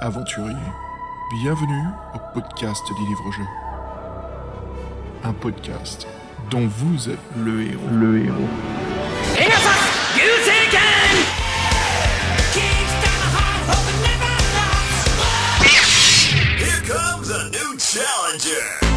aventuriers. Bienvenue au podcast des livres-jeux. Un podcast dont vous êtes le héros. Le héros. Here comes a new challenger.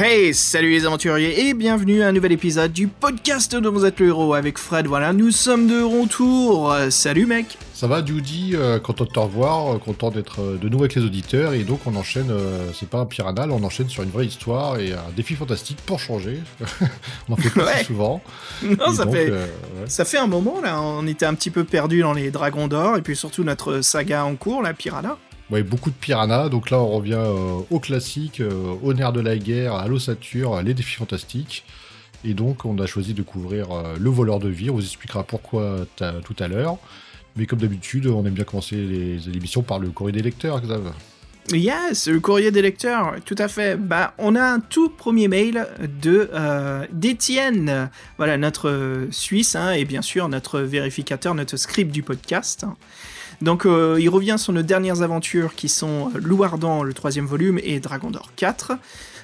Hey, salut les aventuriers et bienvenue à un nouvel épisode du podcast dont vous êtes le héros avec Fred. Voilà, nous sommes de retour. Euh, Salut mec. Ça va, Judy euh, Content de te revoir, euh, content d'être euh, de nouveau avec les auditeurs. Et donc, on enchaîne, c'est pas un piranha, là, on enchaîne sur une vraie histoire et un défi fantastique pour changer. on en fait pas Ouais. si souvent. Non, ça donc, fait ouais. ça fait un moment là, on était un petit peu perdu dans les dragons d'or et puis surtout notre saga en cours, la Piranha. Ouais, beaucoup de piranha. Donc là, on revient euh, au classique, euh, au nerf de la guerre, à l'ossature, les défis fantastiques. Et donc, on a choisi de couvrir euh, le voleur de vie. On vous expliquera pourquoi tout à l'heure. Mais comme d'habitude, on aime bien commencer les, émissions par le courrier des lecteurs, Xav. Yes, le courrier des lecteurs, tout à fait. Bah, on a un tout premier mail de euh, d'Étienne, voilà notre Suisse, hein, et bien sûr notre vérificateur, notre script du podcast. Donc, euh, il revient sur nos dernières aventures qui sont Loup Ardent, le troisième volume, et Dragon d'Or 4.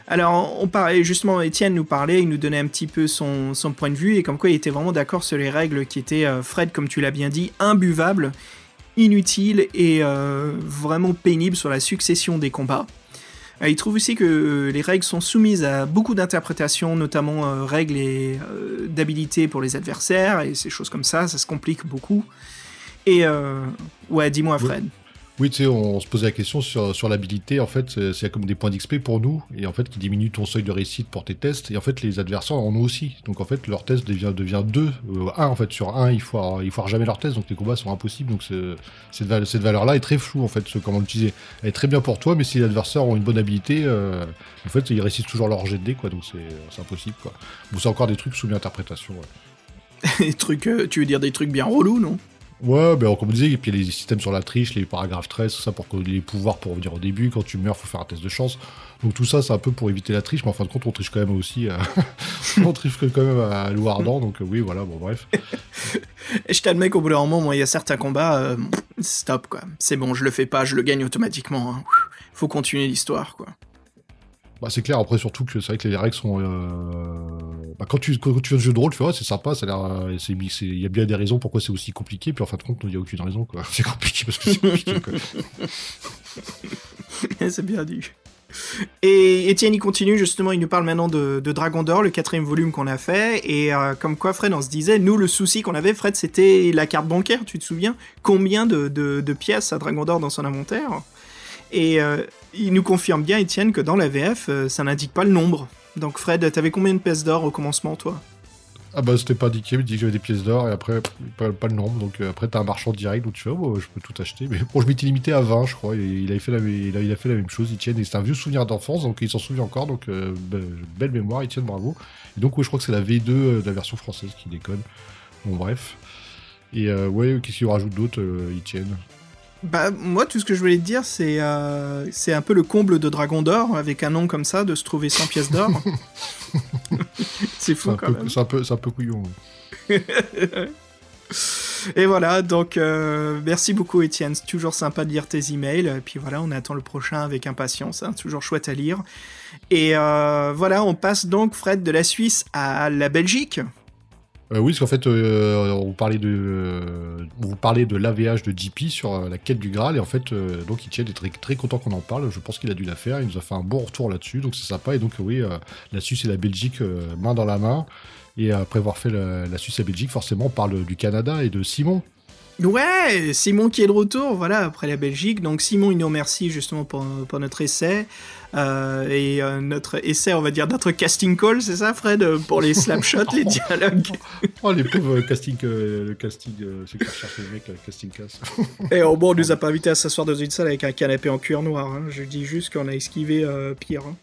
Alors, on parlait justement, Étienne nous parlait, il nous donnait un petit peu son, point de vue, et comme quoi il était vraiment d'accord sur les règles qui étaient, euh, Fred, comme tu l'as bien dit, imbuvables, inutiles et euh, vraiment pénibles sur la succession des combats. Il trouve aussi que les règles sont soumises à beaucoup d'interprétations, notamment règles d'habilité pour les adversaires, et ces choses comme ça, ça se complique beaucoup. Et euh, ouais, dis-moi. Fred. Oui, tu sais, on se posait la question sur, sur l'habilité. En fait, c'est- comme des points d'XP pour nous, et en fait, qui diminue ton seuil de réussite pour tes tests. Et en fait, les adversaires en ont aussi. Donc, en fait, leur test devient, devient 2. 1, en fait, sur 1, il faut, il faut jamais leur test, donc les combats sont impossibles. Donc, cette, cette valeur-là est très floue, en fait, comment l'utiliser. Elle est très bien pour toi, mais si les adversaires ont une bonne habilité, euh, en fait, ils réussissent toujours leur jet de dés, quoi. Donc, c'est impossible, quoi. Bon, c'est encore des trucs soumis à interprétation, ouais. Des trucs, euh, tu veux dire des trucs bien relous, non? Ouais, ben, comme on disait, et puis il y a les systèmes sur la triche, les paragraphes 13, tout ça pour que les pouvoirs pour revenir au début, quand tu meurs, faut faire un test de chance. Donc tout ça, c'est un peu pour éviter la triche, mais en fin de compte, on triche quand même aussi. euh, on triche quand même à Loup Ardent, donc euh, oui, voilà, bon, bref. Je t'admets qu'au bout d'un moment, moi, il y a certains combats, euh, stop quoi. C'est bon, je le fais pas, je le gagne automatiquement. hein. Faut continuer l'histoire quoi. Bah, c'est clair, après, surtout que c'est vrai que les règles sont. Bah, quand, tu, fais un jeu de rôle, tu fais, c'est sympa, euh, Il y a bien des raisons pourquoi c'est aussi compliqué, puis en fin de compte, il n'y a aucune raison, quoi. C'est compliqué parce que c'est compliqué, quoi. c'est bien dit. Et Étienne, il continue justement, il nous parle maintenant de, Dragon d'Or, le quatrième volume qu'on a fait, et euh, comme quoi Fred, on se disait, nous, le souci qu'on avait, Fred, c'était la carte bancaire, tu te souviens? Combien de, pièces a Dragon d'Or dans son inventaire? Et euh, il nous confirme bien, Étienne, que dans la VF, ça n'indique pas le nombre. Donc Fred, t'avais combien de pièces d'or au commencement, toi? Ah bah c'était pas indiqué, il dit que j'avais des pièces d'or et après pas, le nombre, donc euh, après t'as un marchand direct donc tu fais oh, je peux tout acheter, mais bon je m'étais limité à 20 je crois, et il a, fait la même chose, Etienne, et c'est un vieux souvenir d'enfance donc il s'en souvient encore, donc euh, be- belle mémoire Etienne, bravo. Et donc ouais je crois que c'est la V2 euh, de la version française qui déconne, bon bref. Et euh, ouais, qu'est-ce qu'il rajoute d'autre euh, Etienne Bah, moi, tout ce que je voulais te dire, c'est euh, c'est un peu le comble de Dragon d'Or, avec un nom comme ça, de se trouver 100 pièces d'or. c'est fou quand peu- même. c'est un peu, c'est un peu couillon. Et voilà, donc euh, merci beaucoup Étienne, c'est toujours sympa de lire tes emails. Et puis voilà, on attend le prochain avec impatience, hein, toujours chouette à lire. Et euh, voilà, on passe donc Fred de la Suisse à la Belgique. Euh, oui, parce qu'en fait, euh, on, vous parlait de, euh, vous parlait de l'AVH de JP sur euh, la quête du Graal, et en fait, donc Etienne est très, très content qu'on en parle. Je pense qu'il a dû la faire. Il nous a fait un bon retour là-dessus, donc c'est sympa. Et donc, oui, la Suisse et la Belgique main dans la main. Et après avoir fait la Suisse et la Belgique, forcément, on parle du Canada et de Simon. Ouais, Simon qui est de retour, voilà, après la Belgique. Donc Simon, il nous remercie justement pour, pour notre essai. Euh, et euh, notre essai, on va dire, notre casting call, c'est ça Fred Pour les slapshots, les dialogues? Oh, les pauvres casting, euh, le casting, c'est que cherche le mec, euh, casting casse. Et au bon, on nous a pas invités à s'asseoir dans une salle avec un canapé en cuir noir. hein. Je dis juste qu'on a esquivé pire. hein.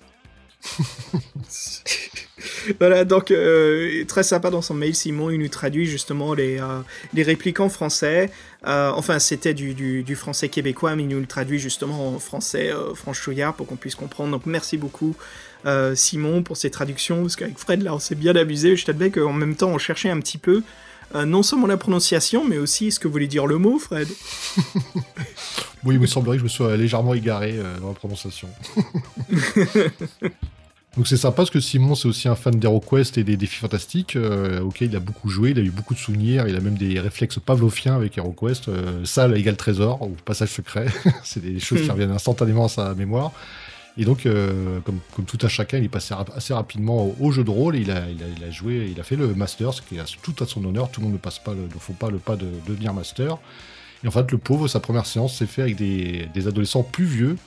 voilà, donc euh, très sympa dans son mail, Simon, il nous traduit justement les, euh, les répliques en français. Euh, enfin, c'était du, du, du français québécois, mais il nous le traduit justement en français franchouillard pour qu'on puisse comprendre. Donc merci beaucoup Simon pour ses traductions, parce qu'avec Fred, là, on s'est bien amusé. Je t'admets qu'en même temps, on cherchait un petit peu, non seulement la prononciation, mais aussi ce que voulait dire le mot, Fred. Oui, il me semblerait que je me sois légèrement égaré dans la prononciation. Donc c'est sympa parce que Simon c'est aussi un fan d'HeroQuest et des défis fantastiques euh, il a beaucoup joué, il a eu beaucoup de souvenirs, il a même des réflexes pavloviens avec HeroQuest, euh, salle égale trésor ou passage secret, c'est des choses qui Hmm. reviennent instantanément à sa mémoire. Et donc euh, comme, comme tout un chacun, il est passé rap- assez rapidement au, au jeu de rôle et il a, il, a, il a joué, il a fait le master, ce qui est tout à son honneur, tout le monde ne passe pas, le, ne faut pas le pas de devenir master. Et en fait le pauvre, sa première séance s'est fait avec des, des adolescents plus vieux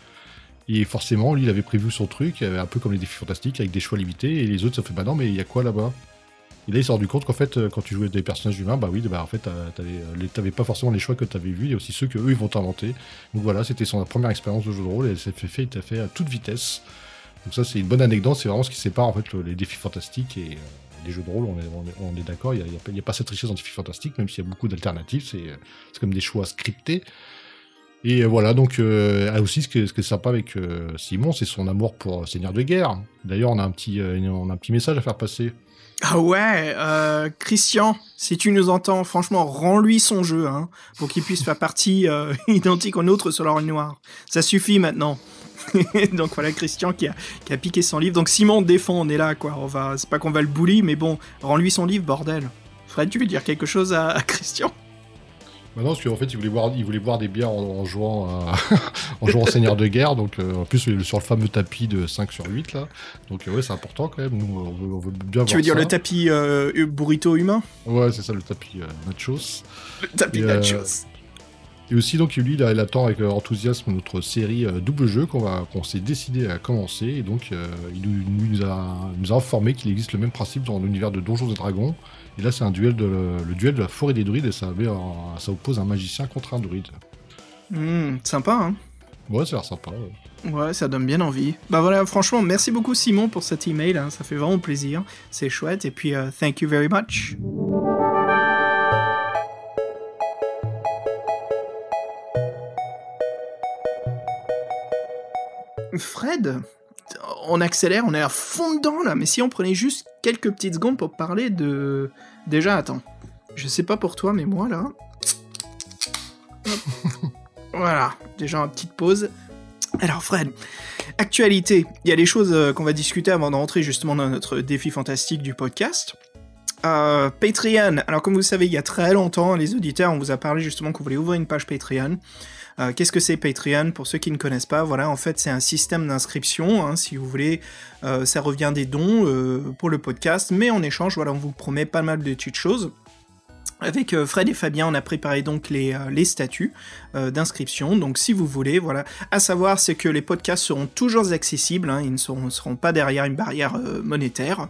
et forcément, lui, il avait prévu son truc, euh, un peu comme les défis fantastiques, avec des choix limités, et les autres, ça fait, bah non, mais il y a quoi là-bas? Et là, il s'est rendu compte qu'en fait, euh, quand tu jouais des personnages humains, bah oui, bah en fait, euh, t'avais pas forcément les choix que t'avais vus, il y a aussi ceux que eux, ils vont t'inventer. Donc voilà, c'était son première expérience de jeu de rôle, et elle s'est fait, il fait à toute vitesse. Donc ça, c'est une bonne anecdote, c'est vraiment ce qui sépare, en fait, le- les défis fantastiques et les jeux de rôle, on est, d'accord, il n'y a, pas- cette richesse en défis fantastiques, même s'il y a beaucoup d'alternatives, c'est comme des choix scriptés. Et voilà, donc euh, aussi ce qui est, sympa avec euh, Simon, c'est son amour pour Seigneur de guerre. D'ailleurs, on a un petit, euh, on a un petit message à faire passer. Ah ouais, Christian, si tu nous entends, franchement, rends-lui son jeu, hein, pour qu'il puisse faire partie identique au nôtre sur la rôle noire. Ça suffit maintenant. Donc voilà, Christian qui a, qui a piqué son livre. Donc Simon défend, on est là, quoi. C'est pas qu'on va le bully, mais bon, rends-lui son livre, bordel. Fred, tu veux dire quelque chose à Christian? Maintenant, parce qu'en fait, il voulait boire, il voulait boire des bières en, en jouant, à- en jouant au Seigneur de guerre. Donc, euh, en plus, sur le fameux tapis de 5 sur 8 là. Donc, euh, ouais, c'est important quand même. Nous, on veut, on veut bien voir Tu veux dire ça. le tapis euh, burrito humain? Ouais, c'est ça, le tapis euh, nachos. Le tapis Et, euh, nachos. Et aussi, donc, lui, il, attend avec euh, enthousiasme notre série euh, double jeu qu'on s'est décidé à commencer. Et donc, euh, il nous, nous a, nous a informé qu'il existe le même principe dans l'univers de Donjons et Dragons. Et là, c'est un duel de le, duel de la forêt des druides et ça, avait un- ça oppose un magicien contre un druide. Hmm, sympa, hein Ouais, ça a l'air sympa. ouais. Ouais, ça donne bien envie. Bah voilà, franchement, merci beaucoup Simon pour cet email, hein, ça fait vraiment plaisir, c'est chouette, et puis euh, thank you very much. Fred, on accélère, on est à fond dedans là, mais si on prenait juste quelques petites secondes pour parler de... Déjà, attends, je sais pas pour toi, mais moi là... Voilà, déjà une petite pause. Alors Fred, actualité, il y a des choses euh, qu'on va discuter avant de rentrer justement dans notre défi fantastique du podcast. Euh, Patreon, alors comme vous le savez, il y a très longtemps, les auditeurs, on vous a parlé justement qu'on voulait ouvrir une page Patreon. Euh, Qu'est-ce que c'est Patreon Pour ceux qui ne connaissent pas, voilà, en fait, c'est un système d'inscription. hein, si vous voulez, euh, ça revient des dons euh, pour le podcast, mais en échange, voilà, on vous promet pas mal de petites choses. Avec Fred et Fabien, on a préparé donc les, statuts d'inscription. Donc, si vous voulez, voilà. À savoir, c'est que les podcasts seront toujours accessibles. hein, ils ne seront, pas derrière une barrière monétaire.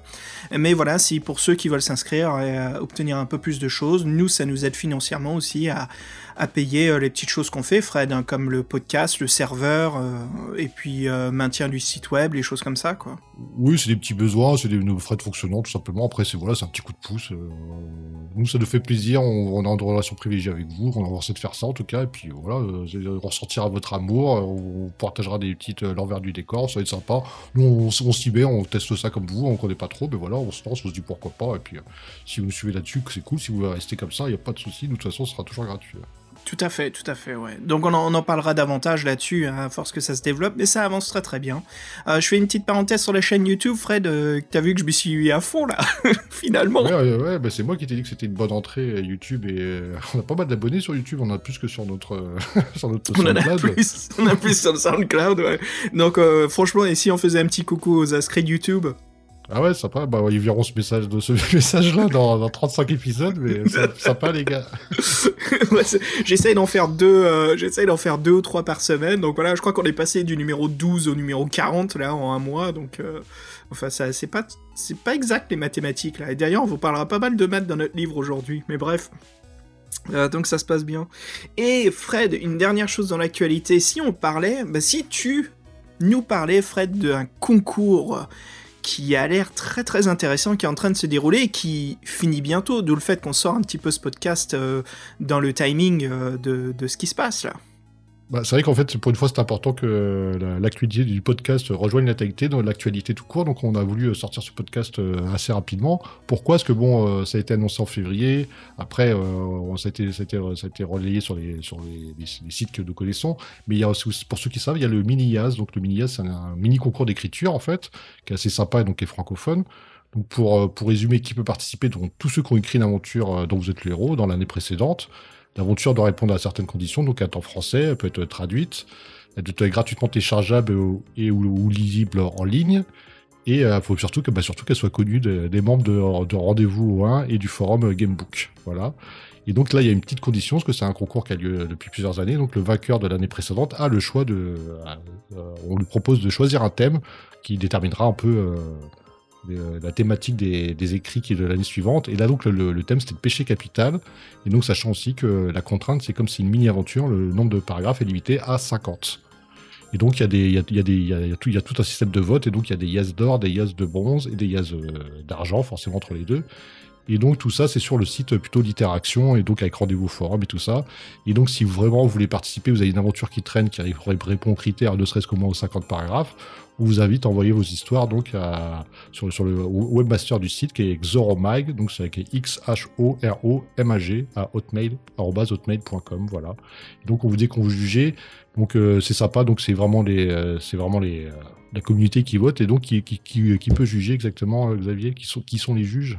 Mais voilà, si pour ceux qui veulent s'inscrire et obtenir un peu plus de choses, nous, ça nous aide financièrement aussi à, à payer euh, les petites choses qu'on fait, Fred, hein, comme le podcast, le serveur, euh, et puis euh, maintien du site web, les choses comme ça, quoi. Oui, c'est des petits besoins, c'est des nos frais de fonctionnement, tout simplement. Après, c'est voilà, un petit coup de pouce. nous, ça nous fait plaisir. On, on a une relation privilégiée avec vous. On a envie de faire ça, en tout cas. Et puis voilà, on ressentira votre amour. On partagera des petites l'envers du décor. Ça va être sympa. Nous, on, s'y met, on teste ça comme vous. On connaît pas trop, mais voilà, on se lance, on se dit pourquoi pas. Et puis, si vous nous suivez là-dessus, c'est cool. Si vous rester comme ça, il n'y a pas de souci. De toute façon, ce sera toujours gratuit. Tout à fait, tout à fait, ouais. Donc on en, on en parlera davantage là-dessus, hein, à force que ça se développe, mais ça avance très très bien. Euh, je fais une petite parenthèse sur la chaîne YouTube, Fred, euh, t'as vu que je me suis mis à fond là, finalement. Ouais, ouais, ouais, bah, c'est moi qui t'ai dit que c'était une bonne entrée euh, YouTube et euh, on a pas mal d'abonnés sur YouTube, on en a plus que sur notre sur notre On en a plus, on a plus sur le SoundCloud, ouais. Donc franchement, et si on faisait un petit coucou aux inscrits YouTube Ah ouais, sympa. Bah, ils verront ce message, ce message-là dans, dans 35 épisodes, mais sympa, les gars. J'essaye d'en faire deux, euh, d'en faire deux ou trois par semaine. Donc voilà, je crois qu'on est passé du numéro 12 au numéro 40 là en un mois. Donc euh, enfin c'est pas c'est pas exact les mathématiques là. Et d'ailleurs, on vous parlera pas mal de maths dans notre livre aujourd'hui. Mais bref. Euh, donc ça se passe bien. Et Fred, une dernière chose dans l'actualité, si on parlait, bah, si tu nous parlais Fred d'un concours qui a l'air très très intéressant, qui est en train de se dérouler et qui finit bientôt, d'où le fait qu'on sort un petit peu ce podcast euh, dans le timing euh, de, de ce qui se passe là. Bah, c'est vrai qu'en fait, pour une fois, c'est important que la- l'actualité du podcast rejoigne l'actualité, dans l'actualité tout court. Donc, on a voulu sortir ce podcast euh, assez rapidement. Pourquoi? Parce que bon, euh, ça a été annoncé en février. Après, euh, ça, a été, relayé sur les, sites que nous connaissons. Mais il y a aussi, pour ceux qui savent, il y a le mini Yaz. Donc, le mini Yaz, c'est un, mini concours d'écriture, en fait, qui est assez sympa et donc qui est francophone. Donc, pour, pour résumer, qui peut participer Donc, tous ceux qui ont écrit une aventure dont vous êtes le héros dans l'année précédente. L'aventure doit répondre à certaines conditions, donc est en français, elle peut être traduite, elle doit être gratuitement téléchargeable et ou, lisible en ligne. Et il faut surtout que, bah, surtout qu'elle soit connue de- des membres de, de Rendez-vous 1 et du forum euh, Gamebook. Voilà. Et donc là, il y a une petite condition, parce que c'est un concours qui a lieu depuis plusieurs années. Donc le vainqueur de l'année précédente a le choix de. euh, on lui propose de choisir un thème qui déterminera un peu euh, euh, la thématique des, écrits qui est de l'année suivante. Et là, donc, le, thème, c'était le péché capital. Et donc, sachant aussi que la contrainte, c'est comme si une mini-aventure, le nombre de paragraphes est limité à 50. Et donc, il y, a y, tout, un système de vote. Et donc, il y a des yas d'or, des yas de bronze et des yas euh, d'argent, forcément, entre les deux. Et donc, tout ça, c'est sur le site plutôt d'Interaction, et donc avec rendez-vous forum et tout ça. Et donc, si vraiment vous voulez participer, vous avez une aventure qui traîne, qui ré- répond aux critères, ne serait-ce qu'au moins aux 50 paragraphes, on vous invite à envoyer vos histoires donc à, sur, sur le webmaster du site qui est Xoromag, donc c'est avec X-H-O-R-O-M-A-G à hotmail, hotmail.com, voilà. Et donc on vous dit qu'on vous jugez, donc euh, c'est sympa, donc c'est vraiment les, euh, c'est vraiment les, euh, la communauté qui vote et donc qui, qui, qui, qui peut juger exactement, euh, Xavier, qui sont, qui sont les juges?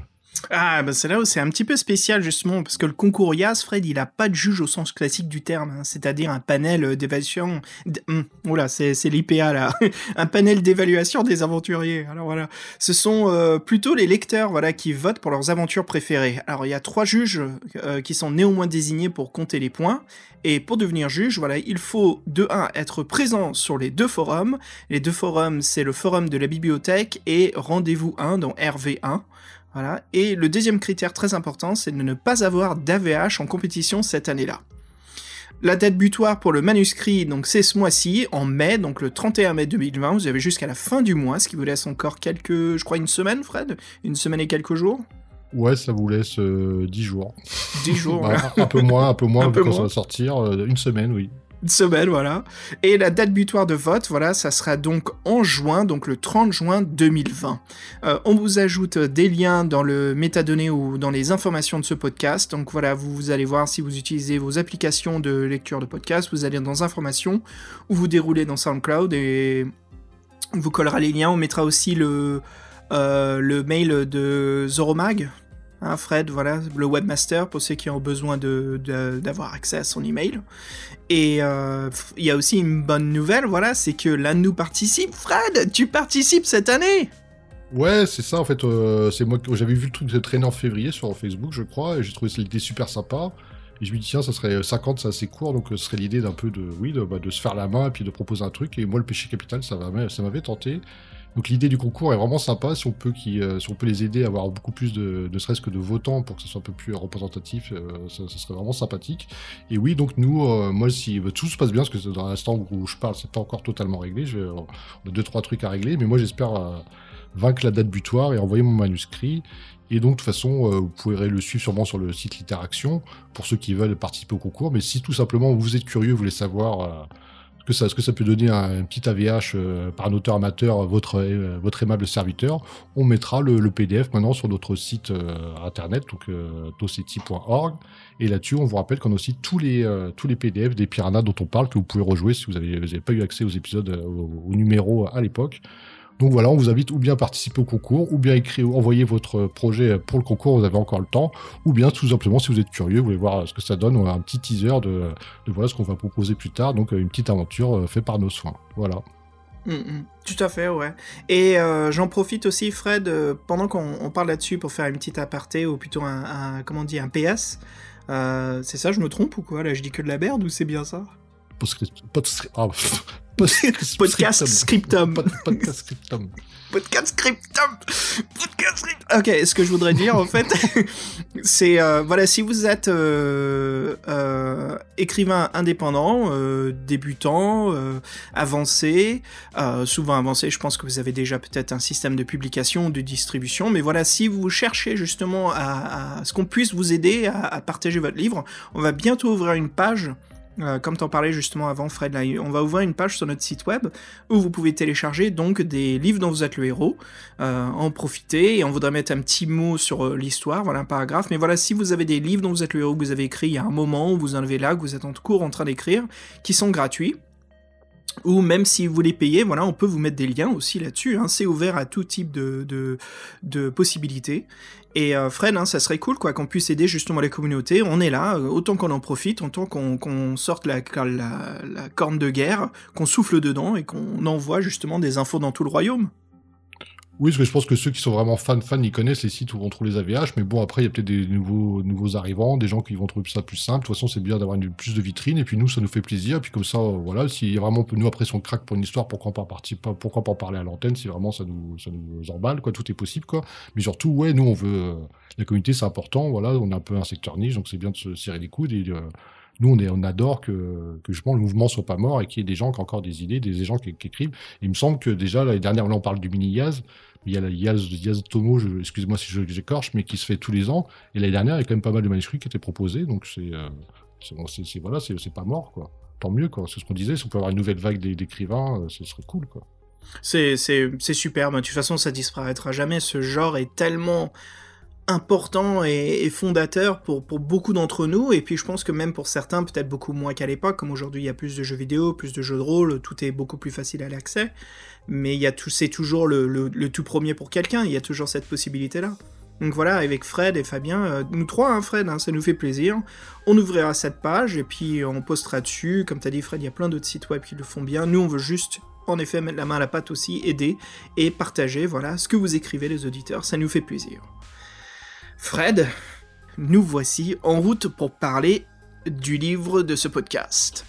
Ah, bah c'est là où c'est un petit peu spécial justement, parce que le concours Yas, Fred, il a pas de juge au sens classique du terme, hein, c'est-à-dire un panel euh, d'évaluation. hum, oula, c'est l'IPA là, un panel d'évaluation des aventuriers. Alors voilà, ce sont euh, plutôt les lecteurs voilà qui votent pour leurs aventures préférées. Alors il y a trois juges euh, qui sont néanmoins désignés pour compter les points. Et pour devenir juge, voilà, il faut de 1 être présent sur les deux forums. Les deux forums, c'est le forum de la bibliothèque et Rendez-vous 1 dans RV1. Voilà. Et le deuxième critère très important, c'est de ne pas avoir d'AVH en compétition cette année-là. La date butoir pour le manuscrit, donc c'est ce mois-ci, en mai, donc le 31 mai 2020. Vous avez jusqu'à la fin du mois, ce qui vous laisse encore quelques, je crois, une semaine, Fred? Une semaine et quelques jours? Ouais, ça vous laisse euh, 10 jours. 10 jours, Bah, un peu moins, un peu moins, Un vu peu quand ça va sortir, euh, une semaine, oui. Semaine, voilà. Et la date butoir de vote, voilà, ça sera donc en juin, donc le 30 juin 2020. Euh, on vous ajoute des liens dans le métadonnées ou dans les informations de ce podcast. Donc voilà, vous, vous allez voir si vous utilisez vos applications de lecture de podcast, vous allez dans informations ou vous déroulez dans SoundCloud et on vous collera les liens. On mettra aussi le, euh, le mail de Zoromag. Hein, Fred, voilà, le webmaster pour ceux qui ont besoin de- de- d'avoir accès à son email. Et euh, il y a aussi une bonne nouvelle, voilà, c'est que l'un de nous participe. Fred, tu participes cette année Ouais, c'est ça en fait. euh, c'est moi j'avais vu le truc de traîner en février sur Facebook, je crois, et j'ai trouvé l'idée super sympa. Et je me dis tiens, ça serait 50, c'est assez court, donc euh, ce serait l'idée d'un peu de, oui, de, bah, de se faire la main et puis de proposer un truc. Et moi, le péché capital, ça m'avait tenté. Donc l'idée du concours est vraiment sympa. Si on peut, euh, les aider à avoir beaucoup plus de, ne que de votants pour que ce soit un peu plus représentatif, euh, ça, ça serait vraiment sympathique. Et oui, donc nous, euh, moi, si bah, tout se passe bien, parce que dans l'instant où je parle, c'est pas encore totalement réglé. On a deux trois trucs à régler, mais moi, j'espère. euh, vaincre la date butoir et envoyer mon manuscrit. Et donc, de toute façon, vous pourrez le suivre sûrement sur le site Literaction pour ceux qui veulent participer au concours. Mais si tout simplement vous êtes curieux, vous voulez savoir que ça, ce que ça peut donner un, petit AVH euh, par un auteur amateur, votre, euh, votre aimable serviteur, on mettra le, PDF maintenant sur notre site euh, internet, donc euh, doceti.org. Et là-dessus, on vous rappelle qu'on a aussi tous les, euh, tous les PDF des piranhas dont on parle que vous pouvez rejouer si vous n'avez pas eu accès aux épisodes, euh, au, au numéro à l'époque. Donc voilà, on vous invite ou bien à participer au concours, ou bien écrire, envoyer votre projet pour le concours, vous avez encore le temps, ou bien tout simplement, si vous êtes curieux, vous voulez voir ce que ça donne, on a un petit teaser de, voilà ce qu'on va proposer plus tard, donc euh, une petite aventure euh, faite par nos soins. Voilà. Mm, mm. Tout à fait, ouais. Et euh, j'en profite aussi, Fred, pendant qu'on on parle là-dessus, pour faire une petite aparté, ou plutôt un, comment on un PS. C'est ça, je me trompe ou quoi Là, je dis que de la merde ou c'est bien ça? Ah, Podcast scriptum. Pod- Podcast scriptum. Podcast scriptum Podcast scriptum Ok, ce que je voudrais dire en fait, c'est euh, voilà, si vous êtes euh, euh, écrivain indépendant, débutant, avancé, souvent avancé, je pense que vous avez déjà peut-être un système de publication, de distribution, mais voilà, si vous cherchez justement à, à ce qu'on puisse vous aider à, à partager votre livre, on va bientôt ouvrir une page Euh, comme t'en parlais justement avant, Fred, on va ouvrir une page sur notre site web où vous pouvez télécharger donc des livres dont vous êtes le héros, euh, en profiter et on voudrait mettre un petit mot sur euh, l'histoire, voilà un paragraphe. Mais voilà, si vous avez des livres dont vous êtes le héros que vous avez écrit il y a un moment, vous en avez là, que vous êtes en cours en train d'écrire, qui sont gratuits, ou même si vous les payez, voilà, on peut vous mettre des liens aussi là-dessus. Hein. C'est ouvert à tout type de possibilités. Et euh, Fred, hein, ça serait cool quoi qu'on puisse aider justement la communauté. On est là, euh, autant qu'on en profite, autant qu'on sorte la corne de guerre, qu'on souffle dedans et qu'on envoie justement des infos dans tout le royaume. Oui, parce que je pense que ceux qui sont vraiment fans, fans, ils connaissent les sites où on trouve les AVH, mais bon, après, il y a peut-être des nouveaux, nouveaux arrivants, des gens qui vont trouver ça plus simple. De toute façon, c'est bien d'avoir plus de vitrines, et puis nous, ça nous fait plaisir, et puis comme ça, euh, voilà, si vraiment, nous, après, on craque pour une histoire, pourquoi pas- pourquoi pas en parler à l'antenne, si vraiment ça nous, ça nous emballe, quoi, tout est possible, quoi. Mais surtout, ouais, nous, on veut, euh, la communauté, c'est important, voilà, on est un peu un secteur niche, donc c'est bien de se serrer les coudes, et, euh, nous, on, adore que, que justement le mouvement soit pas mort et qu'il y ait des gens qui ont encore des idées, des, gens qui, écrivent. Il me semble que déjà, l'année dernière, là, on parle du mini-Yaz, il y a la Yaz, Yaz Tomo, excusez-moi si j'écorche, mais qui se fait tous les ans. Et l'année dernière, il y a quand même pas mal de manuscrits qui étaient proposés, donc c'est, euh, voilà, c'est, pas mort, quoi. Tant mieux, quoi. C'est ce qu'on disait, si on peut avoir une nouvelle vague d'é- d'écrivains, euh, ce serait cool, quoi. C'est c'est- c'est super, mais de toute façon ça disparaîtra jamais. Ce genre est tellement important et, fondateur pour, beaucoup d'entre nous, et puis je pense que même pour certains, peut-être beaucoup moins qu'à l'époque, comme aujourd'hui il y a plus de jeux vidéo, plus de jeux de rôle, tout est beaucoup plus facile à l'accès, mais c'est toujours le tout premier pour quelqu'un, il y a toujours cette possibilité-là. Donc voilà, avec Fred et Fabien, euh, nous trois, hein, Fred, hein, ça nous fait plaisir. On ouvrira cette page et puis on postera dessus. Comme t'as dit, Fred, il y a plein d'autres sites web qui le font bien. Nous, on veut juste, en effet, mettre la main à la pâte aussi, aider et partager, voilà, ce que vous écrivez, les auditeurs, ça nous fait plaisir. Fred, nous voici en route pour parler du livre de ce podcast.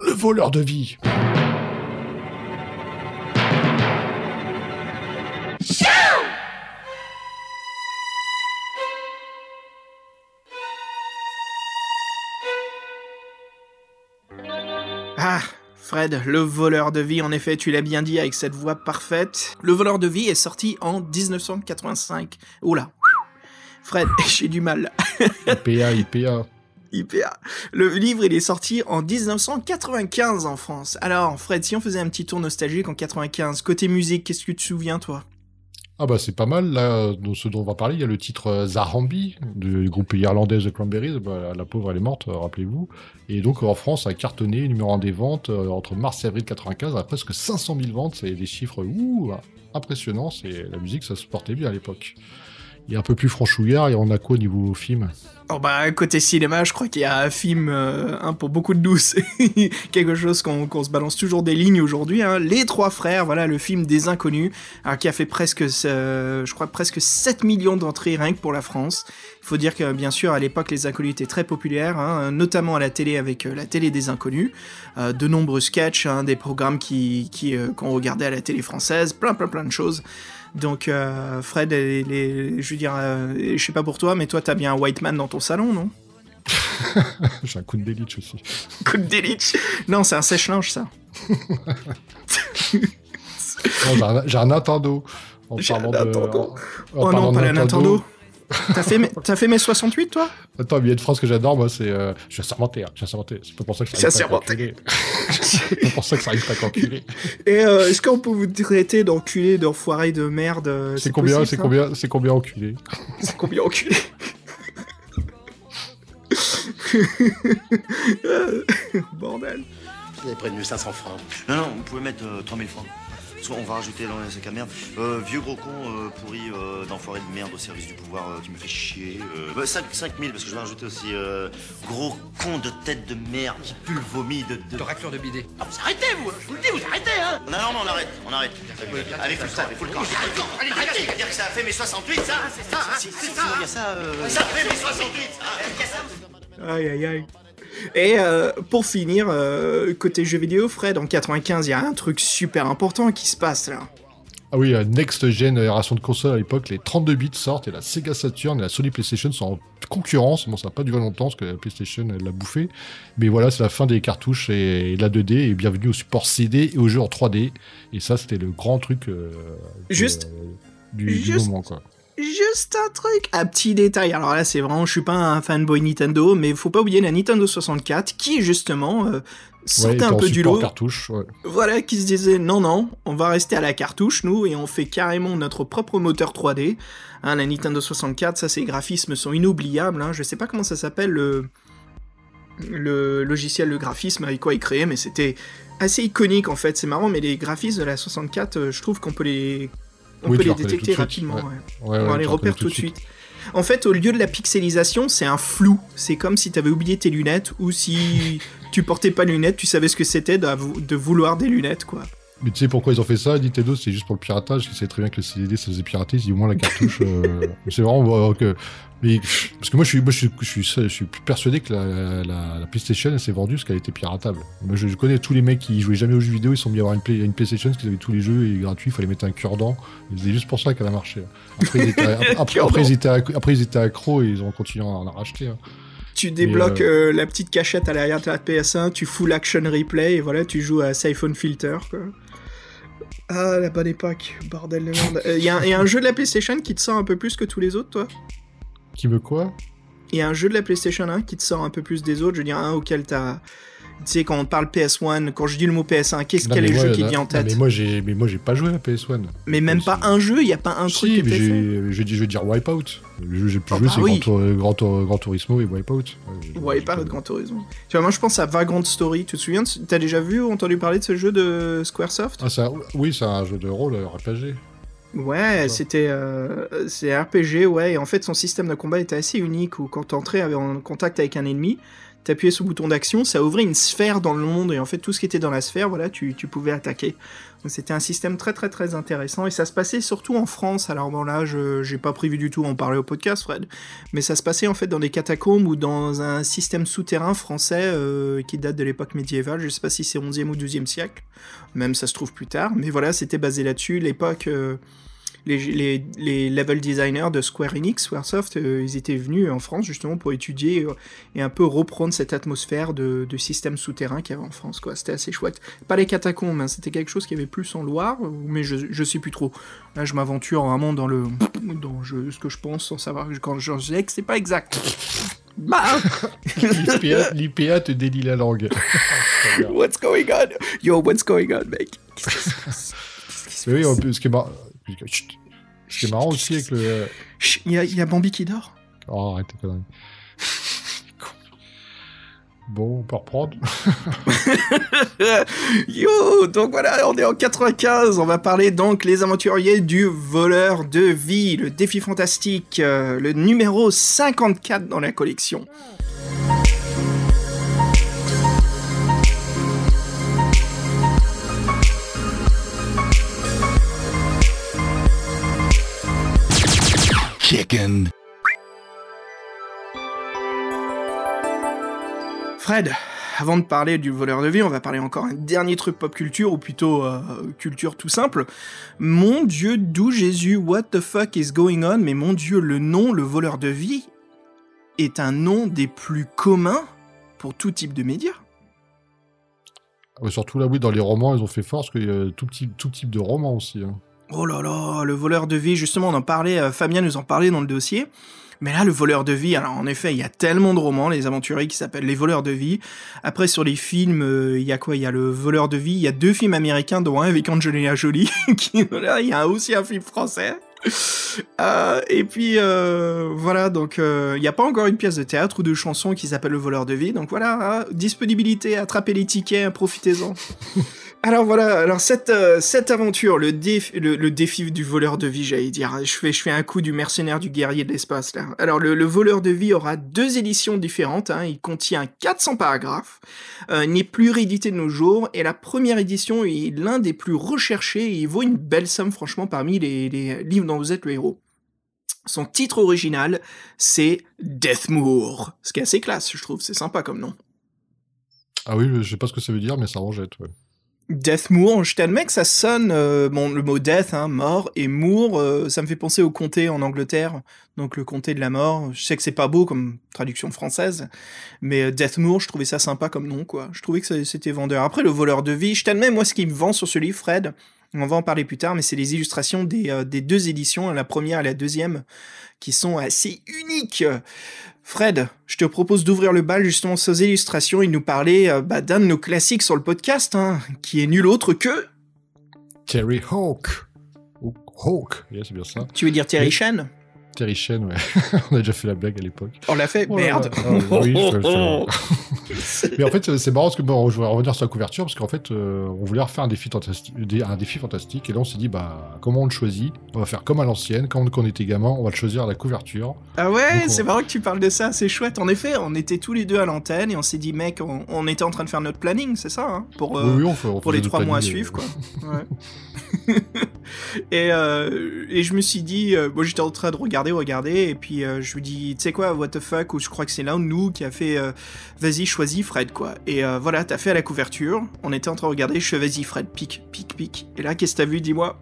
Le voleur de vie Ah, Fred, le voleur de vie, en effet, tu l'as bien dit avec cette voix parfaite. Le voleur de vie est sorti en 1985. Oula. Fred, j'ai du mal. IPA, IPA. IPA. Le livre, il est sorti en 1995 en France. Alors, Fred, si on faisait un petit tour nostalgique en 95, côté musique, qu'est-ce que tu te souviens, toi? Ah bah c'est pas mal, là, dans ce dont on va parler, il y a le titre euh, Zarambi, du groupe irlandais The Cranberries, bah, la pauvre elle est morte, euh, rappelez-vous. Et donc en France, a cartonné, numéro 1 des ventes, euh, entre mars et avril 95, à presque 500 000 ventes, c'est des chiffres ouh, impressionnants, c'est la musique ça se portait bien à l'époque. Il est un peu plus franchouillard, et on a quoi au niveau film Oh bah, côté cinéma, je crois qu'il y a un film euh, hein, pour beaucoup de douces. Quelque chose qu'on se balance toujours des lignes aujourd'hui. Hein. Les Trois Frères, voilà, le film des Inconnus, alors, qui a fait presque, euh, je crois, presque 7 millions d'entrées rien que pour la France. Il faut dire que, bien sûr, à l'époque, les Inconnus étaient très populaires, hein, notamment à la télé avec euh, la télé des Inconnus. De nombreux sketchs, hein, des programmes qui, qu'on regardait à la télé française, plein, plein, plein de choses. Donc, euh, Fred, les, les- je veux dire, euh, je sais pas pour toi, mais toi, t'as bien un white man dans ton salon, non? J'ai un coup de délitch aussi. Coup de délit. Non, c'est un sèche-linge, ça. J'ai un, Nintendo. En J'ai un de- Nintendo. en- en Oh non, pas la Nintendo. T'as fait, mes- t'as fait mes 68, toi? Attends, mais il y a une phrase que j'adore, moi, c'est euh, Je suis assermenté, hein, je suis assermenté. C'est pas pour ça que ça Je suis arrive pas. C'est pas pour ça que ça arrive pas à t'enculer. Et euh, est-ce qu'on peut vous traiter d'enculé, d'enfoiré, de merde euh, C'est combien, c'est combien, c'est combien enculé? C'est combien enculé? Bordel. Vous avez prévenu 500 francs. Non, non, vous pouvez mettre euh, 3000 francs. Soit on va rajouter dans les sacs à merde. Euh, vieux gros con euh, pourri euh, d'enfoiré de merde au service du pouvoir, euh, tu me fais chier. Euh, bah, 5, 5000 parce que je vais rajouter aussi euh, gros con de tête de merde qui pue le vomi de. de... De raclure de bidet. Ah, vous arrêtez, vous Je vous le dis, vous arrêtez, hein Non, non, non, on arrête, on arrête. Allez, le camp, faut le camp. Allez, arrêtez C'est-à-dire que ça a fait mes 68, ça C'est ça, hein C'est ça, ça. Ça fait mes 68, hein Il y a ça Aïe aïe aïe. Et euh, pour finir, euh, côté jeux vidéo, Fred, en 95, il y a un truc super important qui se passe là. Ah oui, euh, Next Gen génération de console à l'époque, les 32 bits sortent et la Sega Saturn et la Sony PlayStation sont en concurrence. Bon, ça n'a pas duré longtemps parce que la PlayStation l'a bouffé. Mais voilà, c'est la fin des cartouches et, la 2D et bienvenue au support CD et aux jeux en 3D. Et ça, c'était le grand truc euh, Juste- du, du juste- moment, quoi. Juste un truc, un petit détail. Alors là, c'est vraiment, je suis pas un fanboy Nintendo, mais faut pas oublier la Nintendo 64 qui justement euh, sortait un peu du lot. cartouche, ouais. Voilà, qui se disait non, non, on va rester à la cartouche, nous, et on fait carrément notre propre moteur 3D. Hein, la Nintendo 64, ça, ses graphismes sont inoubliables. Hein. Je sais pas comment ça s'appelle le le logiciel, le graphisme avec quoi il créait, mais c'était assez iconique en fait. C'est marrant, mais les graphismes de la 64, euh, je trouve qu'on peut les, on Oui, peut tu les détecter rapidement. ouais. ouais. Ouais, ouais, on tu les repère tout de suite. En fait, au lieu de la pixelisation, c'est un flou. C'est comme si t'avais oublié tes lunettes ou si tu portais pas de lunettes, tu savais ce que c'était de vouloir des lunettes, quoi. Mais tu sais pourquoi ils ont fait ça, Nintendo C'est juste pour le piratage. Ils savaient très bien que le CDD ça faisait pirater. Ils au moins la cartouche. euh, c'est vraiment euh, que. Mais, parce que moi, je suis, moi, je suis, je suis, je suis persuadé que la, la, la PlayStation, elle s'est vendue parce qu'elle était piratable. Moi, je, je connais tous les mecs qui jouaient jamais aux jeux vidéo. Ils sont mis à avoir une, Play- une PlayStation parce qu'ils avaient tous les jeux et gratuits. Il fallait mettre un cure-dent. C'est juste pour ça qu'elle a marché. Après, ils étaient, après, ils étaient, accro- après, ils étaient accros et ils ont continué à en racheter. hein. Tu débloques euh, euh, la petite cachette à l'arrière de la PS1, tu full action replay et voilà, tu joues à Siphon Filter, quoi. Ah, la bonne époque, bordel de merde. Il y, a un- y a un jeu de la PlayStation qui te sort un peu plus que tous les autres, toi? Qui veut quoi? Il y a un jeu de la PlayStation 1 qui te sort un peu plus des autres, je veux dire un auquel t'as... Tu sais, quand on parle PS1, quand je dis le mot PS1, qu'est-ce Non, quel mais est le moi, jeu qui vient en non, tête? mais moi, j'ai, mais moi, j'ai pas joué à la PS1. Mais même pas un jeu, il y a pas un truc Si, qui mais j'ai, je vais dire Wipeout. Le jeu que j'ai pu Oh, jouer, bah c'est oui. Grand, Grand, Grand Turismo et Wipeout. De Grand Tourisme. Tu vois, moi je pense à Vagrant Story. Tu te souviens de T'as déjà vu ou entendu parler de ce jeu de Squaresoft? Ah, ça, oui, c'est un jeu de rôle euh, RPG. Ouais, c'était euh, c'est RPG, ouais. Et en fait, son système de combat était assez unique où quand t'entrais en contact avec un ennemi, t'appuyais sur le bouton d'action, ça ouvrait une sphère dans le monde et en fait tout ce qui était dans la sphère, voilà, tu, tu pouvais attaquer. Donc c'était un système très très très intéressant et ça se passait surtout en France. Alors bon là, je j'ai pas prévu du tout en parler au podcast, Fred, mais ça se passait en fait dans des catacombes ou dans un système souterrain français euh, qui date de l'époque médiévale. Je sais pas si c'est 11e ou 12e siècle, même ça se trouve plus tard, mais voilà, c'était basé là-dessus. L'époque euh, les, les, les level designers de Square Enix, Squaresoft, euh, ils étaient venus en France justement pour étudier euh, et un peu reprendre cette atmosphère de, de système souterrain qu'il y avait en France. quoi. C'était assez chouette. Pas les catacombes, hein, c'était quelque chose qui avait plus en Loire, mais je, je sais plus trop. Là, je m'aventure vraiment dans le dans je- ce que je pense sans savoir quand je sais que c'est pas exact. Bah, L'IPA, te délie la langue. what's going on? Yo, what's going on, mec? Qu'est-ce qui se passe? Oui, passe? en plus, ce qui est, mar- Chut. Ce qui est marrant aussi avec le. Chut, Il y, a- il y a Bambi qui dort. Oh, arrête tes conneries. Bon, on peut reprendre. Yo, donc voilà, on est en 95, on va parler donc les aventuriers du voleur de vie, le défi fantastique, euh, le numéro 54 dans la collection. Chicken. Fred, avant de parler du voleur de vie, on va parler encore un dernier truc pop culture, ou plutôt euh, culture tout simple. Mon dieu, d'où Jésus, what the fuck is going on? Mais mon dieu, le nom, le voleur de vie, est un nom des plus communs pour tout type de médias. Ouais, surtout là, oui, dans les romans, ils ont fait fort parce qu'il y a tout, petit, tout type de romans aussi. hein. Oh là là, le voleur de vie, justement, on en parlait, euh, Fabien nous en parlait dans le dossier. Mais là, le voleur de vie, alors en effet, il y a tellement de romans, les aventuriers qui s'appellent Les voleurs de vie. Après, sur les films, euh, il y a quoi? Il y a le voleur de vie, il y a deux films américains, dont un avec Angelina Jolie, qui, voilà, il y a aussi un film français. Euh, et puis voilà, donc il n'y a pas encore une pièce de théâtre ou de chanson qui s'appelle Le voleur de vie. Donc voilà, hein, disponibilité, attrapez les tickets, profitez-en. Alors voilà, alors cette, euh, cette aventure, le, défi, le, défi du voleur de vie, j'allais dire, je fais, je fais un coup du mercenaire du guerrier de l'espace là. Alors le, le voleur de vie aura deux éditions différentes, hein, il contient 400 paragraphes, euh, n'est plus réédité de nos jours, et la première édition est l'un des plus recherchés, il vaut une belle somme franchement parmi les, livres dont vous êtes le héros. Son titre original, c'est Deathmoor, ce qui est assez classe, je trouve, c'est sympa comme nom. Ah oui, je sais pas ce que ça veut dire, mais ça en jette, ouais. Deathmoor, je t'admets que ça sonne, euh, bon, le mot death, hein, mort, et moor, euh, ça me fait penser au comté en Angleterre, donc le comté de la mort. Je sais que c'est pas beau comme traduction française, mais euh, Deathmoor, je trouvais ça sympa comme nom, quoi. Je trouvais que c'était vendeur. Après, le voleur de vie, je t'admets, moi, ce qui me vend sur ce livre, Fred, On va en parler plus tard, mais c'est les illustrations des, euh, des deux éditions, la première et la deuxième, qui sont assez uniques. Fred, je te propose d'ouvrir le bal justement sur ces illustrations et nous parler euh, bah, d'un de nos classiques sur le podcast, hein, qui est nul autre que... Terry Hawk. Hawk, yeah, c'est bien ça. Tu veux dire Terry. Shen Terry Chen, ouais. On a déjà fait la blague à l'époque. On l'a fait Oh là Merde là. Ah, oui, je- je- Mais en fait, c'est marrant parce que bon, je vais revenir sur la couverture parce qu'en fait, euh, on voulait refaire un défi fantastique, un défi fantastique, et là on s'est dit, bah, comment on le choisit? On va faire comme à l'ancienne, quand on, était gamin, on va le choisir à la couverture. Ah ouais, on- c'est marrant que tu parles de ça, c'est chouette. En effet, on était tous les deux à l'antenne et on s'est dit, mec, on, on était en train de faire notre planning, c'est ça, hein, pour, euh, oui, oui, on fait, on pour les trois mois à suivre, euh, quoi. Ouais. et, euh, et je me suis dit, euh, j'étais en train de regarder, regarder, et puis euh, je lui dis, tu sais quoi, what the fuck, ou je crois que c'est l'un de nous qui a fait, euh, vas-y, choisis Fred, quoi. Et voilà, t'as fait à la couverture, on était en train de regarder, je fais, vas-y Fred, pique, pique, pique. Et là, qu'est-ce que t'as vu, dis-moi?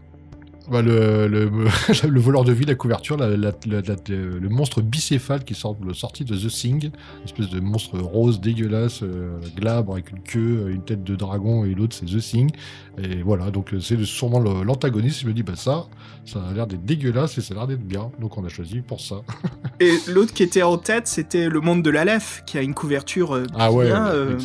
Bah, le, le, le voleur de vie, la couverture, la- la- la- la- le monstre bicéphale qui sort sorti de The Thing, une espèce de monstre rose dégueulasse, euh, glabre avec une queue, une tête de dragon et l'autre c'est The Thing. Et voilà, donc euh, c'est sûrement l'antagoniste. Je me dis, bah ça, ça a l'air d'être dégueulasse et ça a l'air d'être bien. Donc on a choisi pour ça. Et l'autre qui était en tête, c'était Le Monde de l'Aleph, qui a une couverture euh, Ah ouais, bien, euh,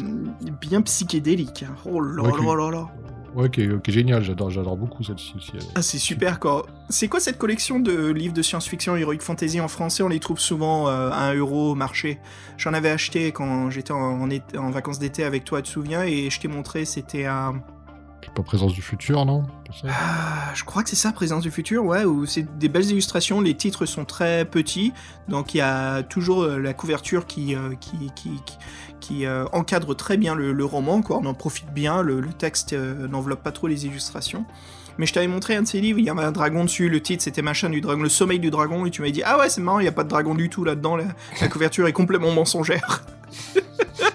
bien psychédélique. Oh là Ouais, là là là. Ouais, qui est, qui est génial, j'adore, j'adore beaucoup celle-ci aussi. Ah, c'est super quoi. C'est quoi cette collection de livres de science-fiction Heroic Fantasy en français? On les trouve souvent euh, à 1 euro au marché. J'en avais acheté quand j'étais en, en vacances d'été avec toi, tu te souviens? Et je t'ai montré, c'était un. C'est pas présence du futur, non Ah, je crois que c'est ça, Présence du futur, ouais, où c'est des belles illustrations, les titres sont très petits, donc il y a toujours euh, la couverture qui, euh, qui, qui, qui, qui, euh, encadre très bien le, le roman, quoi, on en profite bien, le, le texte euh, n'enveloppe pas trop les illustrations. Mais je t'avais montré un de ces livres, il y avait un dragon dessus, le titre c'était machin du dragon, le sommeil du dragon, et tu m'as dit ah ouais c'est marrant, il n'y a pas de dragon du tout là-dedans, la, la couverture est complètement mensongère.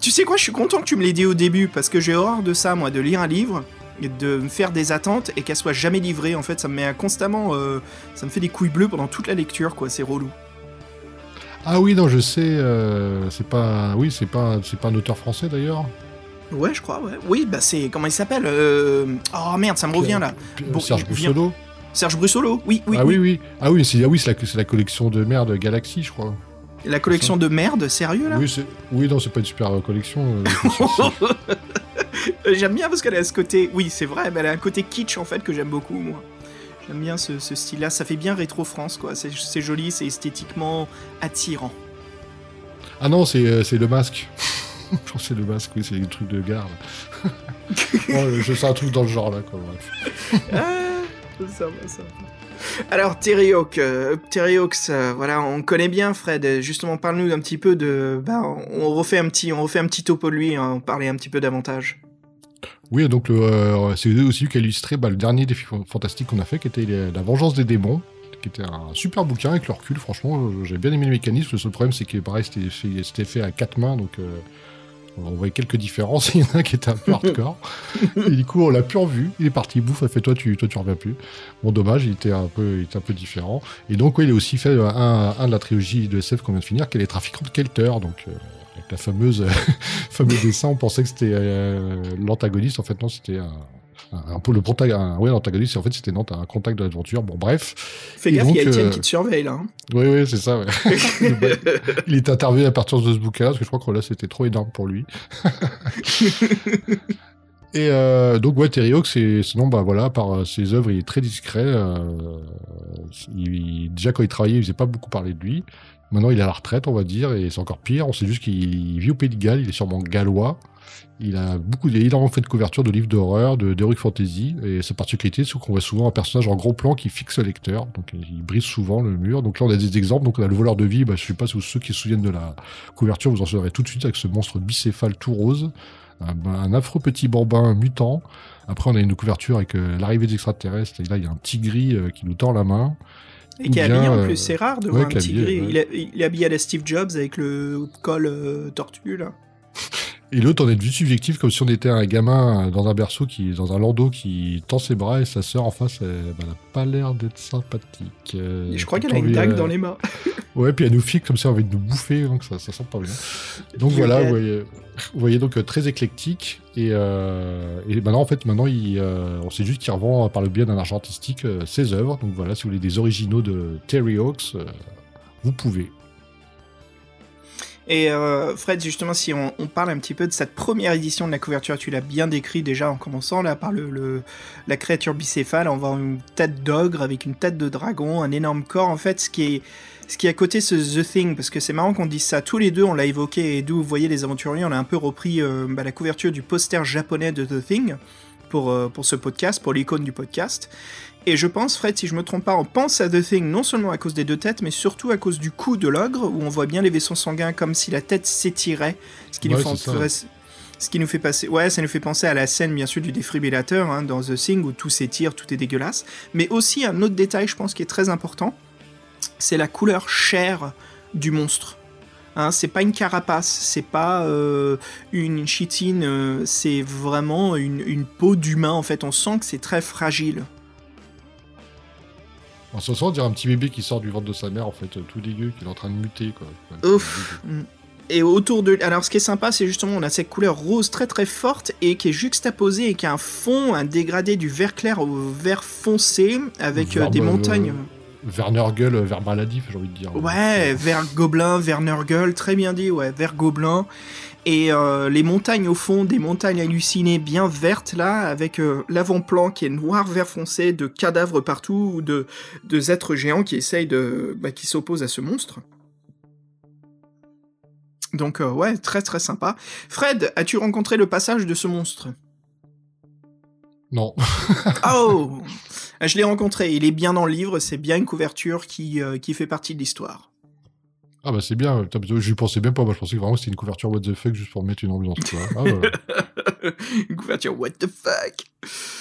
tu sais quoi, je suis content que tu me l'aies dit au début, parce que j'ai horreur de ça, moi, de lire un livre, et de me faire des attentes, et qu'elle soit jamais livrée, en fait, ça me met constamment... euh, ça me fait des couilles bleues pendant toute la lecture, quoi, c'est relou. Ah oui, non, je sais. euh, c'est pas, oui, c'est pas, c'est pas un auteur français d'ailleurs. Ouais, je crois, ouais. Oui, bah c'est... Comment il s'appelle euh... Oh merde, ça me revient, là. Bon, Serge Brussolo. Serge Brussolo, oui, oui, ah oui. oui, oui. Ah oui, c'est ah oui, c'est la, c'est la collection de merde Galaxy, je crois. La collection de merde, sérieux, là Oui, oui, non, c'est pas une super collection. euh, J'aime bien parce qu'elle a ce côté... Oui, c'est vrai, mais elle a un côté kitsch, en fait, que j'aime beaucoup, moi. J'aime bien ce, ce style-là, ça fait bien rétro-France, quoi. C'est joli, c'est esthétiquement attirant. ah non, c'est euh, le masque. je c'est le masque, oui, c'est les trucs de garde. Bon, je sais un truc dans le genre là, quoi. bref. Ah, ça va, ça va. Alors, Terry Hawk, euh, euh, voilà, on connaît bien Fred. Justement, parle-nous un petit peu de. Bah, on refait un petit, on refait un petit topo de lui, hein, on parlait un petit peu davantage. Oui, donc euh, c'est aussi lui qui a illustré bah, le dernier défi fan- fantastique qu'on a fait, qui était les- La Vengeance des démons, qui était un super bouquin avec le recul. Franchement, euh, j'ai bien aimé le mécanisme. Le seul problème, c'est que pareil, c'était fait, fait à quatre mains, donc euh, on voyait quelques différences. Il y en a un qui était un peu hardcore. Et du coup, on l'a plus revu. Il est parti, bouffe, a fait toi, tu, toi, tu reviens plus. Bon, dommage, il était un peu, il était un peu différent. Et donc, il a aussi fait un, un de la trilogie de SF qu'on vient de finir, qui est les trafiquants de Kelter, donc. euh, avec la fameuse fameux dessin, on pensait que c'était euh, l'antagoniste. En fait, non, c'était un, un, peu le protagoniste. Ouais, l'antagoniste, en fait, c'était non, t'as un contact de l'aventure. Bon, bref. Fais Et gaffe, il y a Étienne euh, qui te surveille là. hein. Oui, oui, c'est ça. Ouais. il est intervenu à partir de ce bouquin-là, parce que je crois que là, c'était trop énorme pour lui. Et euh, donc, ouais, Terry Hawk, sinon, bah voilà, par euh, ses œuvres, il est très discret. euh, il- déjà, quand il travaillait, il faisait pas beaucoup parler de lui. Maintenant, il est à la retraite, on va dire, et c'est encore pire. On sait juste qu'il vit au Pays de Galles, il est sûrement gallois. Il a beaucoup, il a énormément fait de couverture de livres d'horreur, de d'heroic fantasy, et sa particularité, c'est qu'on voit souvent un personnage en gros plan qui fixe le lecteur, donc il brise souvent le mur. Donc là, on a des exemples. Donc on a le voleur de vie. Bah, je sais pas si vous- ceux qui se souviennent de la couverture, vous en saurez tout de suite avec ce monstre bicéphale tout rose, un, un affreux petit bambin mutant. Après, on a une couverture avec euh, l'arrivée des extraterrestres. Et là, il y a un petit gris euh, qui nous tend la main. Et qui est habillé en euh, plus, c'est rare de ouais, voir un petit habillé, gris. ouais. Il, est, il est habillé à la Steve Jobs avec le col euh, tortue là. Et l'autre, on a une vue subjective comme si on était un gamin dans un berceau, qui, dans un landau qui tend ses bras et sa sœur en face, elle, bah, elle a pas l'air d'être sympathique. Euh, Et je crois qu'elle a une dague euh, dans les mains. Ouais, puis elle nous fixe comme ça, envie de nous bouffer, donc ça, ça sent pas bien. Donc voilà, vous voyez, vous voyez donc euh, très éclectique. Et, euh, et maintenant, en fait, maintenant, il, on sait juste qu'il revend par le biais d'un argent artistique ses œuvres. Donc voilà, si vous voulez des originaux de Terry Hawks, vous pouvez. Et euh, Fred, justement, si on, parle un petit peu de cette première édition de la couverture, tu l'as bien décrit déjà en commençant là par la créature bicéphale. On voit une tête d'ogre avec une tête de dragon, un énorme corps. En fait, ce qui est ce à côté, c'est The Thing, parce que c'est marrant qu'on dise ça. Tous les deux, on l'a évoqué, et d'où vous voyez les aventuriers, on a un peu repris euh, bah, la couverture du poster japonais de The Thing pour, euh, pour ce podcast, pour l'icône du podcast. Et je pense, Fred, si je me trompe pas, on pense à The Thing non seulement à cause des deux têtes, mais surtout à cause du cou de l'ogre, où on voit bien les vaisseaux sanguins comme si la tête s'étirait, ce qui, Ouais, nous fait, ça. ce qui nous fait passer, ouais, ça nous fait penser à la scène bien sûr du défibrillateur hein, dans The Thing où tout s'étire, tout est dégueulasse. Mais aussi un autre détail, je pense, qui est très important, c'est la couleur chair du monstre. Hein, c'est pas une carapace, c'est pas euh, une chitine, euh, c'est vraiment une, une peau d'humain en fait. On sent que c'est très fragile. En ce sens, on dirait un petit bébé qui sort du ventre de sa mère, en fait, euh, tout dégueu, qui est en train de muter, quoi. Ouf. Et autour de. Alors, ce qui est sympa, c'est justement, on a cette couleur rose très très forte et qui est juxtaposée et qui a un fond, un dégradé du vert clair au vert foncé avec euh, Vert, des euh, montagnes. Vers Nurgle, euh, vers maladif, j'ai envie de dire. Ouais, vert gobelin, vert Nurgle, très bien dit, ouais, vert gobelin. Et euh, les montagnes au fond, des montagnes hallucinées bien vertes là, avec euh, l'avant-plan qui est noir vert foncé, de cadavres partout, ou de, de êtres géants qui essayent de. Bah, qui s'opposent à ce monstre. Donc euh, ouais, très très sympa. Fred, as-tu rencontré le passage de ce monstre? Non. Oh Je l'ai rencontré, il est bien dans le livre, c'est bien une couverture qui, qui fait partie de l'histoire. Ah bah c'est bien, que j'y pensais même pas, moi je pensais que vraiment c'était une couverture what the fuck juste pour mettre une ambiance. Ah, bah. une couverture what the fuck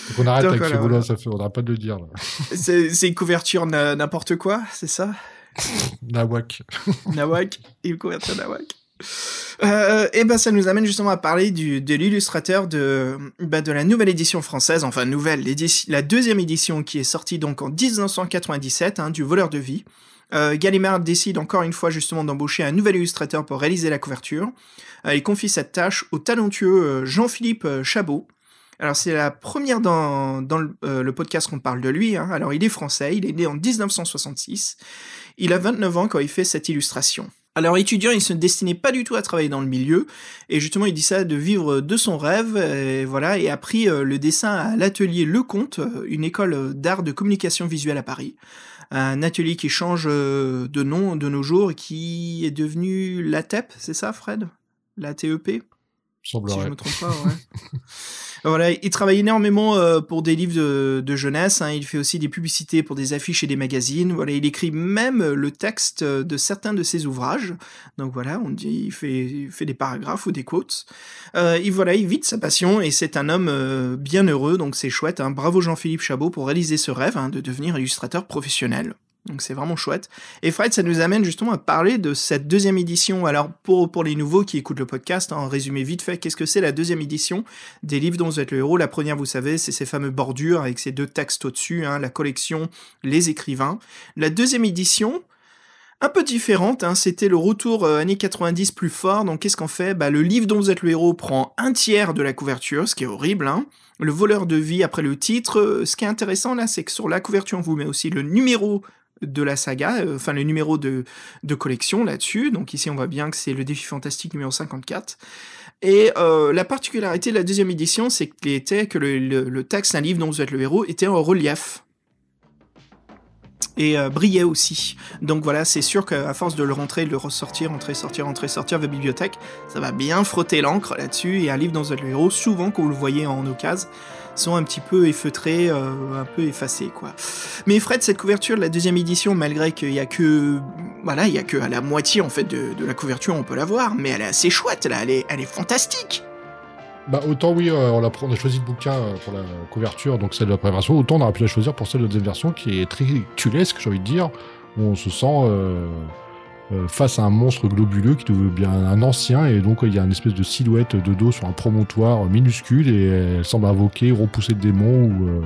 Donc on arrête Donc, avec voilà, ce voilà. ça fait, on n'arrête pas de le dire. C'est une couverture n'importe quoi, c'est ça? Nawak. Nawak Une couverture Nawak euh, et ben ça nous amène justement à parler du, de l'illustrateur de, bah, de la nouvelle édition française, enfin nouvelle, la deuxième édition qui est sortie donc en 1997, hein, du voleur de vie. Euh, Gallimard décide encore une fois justement d'embaucher un nouvel illustrateur pour réaliser la couverture. Euh, il confie cette tâche au talentueux euh, Jean-Philippe euh, Chabot. Alors c'est la première dans, le, podcast qu'on parle de lui. hein. Alors il est français, il est né en 1966. Il a 29 ans quand il fait cette illustration. Alors étudiant, il se destinait pas du tout à travailler dans le milieu, et justement il dit ça de vivre de son rêve, et voilà, et a pris le dessin à l'atelier Lecomte, une école d'art de communication visuelle à Paris. Un atelier qui change euh, de nom de nos jours, et qui est devenu l'ATEP, c'est ça Fred? L'ATEP si Semblerait. je me trompe pas, ouais. voilà, il travaille énormément euh, pour des livres de, jeunesse. hein. Il fait aussi des publicités pour des affiches et des magazines. Voilà, il écrit même le texte de certains de ses ouvrages. Donc voilà, on dit, il fait, des paragraphes ou des quotes. Euh, il voilà, il vit de sa passion et c'est un homme euh, bien heureux. Donc c'est chouette. hein. Bravo Jean-Philippe Chabot pour réaliser ce rêve hein, de devenir illustrateur professionnel. Donc c'est vraiment chouette. Et Fred, ça nous amène justement à parler de cette deuxième édition. Alors pour, pour les nouveaux qui écoutent le podcast, hein, en résumé vite fait, qu'est-ce que c'est la deuxième édition des livres dont vous êtes le héros? La première, vous savez, c'est ces fameux bordures avec ces deux textes au-dessus, hein, la collection, les écrivains. La deuxième édition, un peu différente, hein, c'était le retour euh, années 90 plus fort. Donc qu'est-ce qu'on fait? Bah, Le livre dont vous êtes le héros prend un tiers de la couverture, ce qui est horrible. Hein. Le voleur de vie après le titre. Euh, Ce qui est intéressant là, c'est que sur la couverture, on vous met aussi le numéro de la saga, euh, enfin le numéro de, de collection là-dessus. Donc ici on voit bien que c'est le défi fantastique numéro 54. Et euh, la particularité de la deuxième édition, c'est que le, le- le texte d'un livre dont vous êtes le héros était en relief. Et euh, brillait aussi. Donc voilà, c'est sûr qu'à force de le rentrer, de le ressortir, rentrer, sortir, rentrer, sortir de la bibliothèque, ça va bien frotter l'encre là-dessus. Et un livre êtes le héros, souvent, quand vous le voyez en occasion, sont un petit peu effeutrés, euh, un peu effacés, quoi. Mais Fred, cette couverture de la deuxième édition, malgré qu'il y a que, voilà, il y a que à la moitié en fait de, la couverture, on peut la voir, mais elle est assez chouette, là, elle est, elle est fantastique. Bah autant oui, euh, on, a, choisi le bouquin euh, pour la couverture, donc celle de la première version, autant on aurait pu la choisir pour celle de la deuxième version qui est très tulesque, j'ai envie de dire, où on se sent face à un monstre globuleux qui devient bien un ancien, et donc il y a une espèce de silhouette de dos sur un promontoire minuscule, et elle semble invoquer, repousser le démon, ou euh,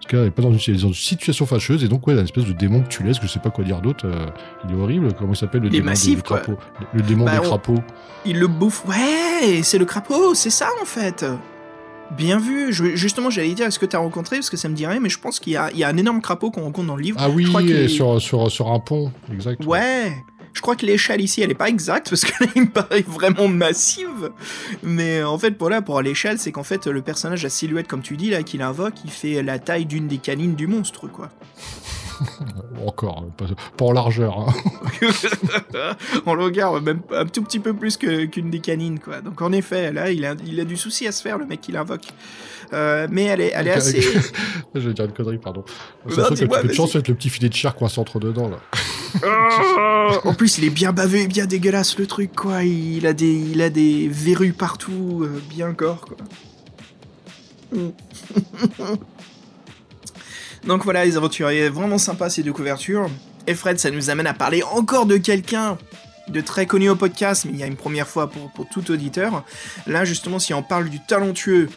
tout cas, elle est pas dans une, dans situation fâcheuse, et donc, ouais, une espèce de démon que tu laisses, que je sais pas quoi dire d'autre. euh, il est horrible. Comment il s'appelle le démon massif, des crapauds Le, démon Bah, des crapauds. Il le bouffe. Ouais, c'est le crapaud, c'est ça en fait. Bien vu. Je- justement, j'allais dire, est-ce que t'as rencontré Parce que ça me rien, mais je pense qu'il y a, il y a un énorme crapaud qu'on rencontre dans le livre. Ah oui, je crois sur, sur, sur un pont, exact. Ouais. Je crois que l'échelle ici, elle est pas exacte parce que là, il me paraît vraiment massive. Mais en fait, pour là, pour l'échelle, c'est qu'en fait, le personnage à silhouette, comme tu dis là, qu'il invoque, il fait la taille d'une des canines du monstre, quoi. Encore, pas, pas en largeur. hein. On le regarde même un tout petit peu plus qu'une des canines, quoi. Donc en effet, là, il a, il a du souci à se faire, le mec qui l'invoque. Euh, mais elle est, elle est Ok, assez. Je vais dire une connerie, pardon. Trouve dis-moi, que tu de chance avec le petit filet de chair coincé entre dedans, là. Oh en plus, il est bien bavé, bien dégueulasse le truc, quoi. Il a des, il a des verrues partout, euh, bien gore, quoi. Donc voilà, les aventuriers, vraiment sympa ces deux couvertures. Et Fred, ça nous amène à parler encore de quelqu'un de très connu au podcast, mais il y a une première fois pour, pour tout auditeur. Là, justement, si on parle du talentueux,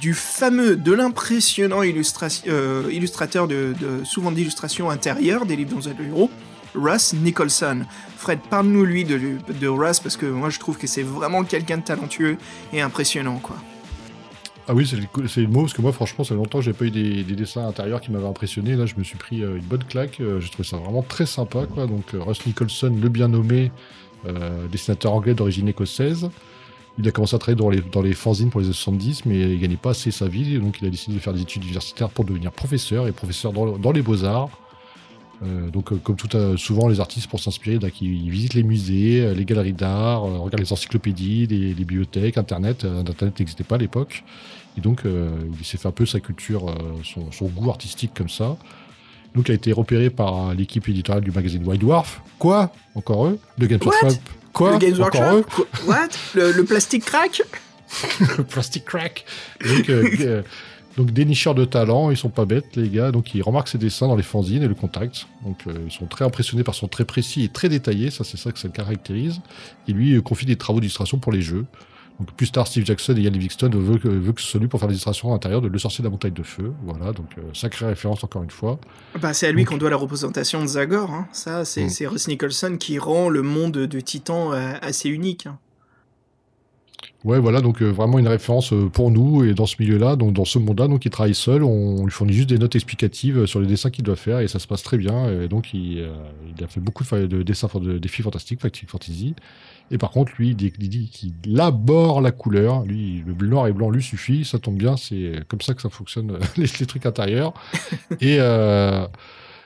du fameux, de l'impressionnant euh, illustrateur de, souvent d'illustrations intérieures des livres dont le héros, Russ Nicholson. Fred, parle-nous lui de, de Russ parce que moi je trouve que c'est vraiment quelqu'un de talentueux et impressionnant quoi. Ah oui, c'est le, mot, parce que moi, franchement, ça fait longtemps que j'ai pas eu des, des dessins intérieurs qui m'avaient impressionné. Là, je me suis pris euh, une bonne claque. Euh, j'ai trouvé ça vraiment très sympa, quoi. Donc, euh, Russ Nicholson, le bien nommé, dessinateur anglais d'origine écossaise. Il a commencé à travailler dans les, dans les fanzines pour les années 70, mais il gagnait pas assez sa vie, donc il a décidé de faire des études universitaires pour devenir professeur, et professeur dans, dans les beaux-arts. Euh, donc, euh, comme tout souvent, les artistes, pour s'inspirer, donc, ils, ils visitent les musées, euh, les galeries d'art, euh, regardent les encyclopédies, les, les bibliothèques, Internet. Euh, Internet n'existait pas à l'époque. Et donc, euh, il s'est fait un peu sa culture, euh, son, son goût artistique comme ça. Donc, il a été repéré par l'équipe éditoriale du magazine White Dwarf. Quoi? Encore eux? De Games Workshop Quoi? Le Games Encore Workshop? eux? Quoi? What? Le, le plastique crack? Le plastic crack. Donc, euh, euh, donc dénicheurs de talent, ils sont pas bêtes les gars, donc ils remarquent ses dessins dans les fanzines et le contactent. Donc euh, ils sont très impressionnés par son trait précis et très détaillé, ça c'est ça que ça le caractérise. Et lui confie des travaux d'illustration pour les jeux. Donc plus tard, Steve Jackson et Ian Livingstone veut que, veut que ce soit lui pour faire des illustrations à l'intérieur de Le Sorcier de la Montagne de Feu. Voilà, donc euh, sacrée référence encore une fois. Bah, c'est à lui qu'on doit la représentation de Zagor. Hein. Ça, c'est Mm. c'est Russ Nicholson qui rend le monde de Titan euh, assez unique. hein. Ouais, voilà, donc euh, vraiment une référence euh, pour nous et dans ce milieu-là, donc dans ce monde-là, donc il travaille seul, on lui fournit juste des notes explicatives sur les dessins qu'il doit faire et ça se passe très bien. Et donc il, euh, il a fait beaucoup de, dessins de défis fantastiques, Fantasy. Et par contre, lui, il dit, il dit qu'il aborde la couleur. Lui, le noir et blanc lui suffit, ça tombe bien, c'est comme ça que ça fonctionne les, les trucs intérieurs. Et euh,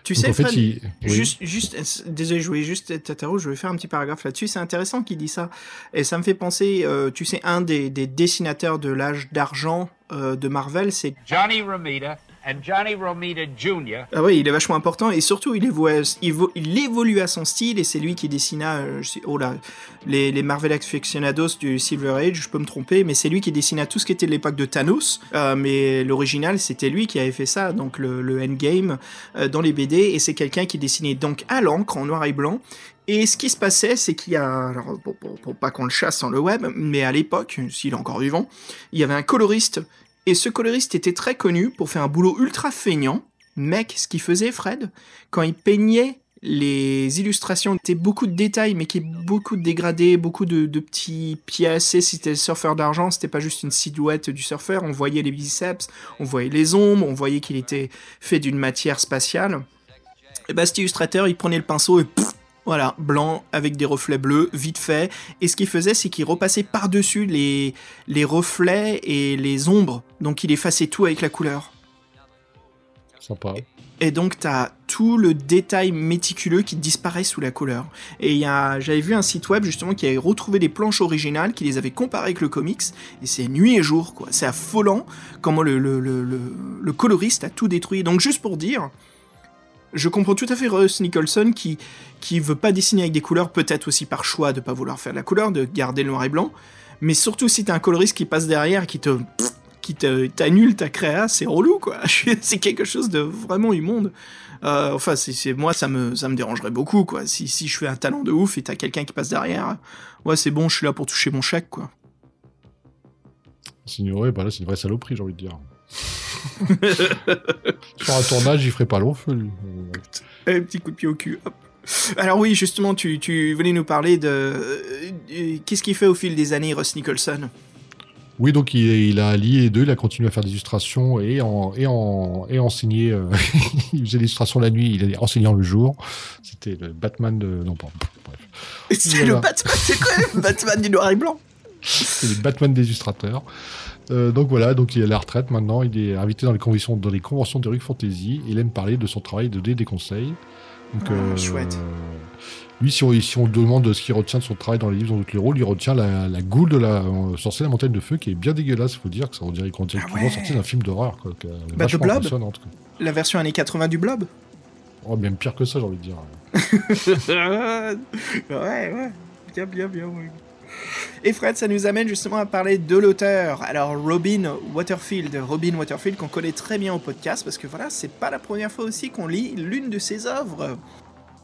Tu sais, en fait, Fred, il, oui. Juste, juste, désolé, je voulais juste t'interrompre, je vais faire un petit paragraphe là-dessus. C'est intéressant qu'il dit ça. Et ça me fait penser, euh, tu sais, un des, des dessinateurs de l'âge d'argent euh, de Marvel, c'est. Johnny Romita and Johnny Romita Jr. Ah oui, il est vachement important et surtout, il évolue, il vo- il évolue à son style et c'est lui qui dessina, euh, oh là, les, les Marvel Aficionados du Silver Age, je peux me tromper, mais c'est lui qui dessina tout ce qui était de l'époque de Thanos. Euh, mais l'original, c'était lui qui avait fait ça, donc le, le Endgame euh, dans les BD et c'est quelqu'un qui dessinait donc à l'encre en noir et blanc. Et ce qui se passait, c'est qu'il y a, alors pour, pour- pas qu'on le chasse sur le web, mais à l'époque, s'il est encore vivant, il y avait un coloriste. Et ce coloriste était très connu pour faire un boulot ultra feignant. Mec, ce qu'il faisait, Fred, quand il peignait les illustrations, c'était beaucoup de détails, mais qui beaucoup de dégradés, beaucoup de, petits pièces. Et si c'était le surfeur d'argent, c'était pas juste une silhouette du surfeur. On voyait les biceps, on voyait les ombres, on voyait qu'il était fait d'une matière spatiale. Et bah, cet illustrateur, il prenait le pinceau et voilà, blanc avec des reflets bleus, vite fait. Et ce qu'il faisait, c'est qu'il repassait par-dessus les, les reflets et les ombres. Donc il effaçait tout avec la couleur. sympa. Et donc t'as tout le détail méticuleux qui disparaît sous la couleur. Et j'avais vu un site web justement qui avait retrouvé des planches originales, qui les avait comparées avec le comics, et c'est nuit et jour quoi. C'est affolant comment le, le, le coloriste a tout détruit. Donc juste pour dire, je comprends tout à fait Russ Nicholson qui qui veut pas dessiner avec des couleurs, peut-être aussi par choix de pas vouloir faire de la couleur, de garder le noir et blanc, mais surtout si t'as un coloriste qui passe derrière, qui te qui t'annule ta créa, c'est relou quoi. c'est quelque chose de vraiment immonde. Euh, enfin, c'est, moi ça me ça me dérangerait beaucoup quoi. Si, si je fais un talent de ouf et t'as quelqu'un qui passe derrière, ouais c'est bon, je suis là pour toucher mon chèque quoi. Ouais, bah là, c'est une vraie saloperie, j'ai envie de dire. Sur un tournage, il ferait pas long feu, lui. Un petit coup de pied au cul. hop. Alors oui, justement, tu, tu voulais nous parler de... euh, Qu'est-ce qu'il fait au fil des années, Ross Nicholson? Oui, donc il, il a allié les deux, il a continué à faire des illustrations et en et en et enseigner. euh, il faisait des illustrations la nuit, il est enseignant le jour. C'était le Batman de non pas bref. C'est Voilà. le Batman, c'est Batman du noir et blanc C'est le Batman des illustrateurs. Euh, donc voilà, donc il est à la retraite maintenant. Il est invité dans les conventions dans les conventions de Rick Fantasy. Il aime parler de son travail de donner des conseils. Donc, Ah, chouette. Lui, si on, si on demande ce qu'il retient de son travail dans les livres dans d'autres les rôles, il retient la, la goule de la euh, sorcière de la montagne de feu qui est bien dégueulasse. Il faut dire que ça on dirait qu'on dirait Ah ouais. sortir d'un film d'horreur. Quoi, Bah, The Blob. La version années 80 du Blob Oh, même pire que ça, j'ai envie de dire. ouais, ouais. Bien, bien, bien, ouais. Et Fred, ça nous amène justement à parler de l'auteur. Alors, Robin Waterfield. Robin Waterfield, qu'on connaît très bien au podcast, parce que voilà, c'est pas la première fois aussi qu'on lit l'une de ses œuvres.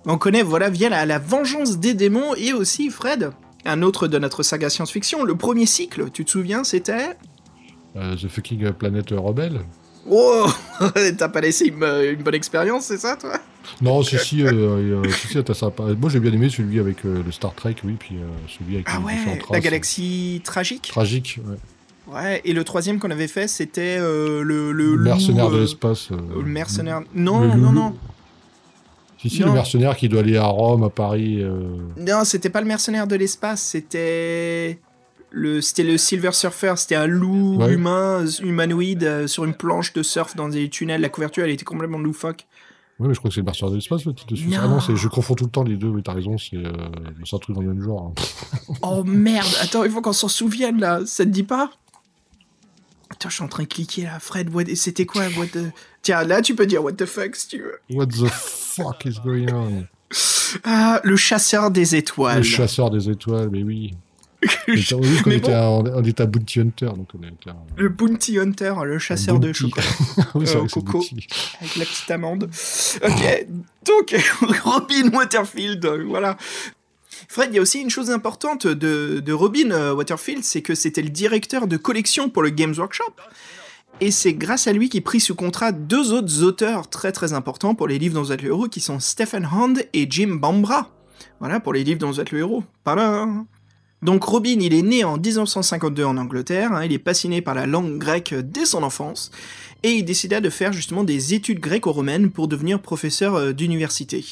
On connaît, voilà, via la, la vengeance des démons, et aussi, Fred, un autre de notre saga science-fiction, le premier cycle, tu te souviens, c'était? Euh, The fucking Planet Rebelle. Oh T'as pas laissé une, une bonne expérience, c'est ça, toi? Non, si, si, euh, euh, si, si, sympa. Moi, j'ai bien aimé celui avec euh, le Star Trek, oui, puis euh, celui avec Ah ouais, la galaxie tragique Tragique, ouais. Ouais, et le troisième qu'on avait fait, c'était le, le, Le loup, mercenaire de l'espace. le mercenaire. le Non, non, non. Si, si, Non. le mercenaire qui doit aller à Rome, à Paris. Non, c'était pas le mercenaire de l'espace, c'était. Le, c'était le Silver Surfer, c'était un loup Ouais. humain, humanoïde, euh, sur une planche de surf dans des tunnels. La couverture, elle était complètement loufoque. Oui, mais je crois que c'est le mercenaire de l'espace, le titre de celui-ci. Non. Ah non, c'est- je confonds tout le temps les deux, oui, t'as raison, c'est euh, c'est un truc dans le même genre. hein. Oh merde, attends, il faut qu'on s'en souvienne là, ça te dit pas? Attends, je suis en train de cliquer là, Fred, what- c'était quoi what the... Tiens, là tu peux dire what the fuck si tu veux. What the fuck is going on? Ah, le chasseur des étoiles. Le chasseur des étoiles, mais oui. On oui, Mais était bon. à- on, on était à Bounty Hunter, donc on était à- Le Bounty Hunter, le chasseur de chocolat. oui, c'est Euh, vrai Coco. Avec la petite amande. Ok, donc Robin Waterfield, euh, voilà. Fred, il y a aussi une chose importante de, de Robin euh, Waterfield, c'est que c'était le directeur de collection pour le Games Workshop. Et c'est grâce à lui qu'il prit sous contrat deux autres auteurs très très importants pour les livres êtes le héros, qui sont Stephen Hand et Jim Bambra. Voilà, pour les livres êtes le héros. Pas hein. Donc Robin, il est né en 1952 en Angleterre, hein, il est passionné par la langue grecque dès son enfance, et il décida de faire justement des études gréco-romaines pour devenir professeur euh, d'université.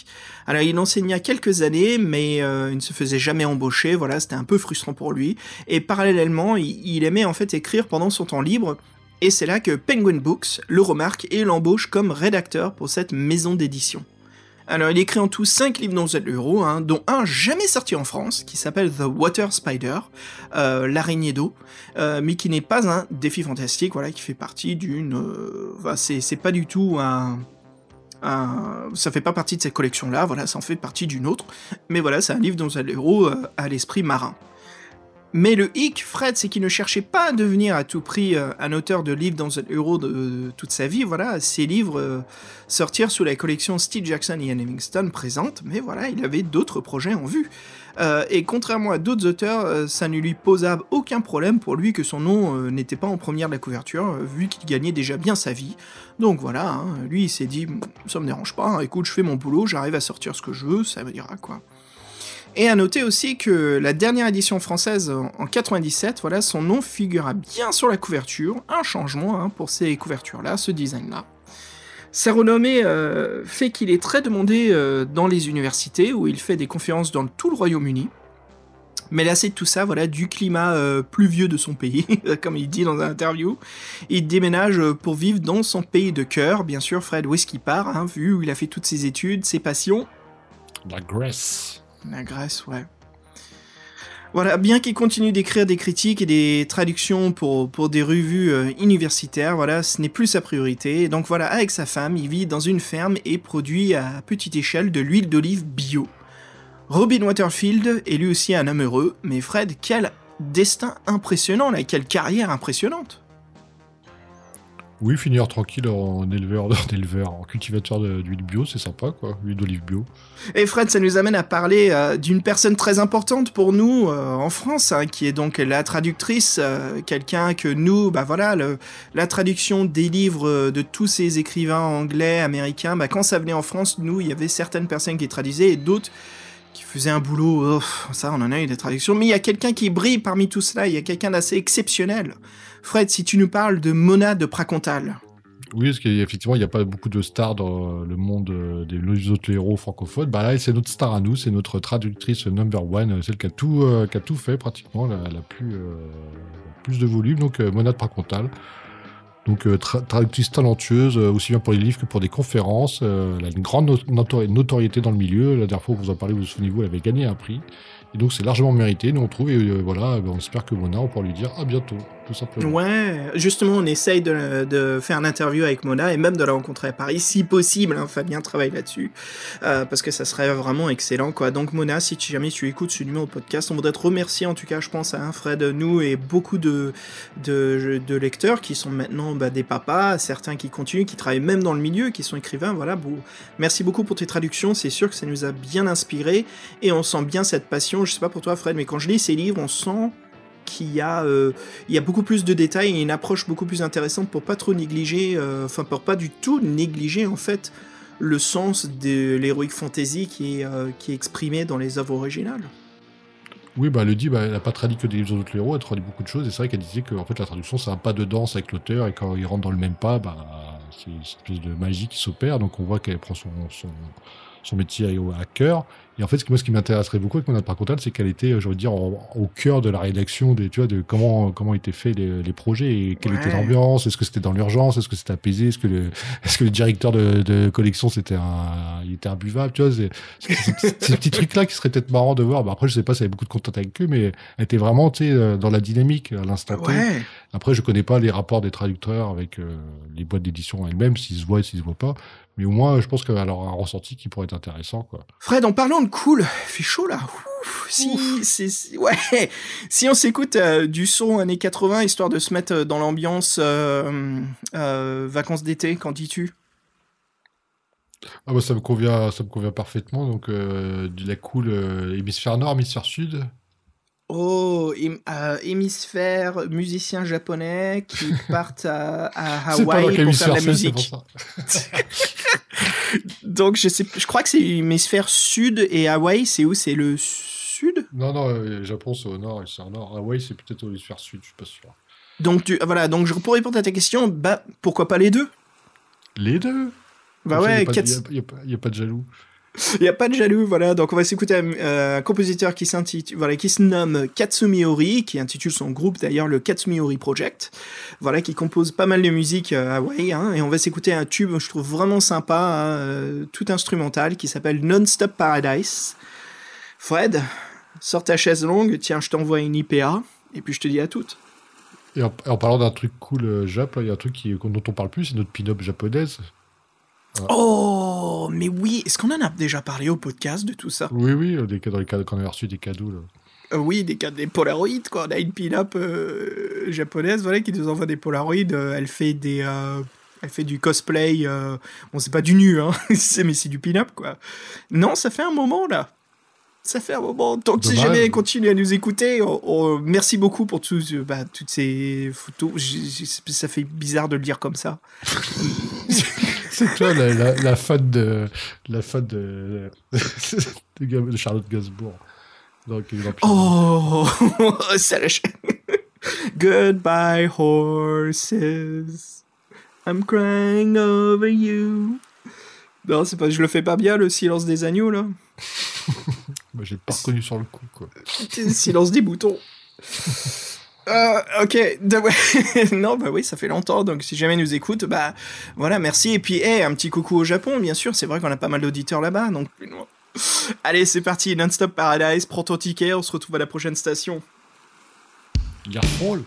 Alors il enseigna quelques années, mais euh, il ne se faisait jamais embaucher, voilà, c'était un peu frustrant pour lui, et parallèlement, il, il aimait en fait écrire pendant son temps libre, et c'est là que Penguin Books le remarque et l'embauche comme rédacteur pour cette maison d'édition. Alors, il écrit en tout 5 livres dont vous hein, dont un jamais sorti en France, qui s'appelle The Water Spider, euh, l'araignée d'eau, euh, mais qui n'est pas un défi fantastique, voilà, qui fait partie d'une... euh, c'est, pas du tout un... ça fait pas partie de cette collection-là, voilà, ça en fait partie d'une autre, mais voilà, c'est un livre dont vous à l'esprit marin. Mais le hic, Fred, c'est qu'il ne cherchait pas à devenir à tout prix euh, un auteur de livres dans le héros de, de toute sa vie. Voilà, ses livres euh, sortirent sous la collection Steve Jackson et Ian Livingstone présente, mais voilà, il avait d'autres projets en vue. Euh, et contrairement à d'autres auteurs, euh, ça ne lui posa aucun problème pour lui que son nom euh, n'était pas en première de la couverture, euh, vu qu'il gagnait déjà bien sa vie. Donc voilà, hein, lui il s'est dit, ça me dérange pas, hein, écoute, je fais mon boulot, j'arrive à sortir ce que je veux, ça me dira quoi. Et à noter aussi que la dernière édition française en en 97, voilà, son nom figura bien sur la couverture, un changement hein, pour ces couvertures-là, ce design-là. Sa renommée euh, fait qu'il est très demandé euh, dans les universités, où il fait des conférences dans tout le Royaume-Uni. Mais lassé de tout ça, voilà, du climat euh, pluvieux de son pays, comme il dit dans une interview, il déménage euh, pour vivre dans son pays de cœur. Bien sûr, Fred, qu'il part, hein, vu où il a fait toutes ses études, ses passions? La Grèce. La Grèce, ouais. Voilà, bien qu'il continue d'écrire des critiques et des traductions pour, des revues euh, universitaires, voilà, ce n'est plus sa priorité. Donc voilà, avec sa femme, il vit dans une ferme et produit à petite échelle de l'huile d'olive bio. Robin Waterfield est lui aussi un homme heureux, mais Fred, quel destin impressionnant, là, quelle carrière impressionnante. Oui, finir tranquille en éleveur, en cultivateur d'huile bio, c'est sympa, quoi. Huile d'olive bio. Et Fred, ça nous amène à parler euh, d'une personne très importante pour nous euh, en France, hein, qui est donc la traductrice, euh, quelqu'un que nous, bah voilà, le- la traduction des livres euh, de tous ces écrivains anglais, américains, bah quand ça venait en France, nous, il y avait certaines personnes qui traduisaient et d'autres qui faisaient un boulot, oh, ça on en a eu des traductions, mais il y a quelqu'un qui brille parmi tout cela, il y a quelqu'un d'assez exceptionnel. Fred, si tu nous parles de Mona de Pracontal. Oui, parce qu'effectivement, il n'y a pas beaucoup de stars dans le monde euh, des autres francophones. Bah là, c'est notre star à nous, c'est notre traductrice number one, euh, celle qui a tout, euh, qui a tout fait pratiquement, la, la plus, plus de volume, donc Mona de Pracontal. Donc tra- traductrice talentueuse, aussi bien pour les livres que pour des conférences. Elle a une grande no- notori- notoriété dans le milieu. La dernière fois que vous en parlez, vous vous souvenez-vous, elle avait gagné un prix. Et donc c'est largement mérité, nous on trouve, et voilà, on espère que Mona, on pourra lui dire à bientôt, tout simplement. Ouais, justement, on essaye de, de faire une interview avec Mona et même de la rencontrer à Paris, si possible. Hein, Fabien travaille là-dessus, euh, parce que ça serait vraiment excellent, quoi. Donc, Mona, si tu- jamais tu écoutes ce numéro de podcast, on voudrait te remercier, en tout cas, je pense à Fred, nous et beaucoup de, lecteurs qui sont maintenant bah, des papas, certains qui continuent, qui travaillent même dans le milieu, qui sont écrivains. Voilà, merci beaucoup pour tes traductions. C'est sûr que ça nous a bien inspiré et on sent bien cette passion. Je sais pas pour toi, Fred, mais quand je lis ces livres, on sent qu'il y a euh, y a beaucoup plus de détails et une approche beaucoup plus intéressante pour pas trop négliger, euh, enfin pour pas du tout négliger en fait le sens de l'heroic fantasy qui est, euh, qui est exprimé dans les œuvres originales. Oui, bah, elle le dit, bah, elle n'a pas traduit que des livres d'autres héros, elle traduit beaucoup de choses, et c'est vrai qu'elle disait que en fait, la traduction, c'est un pas de danse avec l'auteur, et quand il rentre dans le même pas, bah, c'est une espèce de magie qui s'opère, donc on voit qu'elle prend son, son, métier à cœur. Et en fait, ce qui, moi, ce qui m'intéresserait beaucoup avec Mona Pracontal, c'est qu'elle était, je veux dire, en- au cœur de la rédaction, des, tu vois, de comment, comment étaient faits les, les projets, et quelle Ouais. était l'ambiance, est-ce que c'était dans l'urgence, est-ce que c'était apaisé, est-ce que le, est-ce que le directeur de, de collection, c'était un, il était imbuvable, tu vois, c'est, ces petits trucs-là qui seraient peut-être marrants de voir. Bah, après, je sais pas si avait beaucoup de contact avec eux, mais elle était vraiment, tu sais, euh, dans la dynamique à l'instant T. Ouais, Après, je connais pas les rapports des traducteurs avec euh, les boîtes d'édition elles-mêmes, s'ils se voient et s'ils se voient pas. Mais au moins, je pense qu'elle aura un ressenti qui pourrait être intéressant, quoi. Fred, en parlant de cool, il fait chaud là. Ouf, si, c'est, si- ouais, si on s'écoute euh, du son années 80 histoire de se mettre euh, dans l'ambiance euh, euh, vacances d'été, qu'en dis-tu? Ah bah, ça me convient, ça me convient parfaitement. Donc, euh, de la cool euh, hémisphère nord, hémisphère sud. Oh, euh, hémisphère musiciens japonais qui partent à, à C'est Hawaï pour faire de la c'est, c'est musique. Donc je sais, je crois que c'est hémisphère sud et Hawaï, c'est où? C'est le sud? Non, non, euh, Japon, c'est au nord, hémisphère nord. Hawaï, c'est peut-être au hémisphère sud, je suis pas sûr. Donc tu, voilà, donc je, pour répondre à ta question, bah pourquoi pas les deux? Les deux? Bah Comme ouais, y a pas de- quatre- y a a y a pas de jaloux. Il n'y a pas de jaloux, voilà. Donc on va s'écouter un, compositeur qui s'intitule, voilà, qui se nomme Katsumi Ori, qui intitule son groupe d'ailleurs le Katsumi Ori Project. Voilà, qui compose pas mal de musique euh, à Hawaï, hein, et on va s'écouter un tube, je trouve vraiment sympa, hein, euh, tout instrumental, qui s'appelle Non-Stop Paradise. Fred, sors ta chaise longue, tiens, je t'envoie une IPA, et puis je te dis à toutes. Et en, parlant d'un truc cool euh, Jap, il y a un truc dont on parle plus, c'est notre pin-up japonaise. Oh, mais oui, est-ce qu'on en a déjà parlé au podcast de tout ça? Oui, oui, des, dans les cadeaux, quand on a reçu des cadeaux. Là. Euh, oui, des, des Polaroids, quoi. On a une pin-up euh, japonaise, voilà, qui nous envoie des Polaroids. Euh, elle fait des... elle fait du cosplay, bon c'est pas du nu, hein, mais c'est du pin-up quoi. Non, ça fait un moment là. Ça fait un moment. Donc si jamais elle continue à nous écouter, on- on- merci beaucoup pour euh, bah, toutes ces photos. J- j- ça fait bizarre de le dire comme ça. C'est toi la, la, la fan de la fan de, de, Gab- de Charlotte Gainsbourg. Donc. Oh, ça lâche. Goodbye horses, I'm crying over you. Non, c'est pas, je le fais pas bien le silence des agneaux là. Bah, j'ai pas reconnu sur le coup, quoi. silence des boutons. Euh, ok, non, bah oui, ça fait longtemps, donc si jamais ils nous écoute, bah voilà, merci. Et puis, hey, un petit coucou au Japon, bien sûr, c'est vrai qu'on a pas mal d'auditeurs là-bas, donc. Allez, c'est parti, Non-Stop Paradise, prends ton ticket, on se retrouve à la prochaine station. Garfol.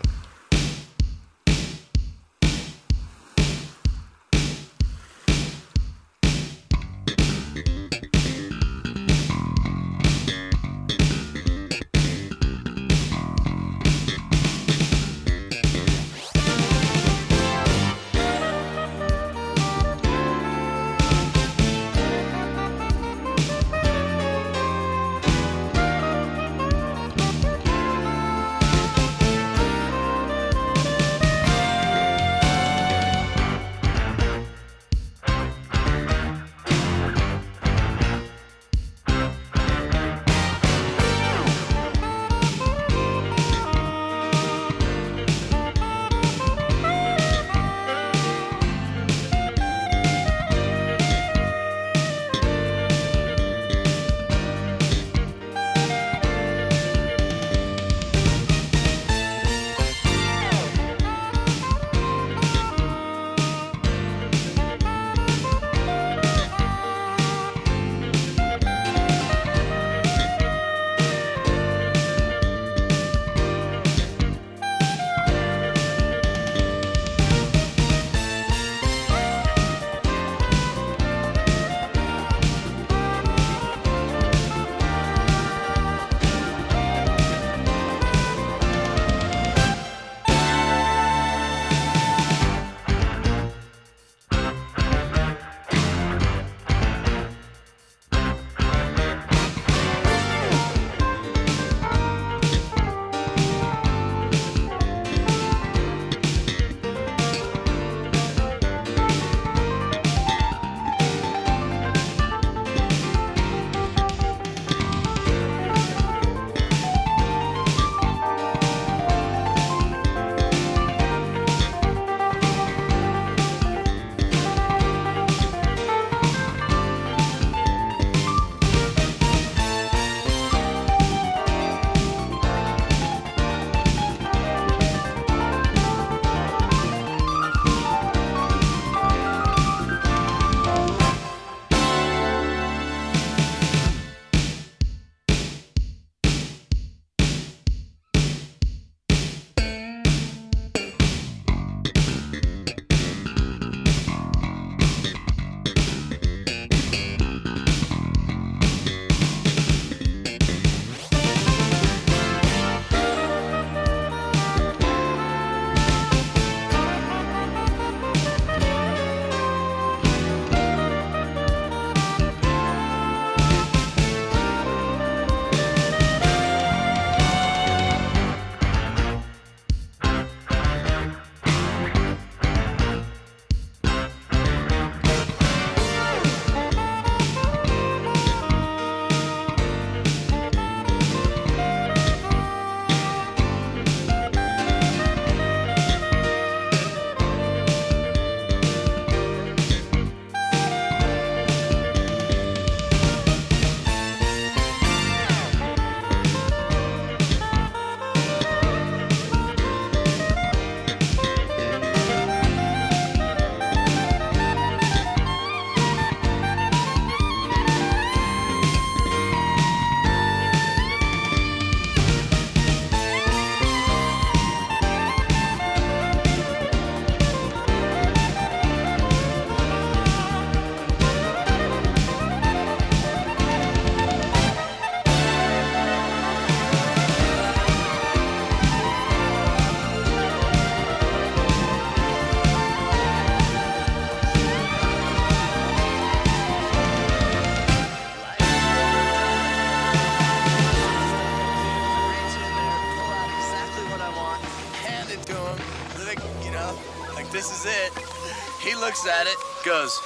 Looks at it, goes,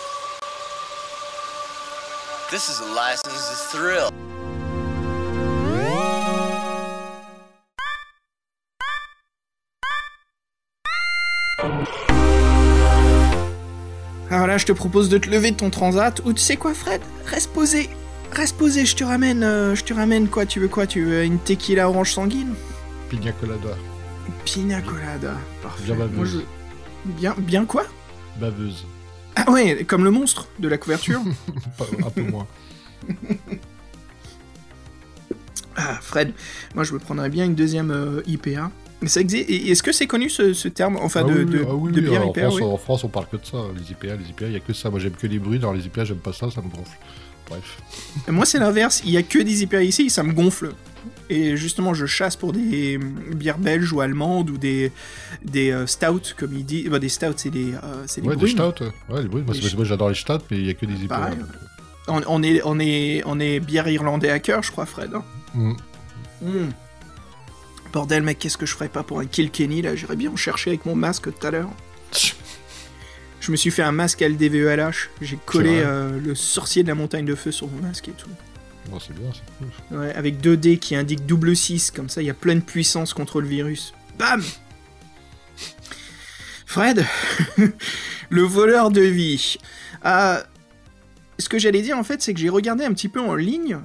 This is a license to thrill. Alors là, je te propose de te lever de ton transat, ou tu sais quoi, Fred? Reste posé. Reste posé, je te ramène, euh, je te ramène quoi Tu veux quoi Tu veux une tequila orange sanguine? Pina colada. Pina colada. Parfait. Bien baveuse. Moi, je- Bien, bien quoi? Baveuse. Ah ouais, comme le monstre de la couverture. Un peu moins. ah, Fred, moi je me prendrais bien une deuxième euh, IPA. Mais ça existe. et Est-ce que c'est connu ce, ce terme Enfin, Ah de, oui, de, oui, ah oui, de bière en, IPA, France, oui. en France, on parle que de ça. Les IPA, les IPA, il y a que ça. Moi, j'aime que les bruits. Dans les IPA, j'aime pas ça, ça me gonfle. Bref. Et Moi, c'est l'inverse. Il y a que des IPA ici, ça me gonfle. Et justement, je chasse pour des euh, bières belges ou allemandes ou des, des euh, stouts, comme il dit. Bah, des stouts, c'est des, euh, c'est des Ouais, des brunes. stouts. euh. Ouais, les bruits. Moi, Des moi, j'adore les stouts, mais il y a que des. Pareil. On, on est, on, est, on est bière irlandais à cœur, je crois, Fred. hein. Mm. Mm. Bordel, mec, qu'est-ce que je ferais pas pour un Kilkenny, là? J'irais bien en chercher avec mon masque tout à l'heure. Je me suis fait un masque LDVELH. J'ai collé euh, le sorcier de la montagne de feu sur mon masque et tout. Bon, c'est bien, c'est cool. Ouais, avec 2 dés qui indiquent double 6, comme ça il y a pleine puissance contre le virus. Bam Fred, le voleur de vie. Ah, ce que j'allais dire en fait, c'est que j'ai regardé un petit peu en ligne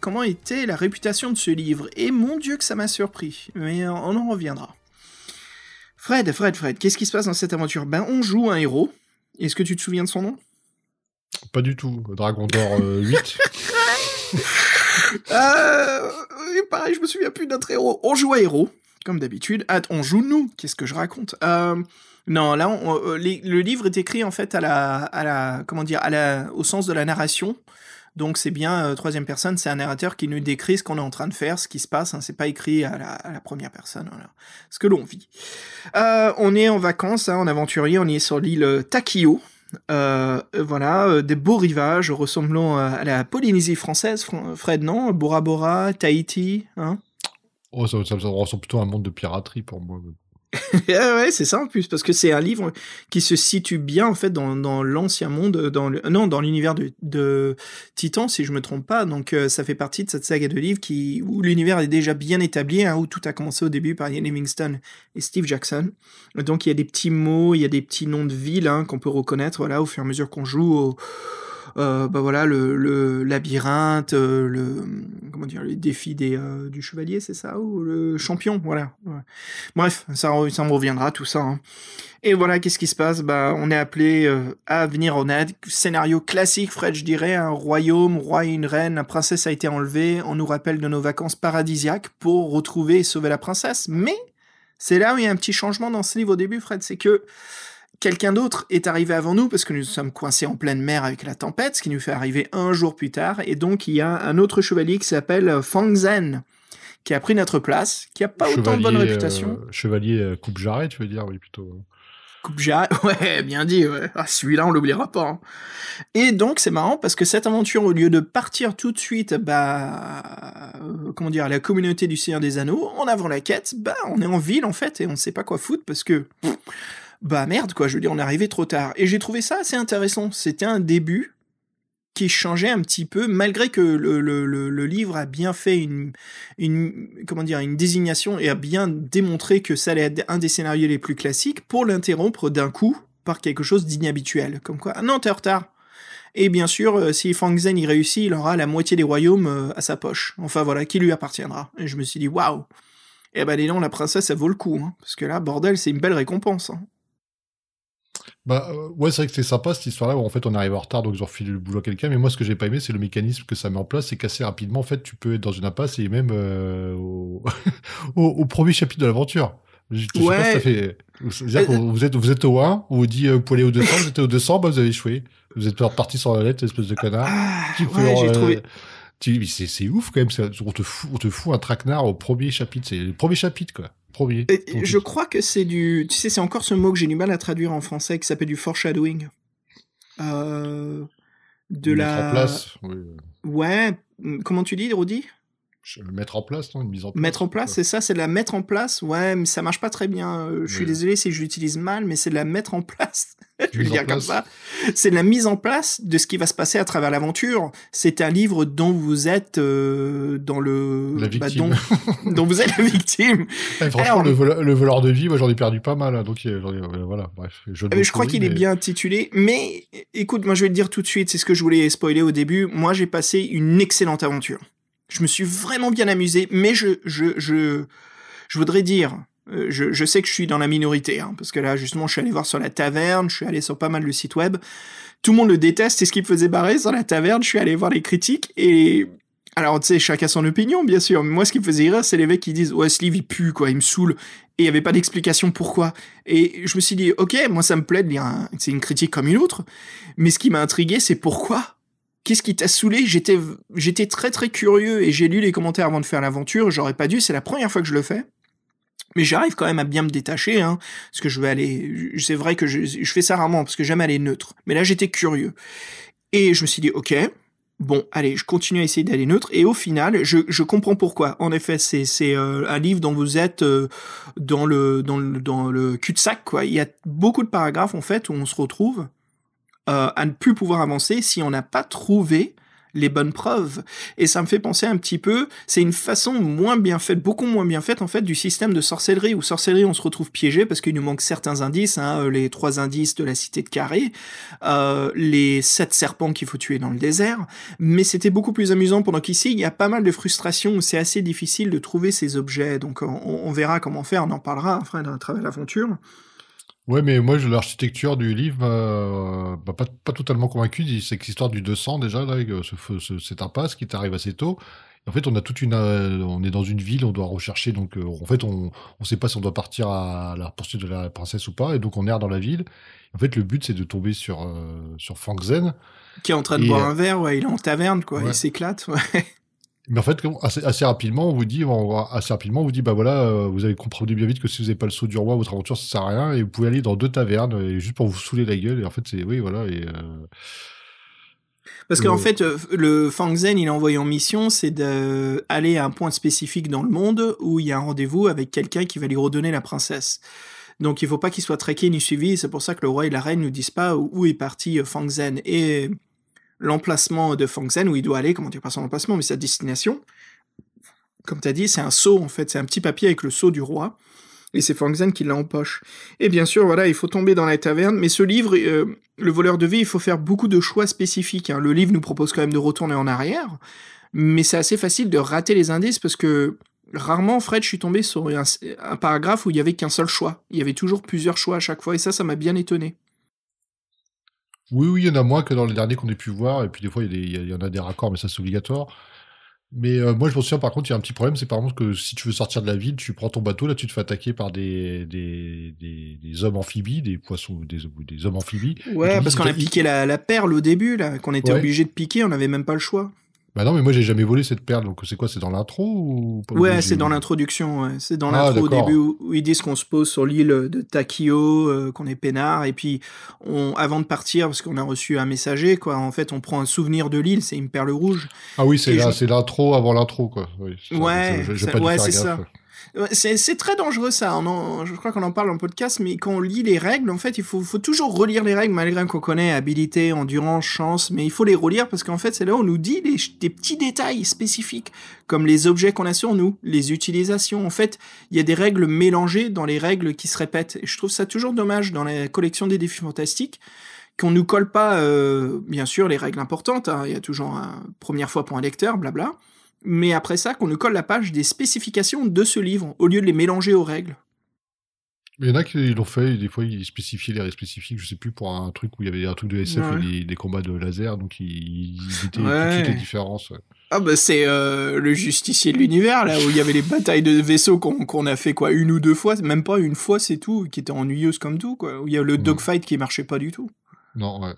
comment était la réputation de ce livre, et mon dieu que ça m'a surpris, mais on en reviendra. Fred, Fred, Fred, qu'est-ce qui se passe dans cette aventure? Ben, on joue un héros. Est-ce que tu te souviens de son nom? Pas du tout. Dragon d'or euh, 8. Euh, pareil, je me souviens plus de notre héros. On joue à héros, comme d'habitude. On joue nous. Qu'est-ce que je raconte Euh, Non, là, euh, les- le livre est écrit en fait à la, à la, comment dire, au sens de la narration. Donc c'est bien euh, troisième personne, c'est un narrateur qui nous décrit ce qu'on est en train de faire, ce qui se passe. Hein, c'est pas écrit à la, première personne. Ce que l'on vit. Euh, on est en vacances, hein, en aventurier. On est sur l'île euh, Takio. Euh, euh, voilà, euh, des beaux rivages ressemblant à, la Polynésie française, Fr- Fred, non? Bora Bora, Tahiti, hein? Oh, ça, ça, ça ressemble plutôt à un monde de piraterie pour moi. Ouais, c'est ça en plus, parce que c'est un livre qui se situe bien en fait dans, dans l'ancien monde, dans le, non, dans l'univers de, de Titan, si je me trompe pas. Donc euh, ça fait partie de cette saga de livres qui, où l'univers est déjà bien établi, hein, où tout a commencé au début par Ian Livingstone et Steve Jackson. Donc il y a des petits mots, il y a des petits noms de villes hein, qu'on peut reconnaître, voilà, au fur et à mesure qu'on joue au, bah voilà le, labyrinthe, euh, le comment dire, les défis des euh, du chevalier, c'est ça ou le champion, voilà. Bref, ça, ça me reviendra tout ça. hein. Et voilà, qu'est-ce qui se passe? Bah, on est appelé euh, à venir en aide. Scénario classique, Fred, je dirais, un royaume, roi et une reine, la princesse a été enlevée. On nous rappelle de nos vacances paradisiaques pour retrouver et sauver la princesse. Mais c'est là où il y a un petit changement dans ce livre au début, Fred, c'est que quelqu'un d'autre est arrivé avant nous parce que nous sommes coincés en pleine mer avec la tempête, ce qui nous fait arriver un jour plus tard. Et donc, il y a un autre chevalier qui s'appelle euh, Fang Zhen, qui a pris notre place, qui a pas autant de bonne réputation. euh, chevalier euh, coupe jarret, tu veux dire, oui, plutôt. Coupe jarret, ouais, bien dit, ouais. Ah, celui-là, on l'oubliera pas. hein. Et donc, c'est marrant parce que cette aventure, au lieu de partir tout de suite, bah, euh, comment dire, à la communauté du Seigneur des Anneaux, en avant la quête, bah, on est en ville, en fait, et on ne sait pas quoi foutre parce que, pff, bah, merde, quoi, je veux dire, on est arrivé trop tard. Et j'ai trouvé ça assez intéressant. C'était un début qui changeait un petit peu, malgré que le, livre a bien fait une, une, comment dire, une désignation et a bien démontré que ça allait être un des scénarios les plus classiques pour l'interrompre d'un coup par quelque chose d'inhabituel. Comme quoi, ah non, t'es en retard. Et bien sûr, euh, si Fang Zhen y réussit, il aura la moitié des royaumes euh, à sa poche. Enfin voilà, qui lui appartiendra. Et je me suis dit, waouh! Eh ben, dis donc, la princesse, ça vaut le coup. Hein, parce que là, bordel, c'est une belle récompense. Hein. Bah euh, ouais, c'est vrai que c'est sympa cette histoire-là où en fait on arrive en retard donc ils ont refilé le boulot à quelqu'un. Mais moi ce que j'ai pas aimé c'est le mécanisme que ça met en place, c'est qu'assez rapidement en fait tu peux être dans une impasse et même euh, au... au, au premier chapitre de l'aventure. Je, je sais pas si ça fait. C'est-à-dire que vous êtes vous êtes au 1, on vous dit euh, vous pouvez aller au 200, vous êtes au 200, bah vous avez échoué. Vous êtes parti sur la lettre, espèce de connard. Ah, ouais, j'ai euh, trouvé. c'est c'est ouf quand même. ça- On te fout on te fout un traquenard au premier chapitre. C'est le premier chapitre quoi. Et- Je crois que c'est du. Tu sais, c'est encore ce mot que j'ai du mal à traduire en français qui s'appelle du foreshadowing. Euh, de mettre la. en place. oui. Ouais. Comment tu dis, Rudy? Je- Mettre en place, non Une mise en place. Mettre en place, c'est ça, c'est de la mettre en place. Ouais, mais ça marche pas très bien. Euh, Je suis Oui. désolé si je l'utilise mal, mais c'est de la mettre en place. je vais le dire comme ça. C'est de la mise en place de ce qui va se passer à travers l'aventure. C'est un livre dont vous êtes euh, dans le La bah, victime. dont, dont vous êtes la victime. Eh, franchement, Alors- le, voleur, le voleur de vie, moi j'en ai perdu pas mal. hein, donc euh, ai- voilà, bref. Mais mots je crois qu'il est bien intitulé. Mais écoute, moi je vais te dire tout de suite, c'est ce que je voulais spoiler au début. Moi j'ai passé une excellente aventure. Je me suis vraiment bien amusé, mais je, je, je, je voudrais dire, euh, je, je sais que je suis dans la minorité, hein, parce que là justement je suis allé voir sur la taverne, je suis allé sur pas mal de sites web. Tout le monde le déteste, c'est ce qui me faisait barrer sur la taverne. Je suis allé voir les critiques et alors, tu sais, chacun son opinion, bien sûr. Mais moi, ce qui me faisait rire, c'est les mecs qui disent Ouais, ce livre, il pue, quoi, il me saoule. Et il n'y avait pas d'explication pourquoi. Et je me suis dit Ok, moi, ça me plaît de lire C'est une critique comme une autre. Mais ce qui m'a intrigué, c'est pourquoi Qu'est-ce qui t'a saoulé? J'étais j'étais très, très curieux et j'ai lu les commentaires avant de faire l'aventure. J'aurais pas dû, c'est la première fois que je le fais. Mais j'arrive quand même à bien me détacher, hein, parce que je vais aller. C'est vrai que je, fais ça rarement, parce que j'aime aller neutre. Mais là, j'étais curieux. Et je me suis dit, ok, bon, allez, je continue à essayer d'aller neutre. Et au final, je, je comprends pourquoi. En effet, c'est c'est euh, un livre dont vous êtes euh, dans le dans le dans le cul-de-sac, quoi. Il y a beaucoup de paragraphes en fait où on se retrouve euh, à ne plus pouvoir avancer si on n'a pas trouvé les bonnes preuves. Et ça me fait penser un petit peu, c'est une façon moins bien faite, beaucoup moins bien faite en fait du système de sorcellerie, où sorcellerie on se retrouve piégé parce qu'il nous manque certains indices, hein, les trois indices de la cité de Carré, euh, les sept serpents qu'il faut tuer dans le désert, mais c'était beaucoup plus amusant pendant qu'ici il y a pas mal de frustrations où c'est assez difficile de trouver ces objets, donc on, verra comment faire, on en parlera après à travers l'aventure. Ouais, mais moi, l'architecture du livre euh, pas, pas totalement convaincu. C'est que l'histoire du 200, déjà, là, avec ce, ce- cette impasse qui t'arrive assez tôt. En fait, on a toute une, euh, on est dans une ville, on doit rechercher. Donc, euh, en fait, on, on sait pas si on doit partir à la poursuite de la princesse ou pas. Et donc, on erre dans la ville. En fait, le but, c'est de tomber sur, euh, sur Fangzen. Qui est en train de Et, boire euh, un verre, ouais, il est en taverne, quoi, ouais. il s'éclate. Ouais. Mais en fait, assez, assez rapidement, on vous dit, on assez rapidement, on vous dit, bah voilà, euh, vous avez compris bien vite que si vous n'avez pas le saut du roi, votre aventure, ça sert à rien, et vous pouvez aller dans deux tavernes, et juste pour vous saouler la gueule, et en fait, c'est, oui, voilà, et, euh, Parce qu'en fait, euh, le Fang Zen, il est envoyé en mission, c'est d'aller à un point spécifique dans le monde où il y a un rendez-vous avec quelqu'un qui va lui redonner la princesse. Donc il faut pas qu'il soit traqué ni suivi, c'est pour ça que le roi et la reine ne disent pas où où est parti euh, Fang Zen. Et l'emplacement de Fang Zen, où il doit aller, comment dire pas son emplacement, mais sa destination, comme tu as dit, c'est un sceau en fait, c'est un petit papier avec le sceau du roi. Et c'est Fang Zen qui l'a en poche. Et bien sûr, voilà, il faut tomber dans la taverne. Mais ce livre, euh, Le voleur de vie, il faut faire beaucoup de choix spécifiques. hein. Le livre nous propose quand même de retourner en arrière. Mais c'est assez facile de rater les indices parce que rarement, Fred, je suis tombé sur un, paragraphe où il y avait qu'un seul choix. Il y avait toujours plusieurs choix à chaque fois. Et ça, ça m'a bien étonné. Oui, oui, il y en a moins que dans les derniers qu'on ait pu voir, et puis des fois, il y, en a des raccords, mais ça, c'est obligatoire. Mais euh, moi, je me souviens, par contre, il y a un petit problème, c'est par exemple que si tu veux sortir de la ville, tu prends ton bateau, là, tu te fais attaquer par des, des, des, des hommes amphibies, des poissons, des, des hommes amphibies. Ouais, parce qu'on a ils- piqué la, la perle au début, là, qu'on était Ouais. obligé de piquer, on n'avait même pas le choix. Bah non, mais moi, j'ai jamais volé cette perle, donc c'est quoi, c'est dans l'intro ou Ouais, c'est dans l'introduction, ouais. c'est dans Ah, l'intro au début où, où ils disent qu'on se pose sur l'île de Takio, euh, qu'on est peinard, et puis on, avant de partir, parce qu'on a reçu un messager, quoi, en fait, on prend un souvenir de l'île, c'est une perle rouge. Ah oui, c'est je- l'intro avant l'intro, quoi. Oui, c'est ça, Ouais, c'est ça. Ouais, C'est très dangereux ça, on en- je crois qu'on en parle en podcast, mais quand on lit les règles, en fait, il faut, faut toujours relire les règles, malgré qu'on connaît habilité, endurance, chance, mais il faut les relire parce qu'en fait, c'est là où on nous dit des, des petits détails spécifiques, comme les objets qu'on a sur nous, les utilisations. En fait, il y a des règles mélangées dans les règles qui se répètent. Et je trouve ça toujours dommage dans la collection des défis fantastiques qu'on nous colle pas, euh, bien sûr, les règles importantes. hein. Il y a toujours un première fois pour un lecteur, blabla. Mais après ça, qu'on nous colle la page des spécifications de ce livre, au lieu de les mélanger aux règles. Il y en a qui l'ont fait, des fois ils spécifiaient les règles spécifiques, je sais plus, pour un truc où il y avait un truc de SF Ouais. et des, des combats de laser, donc ils, ils étaient Ouais. suite les différences. ouais. Ah bah c'est euh, le justicier de l'univers, là, où il y avait les batailles de vaisseaux qu'on a fait quoi, une ou deux fois, même pas une fois c'est tout, qui était ennuyeuse comme tout, quoi. Où il y a le Mm. dogfight qui marchait pas du tout. Non, ouais.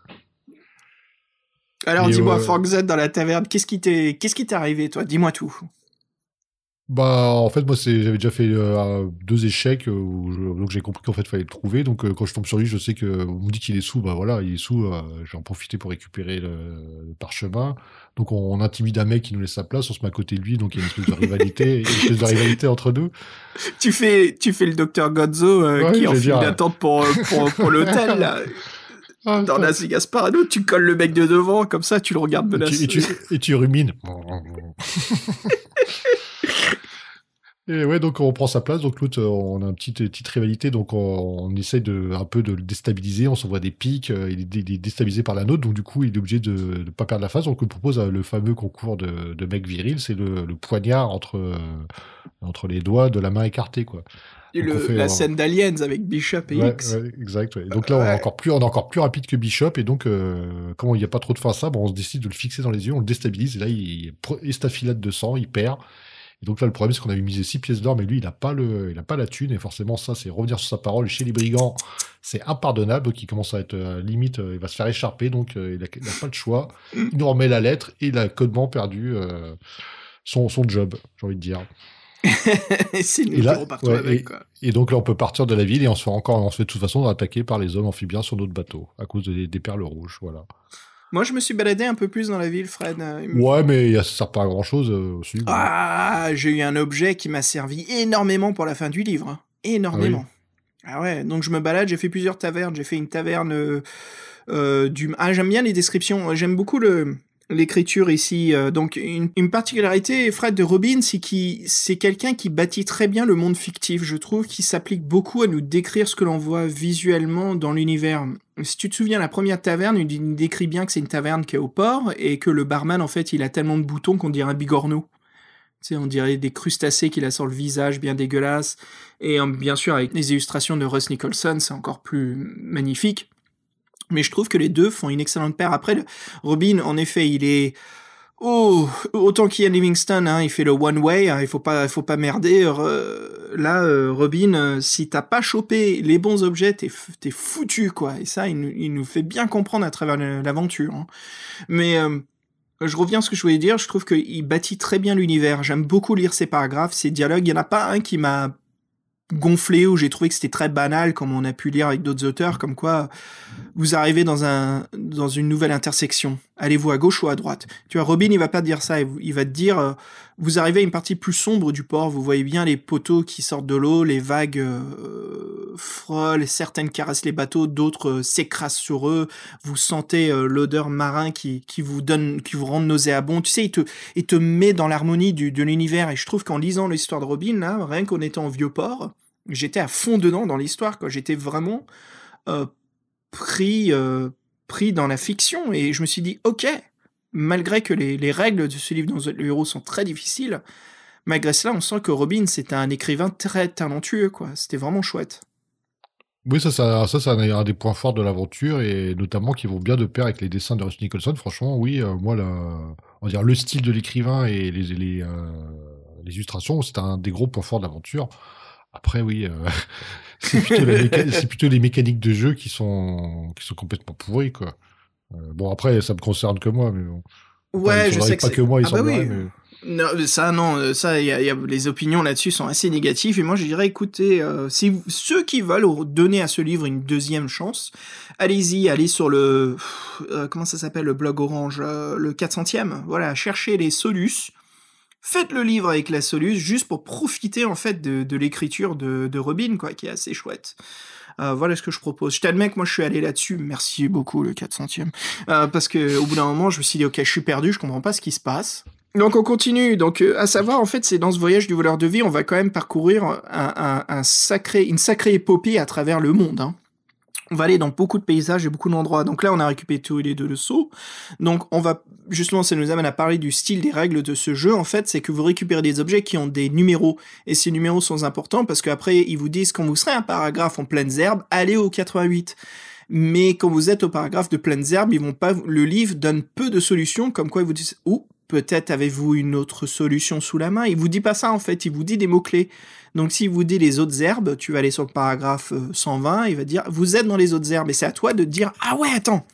Alors dis-moi, ouais. Frank Z dans la taverne, qu'est-ce qui t'est qu'est-ce qui t'est arrivé, toi? Dis-moi tout. Bah, en fait, moi, c'est, j'avais déjà fait euh, deux échecs, euh, où je- donc j'ai compris qu'en fait, il fallait le trouver. Donc, euh, quand je tombe sur lui, je sais que on me dit qu'il est sous. Bah voilà, il est sous. euh, en profiter pour récupérer le, le parchemin. Donc, on, on intimide un mec qui nous laisse sa place. On se met à côté de lui. Donc, il y a une espèce de rivalité, une espèce de rivalité entre nous. Tu fais, tu fais le docteur Godzo euh, Ouais, qui en file d'attente pour, pour, pour l'hôtel, là. Ah, Dans putain. Las Vegas Parano, tu colles le mec de devant, comme ça, tu le regardes et, menacer. tu, et, tu, et tu rumines. Et ouais, donc on prend sa place. Donc l'autre, euh, on a une petite, petite rivalité. Donc on, on essaye de, un peu de le déstabiliser. On s'envoie des pics. euh, Il est, dé- il est déstabilisé par la nôtre. Donc du coup, il est obligé de ne pas perdre la face. Donc on propose euh, le fameux concours de, de mec viril. C'est le, le poignard entre, entre les doigts de la main écartée. Quoi. Et donc le- on fait, la scène d'Aliens avec Bishop et Ouais, X. ouais, exact. ouais. Donc là, on, est encore plus, on est encore plus rapide que Bishop. Et donc, euh, comme il n'y a pas trop de fin à ça, bon, on se décide de le fixer dans les yeux. On le déstabilise. Et là, il il estafilade de sang. Il perd. Et donc là, le problème, c'est qu'on avait misé 6 pièces d'or, mais lui, il n'a pas, le, il a pas la thune. Et forcément, ça, c'est revenir sur sa parole. Chez les brigands, c'est impardonnable. Donc, il commence à être euh, limite, euh, il va se faire écharper. Donc, euh, il n'a pas le choix. Il nous remet la lettre et il a codement perdu son, son job, j'ai envie de dire. Et Et là, qui repartons ouais, avec, et- quoi. Et donc là, on peut partir de la ville et on se fait encore, on se fait de toute façon attaquer par les hommes amphibiens sur notre bateau à cause des, des perles rouges. Voilà. Moi, je me suis baladé un peu plus dans la ville, Fred. Euh, Ouais, mais ça sert pas à grand chose aussi. bon. Ah, j'ai eu un objet qui m'a servi énormément pour la fin du livre. hein. Énormément. Ah, ouais, donc je me balade, j'ai fait plusieurs tavernes. J'ai fait une taverne euh, euh, du... Ah, j'aime bien les descriptions. J'aime beaucoup le l'écriture ici. Euh, donc, une, particularité, Fred, de Robin, c'est qu'il c'est quelqu'un qui bâtit très bien le monde fictif, je trouve, qui s'applique beaucoup à nous décrire ce que l'on voit visuellement dans l'univers. Si tu te souviens, la première taverne, il il décrit bien que c'est une taverne qui est au port et que le barman, en fait, il a tellement de boutons qu'on dirait un bigorneau. Tu sais, on dirait des crustacés qu'il a sur le visage, bien dégueulasse. Et euh, bien sûr, avec les illustrations de Russ Nicholson, c'est encore plus magnifique. Mais je trouve que les deux font une excellente paire. Après, Robin, en effet, il est... Oh, autant a Livingston, hein, il fait le one way, hein, il faut pas, faut pas merder. là, euh, Robin, euh, si t'as pas chopé les bons objets, t'es, foutu, quoi. Et ça, il, nous- il nous fait bien comprendre à travers l'aventure. hein. Mais euh, je reviens à ce que je voulais dire. Je trouve qu'il bâtit très bien l'univers. J'aime beaucoup lire ses paragraphes, ses dialogues. Il y en a pas un qui m'a gonflé où j'ai trouvé que c'était très banal, comme on a pu lire avec d'autres auteurs, comme quoi vous arrivez dans un dans une nouvelle intersection. Allez-vous à gauche ou à droite? Tu vois, Robin, il va pas te dire ça. Il va te dire, euh, vous arrivez à une partie plus sombre du port. Vous voyez bien les poteaux qui sortent de l'eau, les vagues euh, frôlent, certaines caressent les bateaux, d'autres euh, s'écrasent sur eux. Vous sentez euh, l'odeur marin qui qui vous donne, qui vous rend nauséabond. Tu sais, il te il te met dans l'harmonie de l'univers. Et je trouve qu'en lisant l'histoire de Robin, rien qu'en étant au vieux port, j'étais à fond dedans dans l'histoire. Quoi, j'étais vraiment euh, pris, euh, pris dans la fiction et je me suis dit, ok, malgré que les, les règles de ce livre dont le héros sont très difficiles, malgré cela, on sent que Robin, c'est un écrivain très talentueux, quoi. C'était vraiment chouette. Oui, ça, ça, ça, c'est un, des points forts de l'aventure et notamment qui vont bien de pair avec les dessins de Russ Nicholson. Franchement, oui, euh, moi, la, on le style de l'écrivain et les, les, les illustrations, c'est un des gros points forts de l'aventure. Après, oui, euh, c'est plutôt, les mécaniques de jeu qui sont, qui sont complètement pourries, quoi. Euh, bon, après, ça me concerne que moi, mais bon. Ouais, je sais que pas que moi, il Ah bah oui. mais- Non, ça, non, euh, ça, y a, il y a- les opinions là-dessus sont assez négatives. Et moi, je dirais, écoutez, euh, si ceux qui veulent donner à ce livre une deuxième chance, allez-y, allez sur le, comment ça s'appelle, le blog Orange, le 400e. Voilà, cherchez les Solus. Faites le livre avec la Solus juste pour profiter en fait de, l'écriture de, de Robin, quoi, qui est assez chouette. Euh, voilà ce que je propose. Je t'admets que moi je suis allé là-dessus. Merci beaucoup le 400e. Euh, parce que au bout d'un moment, je me suis dit ok, je suis perdu, je comprends pas ce qui se passe. Donc on continue. Donc euh, à savoir en fait, c'est dans ce voyage du voleur de vie, on va quand même parcourir un sacré, une sacrée épopée à travers le monde. hein. On va aller dans beaucoup de paysages et beaucoup d'endroits. Donc là, on a récupéré tous les deux le saut. Donc on va justement, ça nous amène à parler du style des règles de ce jeu. En fait, c'est que vous récupérez des objets qui ont des numéros et ces numéros sont importants parce qu'après ils vous disent quand vous serez un paragraphe en pleines herbes, allez au 88 mais quand vous êtes au paragraphe de pleines herbes, ils vont pas, le livre donne peu de solutions, comme quoi ils vous disent, ou peut-être avez-vous une autre solution sous la main. Il vous dit pas ça en fait, il vous dit des mots-clés. Donc s'il vous dit les autres herbes, tu vas aller sur le paragraphe euh, 120, il va dire, vous êtes dans les autres herbes, et c'est à toi de dire, ah ouais, attends,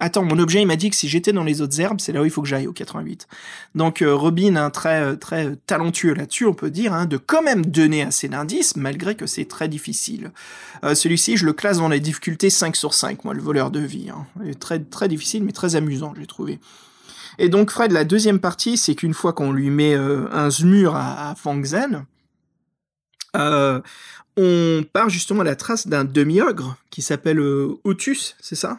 Attends, mon objet, il m'a dit que si j'étais dans les autres herbes, c'est là où il faut que j'aille, au 88. Donc euh, Robin, hein, très euh, très talentueux là-dessus, on peut dire, hein, de quand même donner assez d'indices, malgré que c'est très difficile. Euh, Celui-ci, je le classe dans les difficultés 5 sur 5, moi, le voleur de vie. Hein. Très difficile, mais très amusant, j'ai trouvé. Et donc Fred, la deuxième partie, c'est qu'une fois qu'on lui met euh, un zmur à, à Fang Zen, euh, on part justement à la trace d'un demi-ogre qui s'appelle euh, Otus, c'est ça?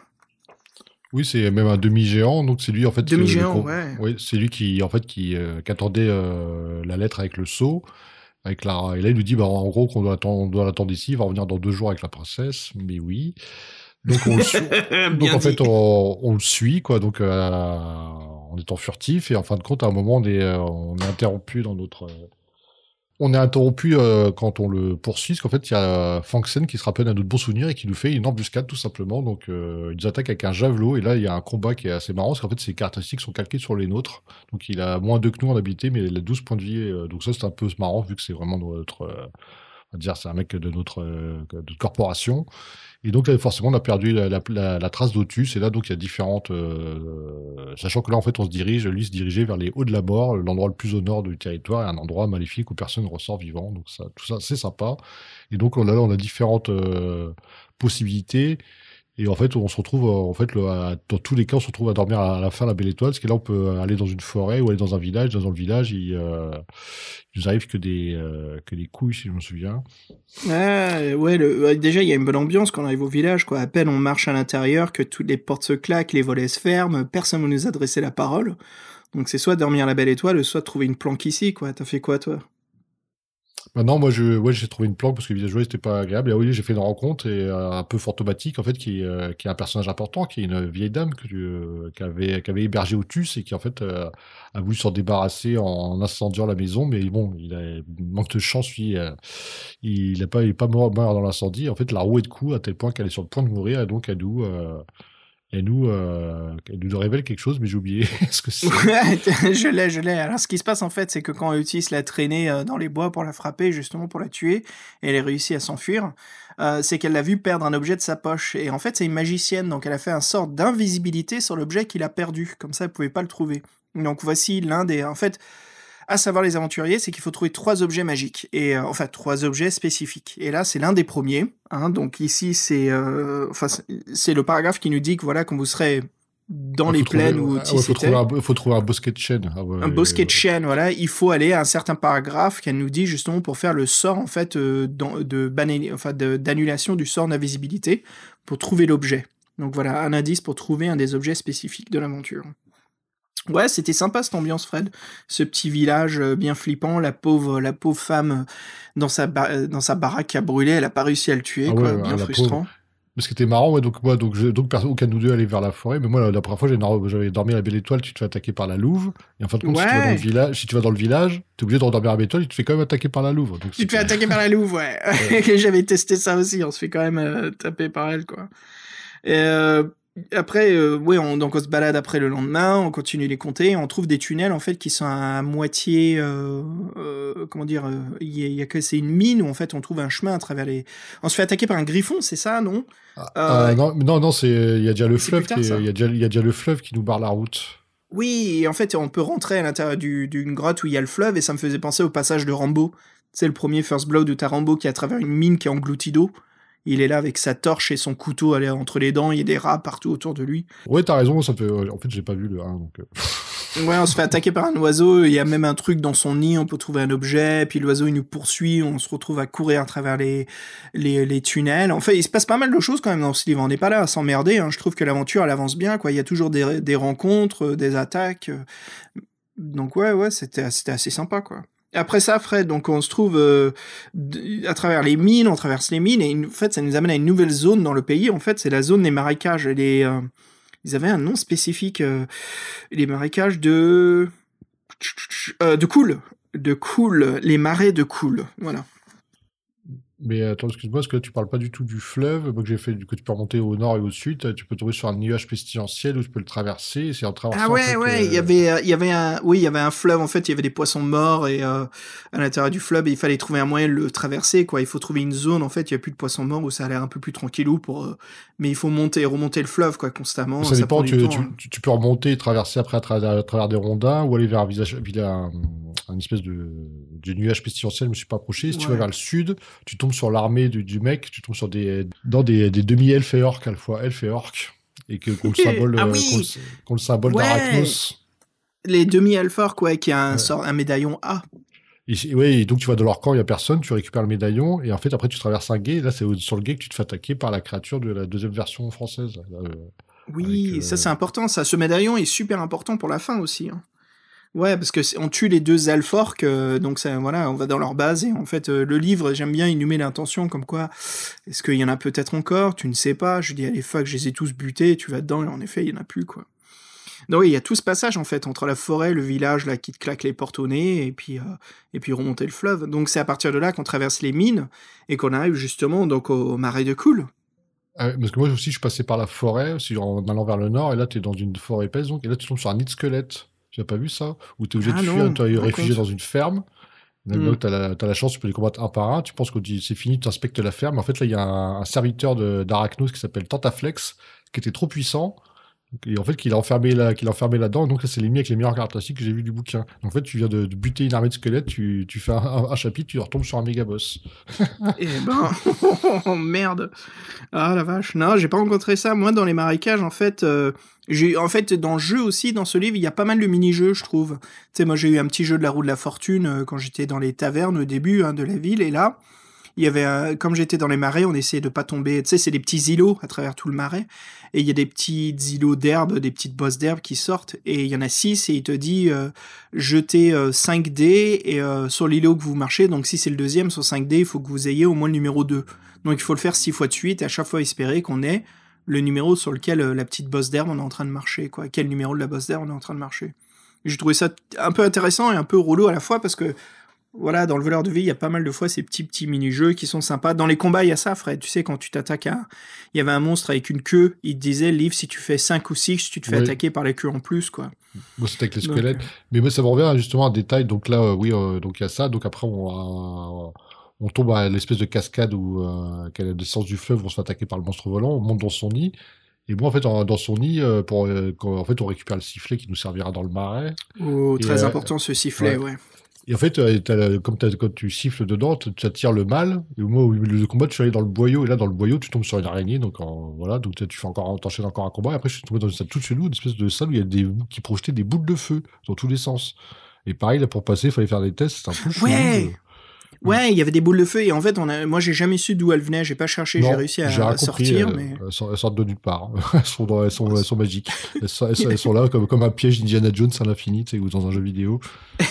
Oui, c'est même un demi-géant, donc c'est lui en fait. Demi-géant, ouais. Oui, c'est lui qui en fait qui, qui attendait la lettre avec le sceau. Avec la... Et là, il nous dit, bah, en gros, qu'on doit attendre, on doit l'attendre ici, il va revenir dans deux jours avec la princesse, mais oui. Donc, on le suit. Donc en fait, on, on le suit, quoi, donc en étant furtif, et en fin de compte, à un moment, on est, euh, interrompu dans notre. euh, On est interrompu euh, quand on le poursuit, parce qu'en fait, il y a Fangsen qui se rappelle à notre bon souvenir et qui nous fait une embuscade, tout simplement. Donc, il nous attaque avec un javelot, et là, il y a un combat qui est assez marrant, parce qu'en fait, ses caractéristiques sont calquées sur les nôtres. Donc, il a moins 2 que nous en habilité, mais il a 12 points de vie. donc, ça, c'est un peu marrant, vu que c'est vraiment notre. Dire, c'est un mec de notre, euh, corporation. Et donc, forcément, on a perdu la, trace d'Otus. Et là, donc, il y a différentes. euh, sachant que là, en fait, on se dirige, lui se dirigeait vers les hauts de la mort, l'endroit le plus au nord du territoire, et un endroit maléfique où personne ne ressort vivant. Donc, tout ça, c'est sympa. Et donc, on a différentes euh, possibilités. Et en fait, on se retrouve, euh, en fait, dans tous les cas, on se retrouve à dormir à la fin la belle étoile, parce que là, on peut aller dans une forêt ou aller dans un village. Dans le village, il, euh, nous arrive que des, euh, que des couilles, si je me souviens. Ah, ouais, déjà, il y a une bonne ambiance quand on arrive au village, quoi. À peine on marche à l'intérieur, que toutes les portes se claquent, les volets se ferment, personne ne nous adresser la parole. Donc c'est soit dormir à la belle étoile, soit trouver une planque ici, quoi. T'as fait quoi, toi? Maintenant, moi, je, ouais, j'ai trouvé une planque parce que village c'était pas agréable. Et ah oui, j'ai fait une rencontre et euh, un peu fantomatique, en fait, qui, euh, qui est un personnage important, qui est une vieille dame euh, qui avait, qui avait hébergé Otus et qui, en fait, a voulu s'en débarrasser en incendiant la maison. Mais bon, il manque de chance, lui. il n'est pas, pas mort, mort dans l'incendie. En fait, la roue est de coup à tel point qu'elle est sur le point de mourir. Et donc, elle nous, elle nous, euh, elle nous révèle quelque chose, mais j'ai oublié ce que c'est. Je l'ai, je l'ai. Alors, ce qui se passe, en fait, c'est que quand Otis l'a traînée euh, dans les bois pour la frapper, justement pour la tuer, et elle a réussi à s'enfuir, euh, c'est qu'elle l'a vu perdre un objet de sa poche. Et en fait, c'est une magicienne, donc elle a fait un sort d'invisibilité sur l'objet qu'il a perdu. Comme ça, elle pouvait pas le trouver. Donc, voici l'un des... En fait, à savoir les aventuriers, c'est qu'il faut trouver trois objets magiques. Et, euh, enfin, trois objets spécifiques. Et là, c'est l'un des premiers. Hein, donc ici, c'est... euh, Enfin, c'est- le paragraphe qui nous dit que, voilà, quand vous serez dans Il les plaines où ah ouais, Otis faut était- trouver un, faut trouver un bosquet de chêne. Ah ouais, un bosquet de chêne, voilà, il faut aller à un certain paragraphe qu'elle nous dit justement pour faire le sort en fait euh, dans- de banali- enfin de- d'annulation du sort d'invisibilité pour trouver l'objet. Donc voilà, un indice pour trouver un des objets spécifiques de l'aventure. Ouais, c'était sympa cette ambiance, Fred. Ce petit village euh, bien flippant, la pauvre, la pauvre femme euh, dans sa, euh, dans sa baraque a brûlé, elle a pas réussi à le tuer, Ah quoi, ouais, bien frustrant. Mais ce qui était marrant, ouais, donc moi, donc, je, donc personne, aucun de nous deux allait vers la forêt, mais moi, la, la première fois, j'avais dormi à la Belle Étoile, tu te fais attaquer par la Louve, et en fin de compte, si, tu vas dans le village, si tu vas dans le village, t'es obligé de redormir à la Belle Étoile, et tu te fais quand même attaquer par la Louve. Donc, Tu te fais attaquer par la louve, ouais. J'avais testé ça aussi, on se fait quand même euh, taper par elle, quoi. Et, euh, après, euh, ouais, on, donc on se balade après le lendemain, on continue les compter, on trouve des tunnels en fait qui sont à moitié, euh, euh, comment dire, euh, il y y a que c'est une mine où en fait on trouve un chemin à travers les. On se fait attaquer par un griffon, c'est ça, non? Ah, Euh, non, non, non, c'est, il y a déjà le fleuve, il y a déjà, il y a déjà le fleuve qui nous barre la route. Oui, et en fait, on peut rentrer à l'intérieur du- d'une grotte où il y a le fleuve, et ça me faisait penser au passage de Rambo. C'est le premier First Blood où t'as Rambo qui est à travers une mine qui est engloutie d'eau. Il est là avec sa torche et son couteau entre les dents, il y a des rats partout autour de lui. Ouais, t'as raison, ça fait, en fait, j'ai pas vu le 1, donc, euh, Ouais, on se fait attaquer par un oiseau, il y a même un truc dans son nid, on peut trouver un objet, puis l'oiseau il nous poursuit, on se retrouve à courir à travers les, les, les tunnels. En fait, il se passe pas mal de choses quand même dans ce livre, on n'est pas là à s'emmerder, hein. je trouve que l'aventure elle avance bien, quoi. Il y a toujours des, des rencontres, euh, des attaques. euh. Donc ouais, ouais, c'était c'était assez sympa, quoi. Après ça, Fred, on se trouve euh, à travers les mines, on traverse les mines, et en fait, ça nous amène à une nouvelle zone dans le pays. En fait, c'est la zone des marécages. Les, euh, ils avaient un nom spécifique, euh, les marécages de de Cool, de Cool, les marais de Cool, voilà. Mais attends, excuse-moi, parce que là, tu parles pas du tout du fleuve? Moi, que j'ai fait, que tu peux remonter au nord et au sud. Tu peux tomber sur un nuage pestilentiel où tu peux le traverser. et C'est en traversant. Ah en ouais, fait, ouais, il y euh, avait, euh, il y avait un, oui, il y avait un fleuve en fait, il y avait des poissons morts et euh, à l'intérieur du fleuve, il fallait trouver un moyen de le traverser quoi. Il faut trouver une zone en fait, il y a plus de poissons morts où ça a l'air un peu plus tranquillou pour, euh, mais il faut monter et remonter le fleuve quoi constamment. Ça dépend, tu, du tu, temps, hein. tu- tu peux remonter et traverser après à travers, à travers des rondins ou aller vers un visage, via un, un espèce de, de nuage pestilentiel, je me suis pas approché. Si tu vas vers le sud, tu tombes sur l'armée du, du mec, tu tombes sur des, dans des, des demi-elfes et orques à la fois, elfes et orques, et que, qu'on le symbole, Ah euh, oui le- symbole Ouais. d'Arachnos. Les demi alpha quoi, qui a un Ouais. sort, un médaillon A. Et, ouais, et donc tu vas dans leur camp, il y a personne, tu récupères le médaillon, et en fait après tu traverses un guet, et là c'est sur le guet que tu te fais attaquer par la créature de la deuxième version française. Euh, Oui, Avec, euh, ça c'est important, ça. Ce médaillon est super important pour la fin aussi. hein. Ouais, parce que on tue les deux Alforques, euh, donc voilà, on va dans leur base et en fait euh, le livre, j'aime bien, il nous met l'intention comme quoi, est-ce qu'il y en a peut-être encore? Tu ne sais pas. Je dis allez fuck, je les ai tous butés. Tu vas dedans et en effet il y en a plus quoi. Donc oui, il y a tout ce passage en fait entre la forêt, le village là qui te claque les portes au nez et puis euh, et puis remonter le fleuve. Donc c'est à partir de là qu'on traverse les mines et qu'on arrive justement donc au marais de Cool. Ah parce que moi aussi, je passé par la forêt, en allant vers le nord, et là, tu es dans une forêt épaisse, donc, et là, tu tombes sur un nid de squelette. Tu n'as pas vu ça? Où tu es obligé Ah de non, fuir, tu es réfugié dans une ferme? Donc, Hmm. tu as, la chance, tu peux les combattre un par un. Tu penses que c'est fini, tu inspectes la ferme. En fait, là, il y a un, un serviteur de- d'Arachnos qui s'appelle Tantaflex, qui était trop puissant. Et en fait, qu'il a enfermé là, qu'il a enfermé là-dedans. Donc c'est avec les meilleures caractéristiques que j'ai vu du bouquin. En fait, tu viens de, buter une armée de squelettes, tu, tu fais un chapitre, tu retombes sur un méga boss. Eh ben, oh, merde. Ah la vache. Non, j'ai pas rencontré ça. Moi, dans les marécages, en fait, euh, j'ai, en fait, dans le jeu aussi, dans ce livre, il y a pas mal de mini-jeux, je trouve. Tu sais, moi, j'ai eu un petit jeu de la roue de la fortune euh, quand j'étais dans les tavernes au début hein, de la ville, et là, il y avait, un- comme j'étais dans les marais, on essayait de pas tomber. Tu sais, c'est des petits îlots à travers tout le marais, et il y a des petits îlots d'herbe, des petites bosses d'herbe qui sortent, et il y en a six, et il te dit euh, jetez euh, 5 dés et euh, sur l'îlot que vous marchez. Donc si c'est le deuxième sur 5 dés, il faut que vous ayez au moins le numéro 2. Donc il faut le faire 6 fois de suite et à chaque fois espérer qu'on ait le numéro sur lequel euh, la petite bosse d'herbe on est en train de marcher. Quoi. Quel numéro de la bosse d'herbe on est en train de marcher. J'ai trouvé ça un peu intéressant et un peu relou à la fois parce que voilà, dans le voleur de vie, il y a pas mal de fois ces petits petits mini-jeux qui sont sympas. Dans les combats, il y a ça, Fred. Tu sais, quand tu t'attaques à. Il y avait un monstre avec une queue, il te disait, livre, si tu fais 5 ou 6, tu te fais Oui. attaquer par la queue en plus, quoi. Moi, c'était avec les Donc, squelettes. Mais moi, ça me revient justement à un détail. Donc là, euh, oui, euh, donc il y a ça. Donc après, on, euh, on tombe à l'espèce de cascade où, euh, qu'à la descente du fleuve, on se fait attaquer par le monstre volant. On monte dans son nid. Et moi, en fait, en- dans son nid, euh, pour, euh, en fait, on récupère le sifflet qui nous servira dans le marais. Oh, Et, très euh, important ce sifflet, ouais. Et en fait, euh, comme quand tu siffles dedans, tu attires le mal. Et au moment où le combat, tu suis allé dans le boyau. Et là, dans le boyau, tu tombes sur une araignée. Donc en- voilà, donc tu fais encore, t'enchaînes encore un combat. Et après, je suis tombé dans une salle toute chelou, une espèce de salle où il y a des qui projetaient des boules de feu dans tous les sens. Et pareil, là, pour passer, il fallait faire des tests. C'est un peu. Ouais. euh. Ouais, il y avait des boules de feu et en fait, on a... moi j'ai jamais su d'où elles venaient, j'ai pas cherché, j'ai réussi à, à sortir, euh, mais elles, sortent, de nulle part. elles, sont dans- elles, sont, elles sont magiques. Elles sont, elles sont- elles sont là comme, comme un piège d'Indiana Jones à l'infini, tu sais, ou dans un jeu vidéo.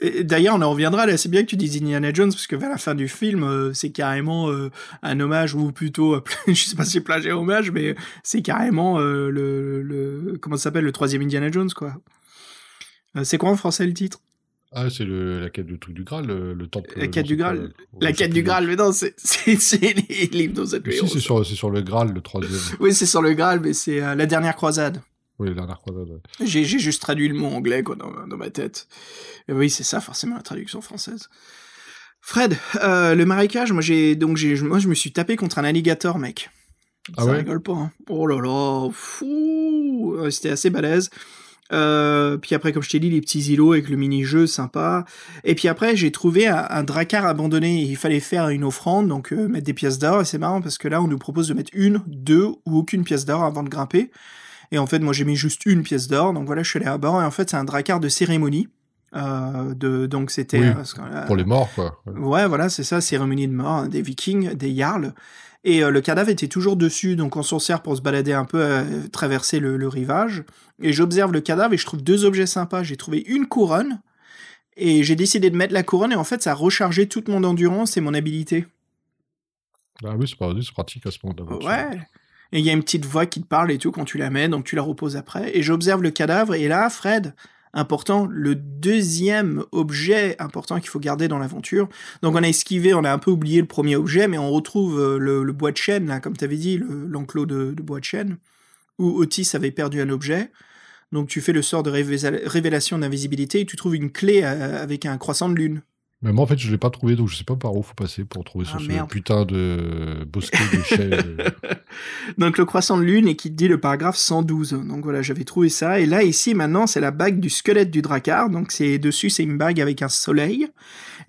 D'ailleurs, on en reviendra là. C'est bien que tu dises Indiana Jones parce que vers la fin du film, euh, c'est carrément euh, un hommage ou plutôt, euh, je sais pas si plagiat hommage, mais c'est carrément euh, le, le comment ça s'appelle le troisième Indiana Jones quoi. C'est quoi en français le titre? Ah, c'est la quête du truc du Graal, le, le temple. La quête du Graal. La quête du Graal, mais non, c'est les livres dans cette si, c'est sur, sur le Graal, le troisième. Oui, c'est sur le Graal, mais c'est la dernière croisade. Oui, la dernière croisade. ouais. J'ai juste traduit le mot anglais quoi, dans, dans ma tête. Et oui, c'est ça forcément la traduction française. Fred, euh, le marécage, moi j'ai donc j'ai moi je me suis tapé contre un alligator, mec. Ah ça ouais rigole pas. hein. Oh là là, fou. Ouais, C'était assez balèze. Euh, puis après, comme je t'ai dit, les petits îlots avec le mini-jeu sympa. Et puis après, j'ai trouvé un, un dracar abandonné. Il fallait faire une offrande, donc euh, mettre des pièces d'or. Et c'est marrant parce que là, on nous propose de mettre une, deux ou aucune pièce d'or avant de grimper. Et en fait, moi, j'ai mis juste une pièce d'or. Donc voilà, je suis allé à bord. Et en fait, c'est un dracar de cérémonie. Euh, de, donc c'était Oui, euh, qu'on- Pour les morts, quoi. Ouais. Voilà, c'est ça, cérémonie de mort, hein, des vikings, des jarls. Et euh, le cadavre était toujours dessus, donc on s'en sert pour se balader un peu, euh, traverser le, le rivage. Et j'observe le cadavre et je trouve deux objets sympas. J'ai trouvé une couronne, et j'ai décidé de mettre la couronne, et en fait, ça a rechargé toute mon endurance et mon habilité. Ah oui, c'est pratique à ce moment-là. Ouais. Et il y a une petite voix qui te parle et tout quand tu la mets, donc tu la reposes après. Et j'observe le cadavre, et là, Fred, important, le deuxième objet important qu'il faut garder dans l'aventure. Donc on a esquivé, on a un peu oublié le premier objet, mais on retrouve euh, le, bois de chêne, là, comme tu avais dit, le- l'enclos de, de bois de chêne, où Otis avait perdu un objet. Donc tu fais le sort de révélation d'invisibilité et tu trouves une clé euh, avec un croissant de lune. Mais moi, en fait, je l'ai pas trouvé, donc je sais pas par où faut passer pour trouver Ah, ce, putain de bosquet de. Donc le croissant de lune et qui dit le paragraphe 112. Donc voilà, j'avais trouvé ça. Et là, ici, maintenant, c'est la bague du squelette du Drakkar. Donc c'est dessus, c'est une bague avec un soleil.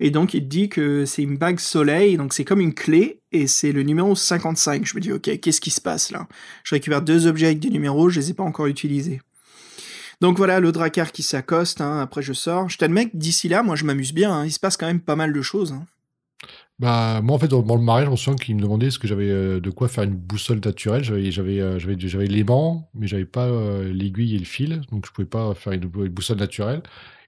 Et donc il dit que c'est une bague soleil. Donc c'est comme une clé. Et c'est le numéro 55. Je me dis, ok, qu'est-ce qui se passe là? Je récupère deux objets avec des numéros, je les ai pas encore utilisés. Donc voilà, le Drakkar qui s'accoste. hein, après, je sors. Je t'admets que d'ici là, moi, je m'amuse bien. hein, il se passe quand même pas mal de choses. hein. Bah, moi, en fait, dans, dans le marais, je me souviens qu'il me demandait ce que j'avais euh, de quoi faire une boussole naturelle. J'avais, j'avais, euh, j'avais, j'avais l'aimant, mais j'avais pas euh, l'aiguille et le fil, donc je pouvais pas faire une, une boussole naturelle.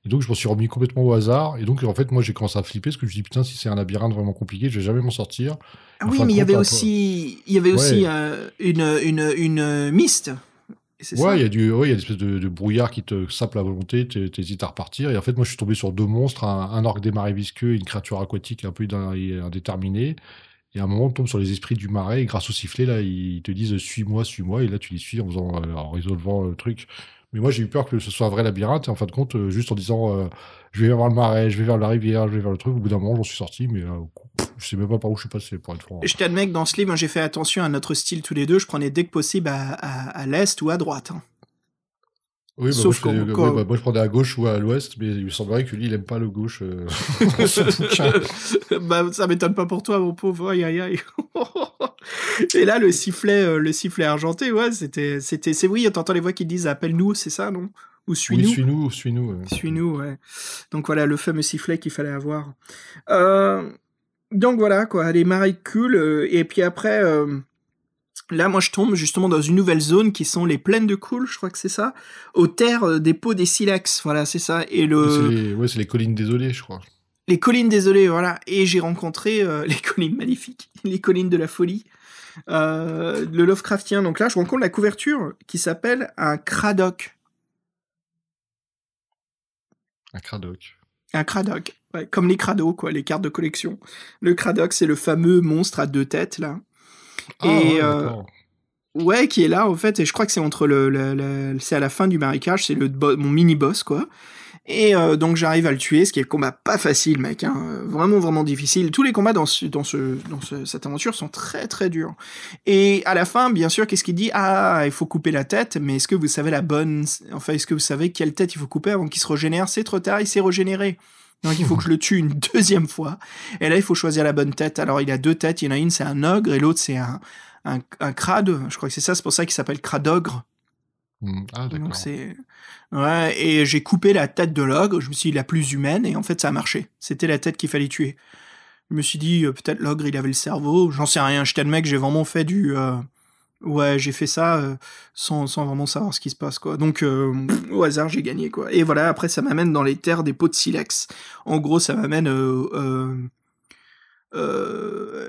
Et donc, je m'en suis remis complètement au hasard. Et donc, en fait, moi, j'ai commencé à flipper parce que je me dis, putain, si c'est un labyrinthe vraiment compliqué, je vais jamais m'en sortir. Ah oui, mais il y avait aussi, il y avait aussi euh, une, une, une mist. C'est Ouais, il y a du, ouais, il y a une espèce de, de brouillard qui te sape la volonté, t'hé- t'hésites à repartir. Et en fait, moi, je suis tombé sur deux monstres, un, un orque des marais visqueux et une créature aquatique un peu indéterminée. Et à un moment, on tombe sur les esprits du marais, et grâce au sifflet, là, ils te disent suis-moi, suis-moi, et là, tu les suis en, faisant, euh, en résolvant le truc. Mais moi, j'ai eu peur que ce soit un vrai labyrinthe, et en fin de compte, euh, juste en disant euh, je vais vers le marais, je vais vers la rivière, je vais vers le truc, au bout d'un moment, j'en suis sorti, mais euh, je sais même pas par où je suis passé, pour être franc. Je t'admets que dans ce livre, j'ai fait attention à notre style tous les deux. Je prenais dès que possible à, à, à l'est ou à droite. hein. Oui, bah, Sauf moi, je, quand- ouais, bah, moi, je prenais à gauche ou à l'ouest, mais il me semblerait que lui, il aime pas le gauche. euh, bah, ça m'étonne pas pour toi, mon pauvre. Aïe, aïe, aïe. Et là, le sifflet, euh, le sifflet argenté, ouais, c'était, c'était, c'est oui, t'entends les voix qui disent appelle-nous, c'est ça, non? Ou Oui, suis-nous suis-nous, suis-nous. Suis-nous, ouais. Donc voilà, le fameux sifflet qu'il fallait avoir. Euh, donc voilà, quoi, les cool. euh, et puis après, euh, là, moi, je tombe justement dans une nouvelle zone qui sont les plaines de cool, je crois que c'est ça, aux terres euh, des pots des silex. Voilà, c'est ça. Et le, C'est les, ouais, c'est les collines désolées, je crois. les collines désolées, voilà. Et j'ai rencontré euh, les collines magnifiques, les collines de la folie. Euh, le Lovecraftien. Donc là, je rencontre la couverture qui s'appelle un Cradoc. Un cradoc. Un Cradoc. Ouais, comme les Crados, quoi, les cartes de collection. Le Cradoc, c'est le fameux monstre à deux têtes, là. Ah, Et, ouais, euh. Ouais, qui est là, en fait, et je crois que c'est entre le, le- le- c'est à la fin du marécage, c'est le mon mini boss, quoi. Et euh, donc j'arrive à le tuer, ce qui est le combat pas facile, mec, hein, vraiment vraiment difficile. Tous les combats dans ce, dans ce, dans ce- cette aventure sont très très durs. Et à la fin, bien sûr, qu'est-ce qu'il dit? Ah, il faut couper la tête, mais est-ce que vous savez la bonne, enfin, est-ce que vous savez quelle tête il faut couper avant qu'il se régénère? C'est trop tard, il s'est régénéré. Donc il faut que je le tue une deuxième fois. Et là, il faut choisir la bonne tête. Alors il a deux têtes, il y en a une c'est un ogre et l'autre c'est un, un, un crade. Je crois que c'est ça, c'est pour ça qu'il s'appelle cradogre. Hmm, Ah, d'accord. Donc c'est ouais et j'ai coupé la tête de l'ogre. Je me suis dit la plus humaine et en fait ça a marché. C'était la tête qu'il fallait tuer. Je me suis dit euh, peut-être l'ogre il avait le cerveau. J'en sais rien. Je t'admets que j'ai vraiment fait du euh, ouais j'ai fait ça euh, sans, sans vraiment savoir ce qui se passe quoi. Donc euh, au hasard j'ai gagné quoi. Et voilà après ça m'amène dans les terres des pots de silex. En gros ça m'amène euh,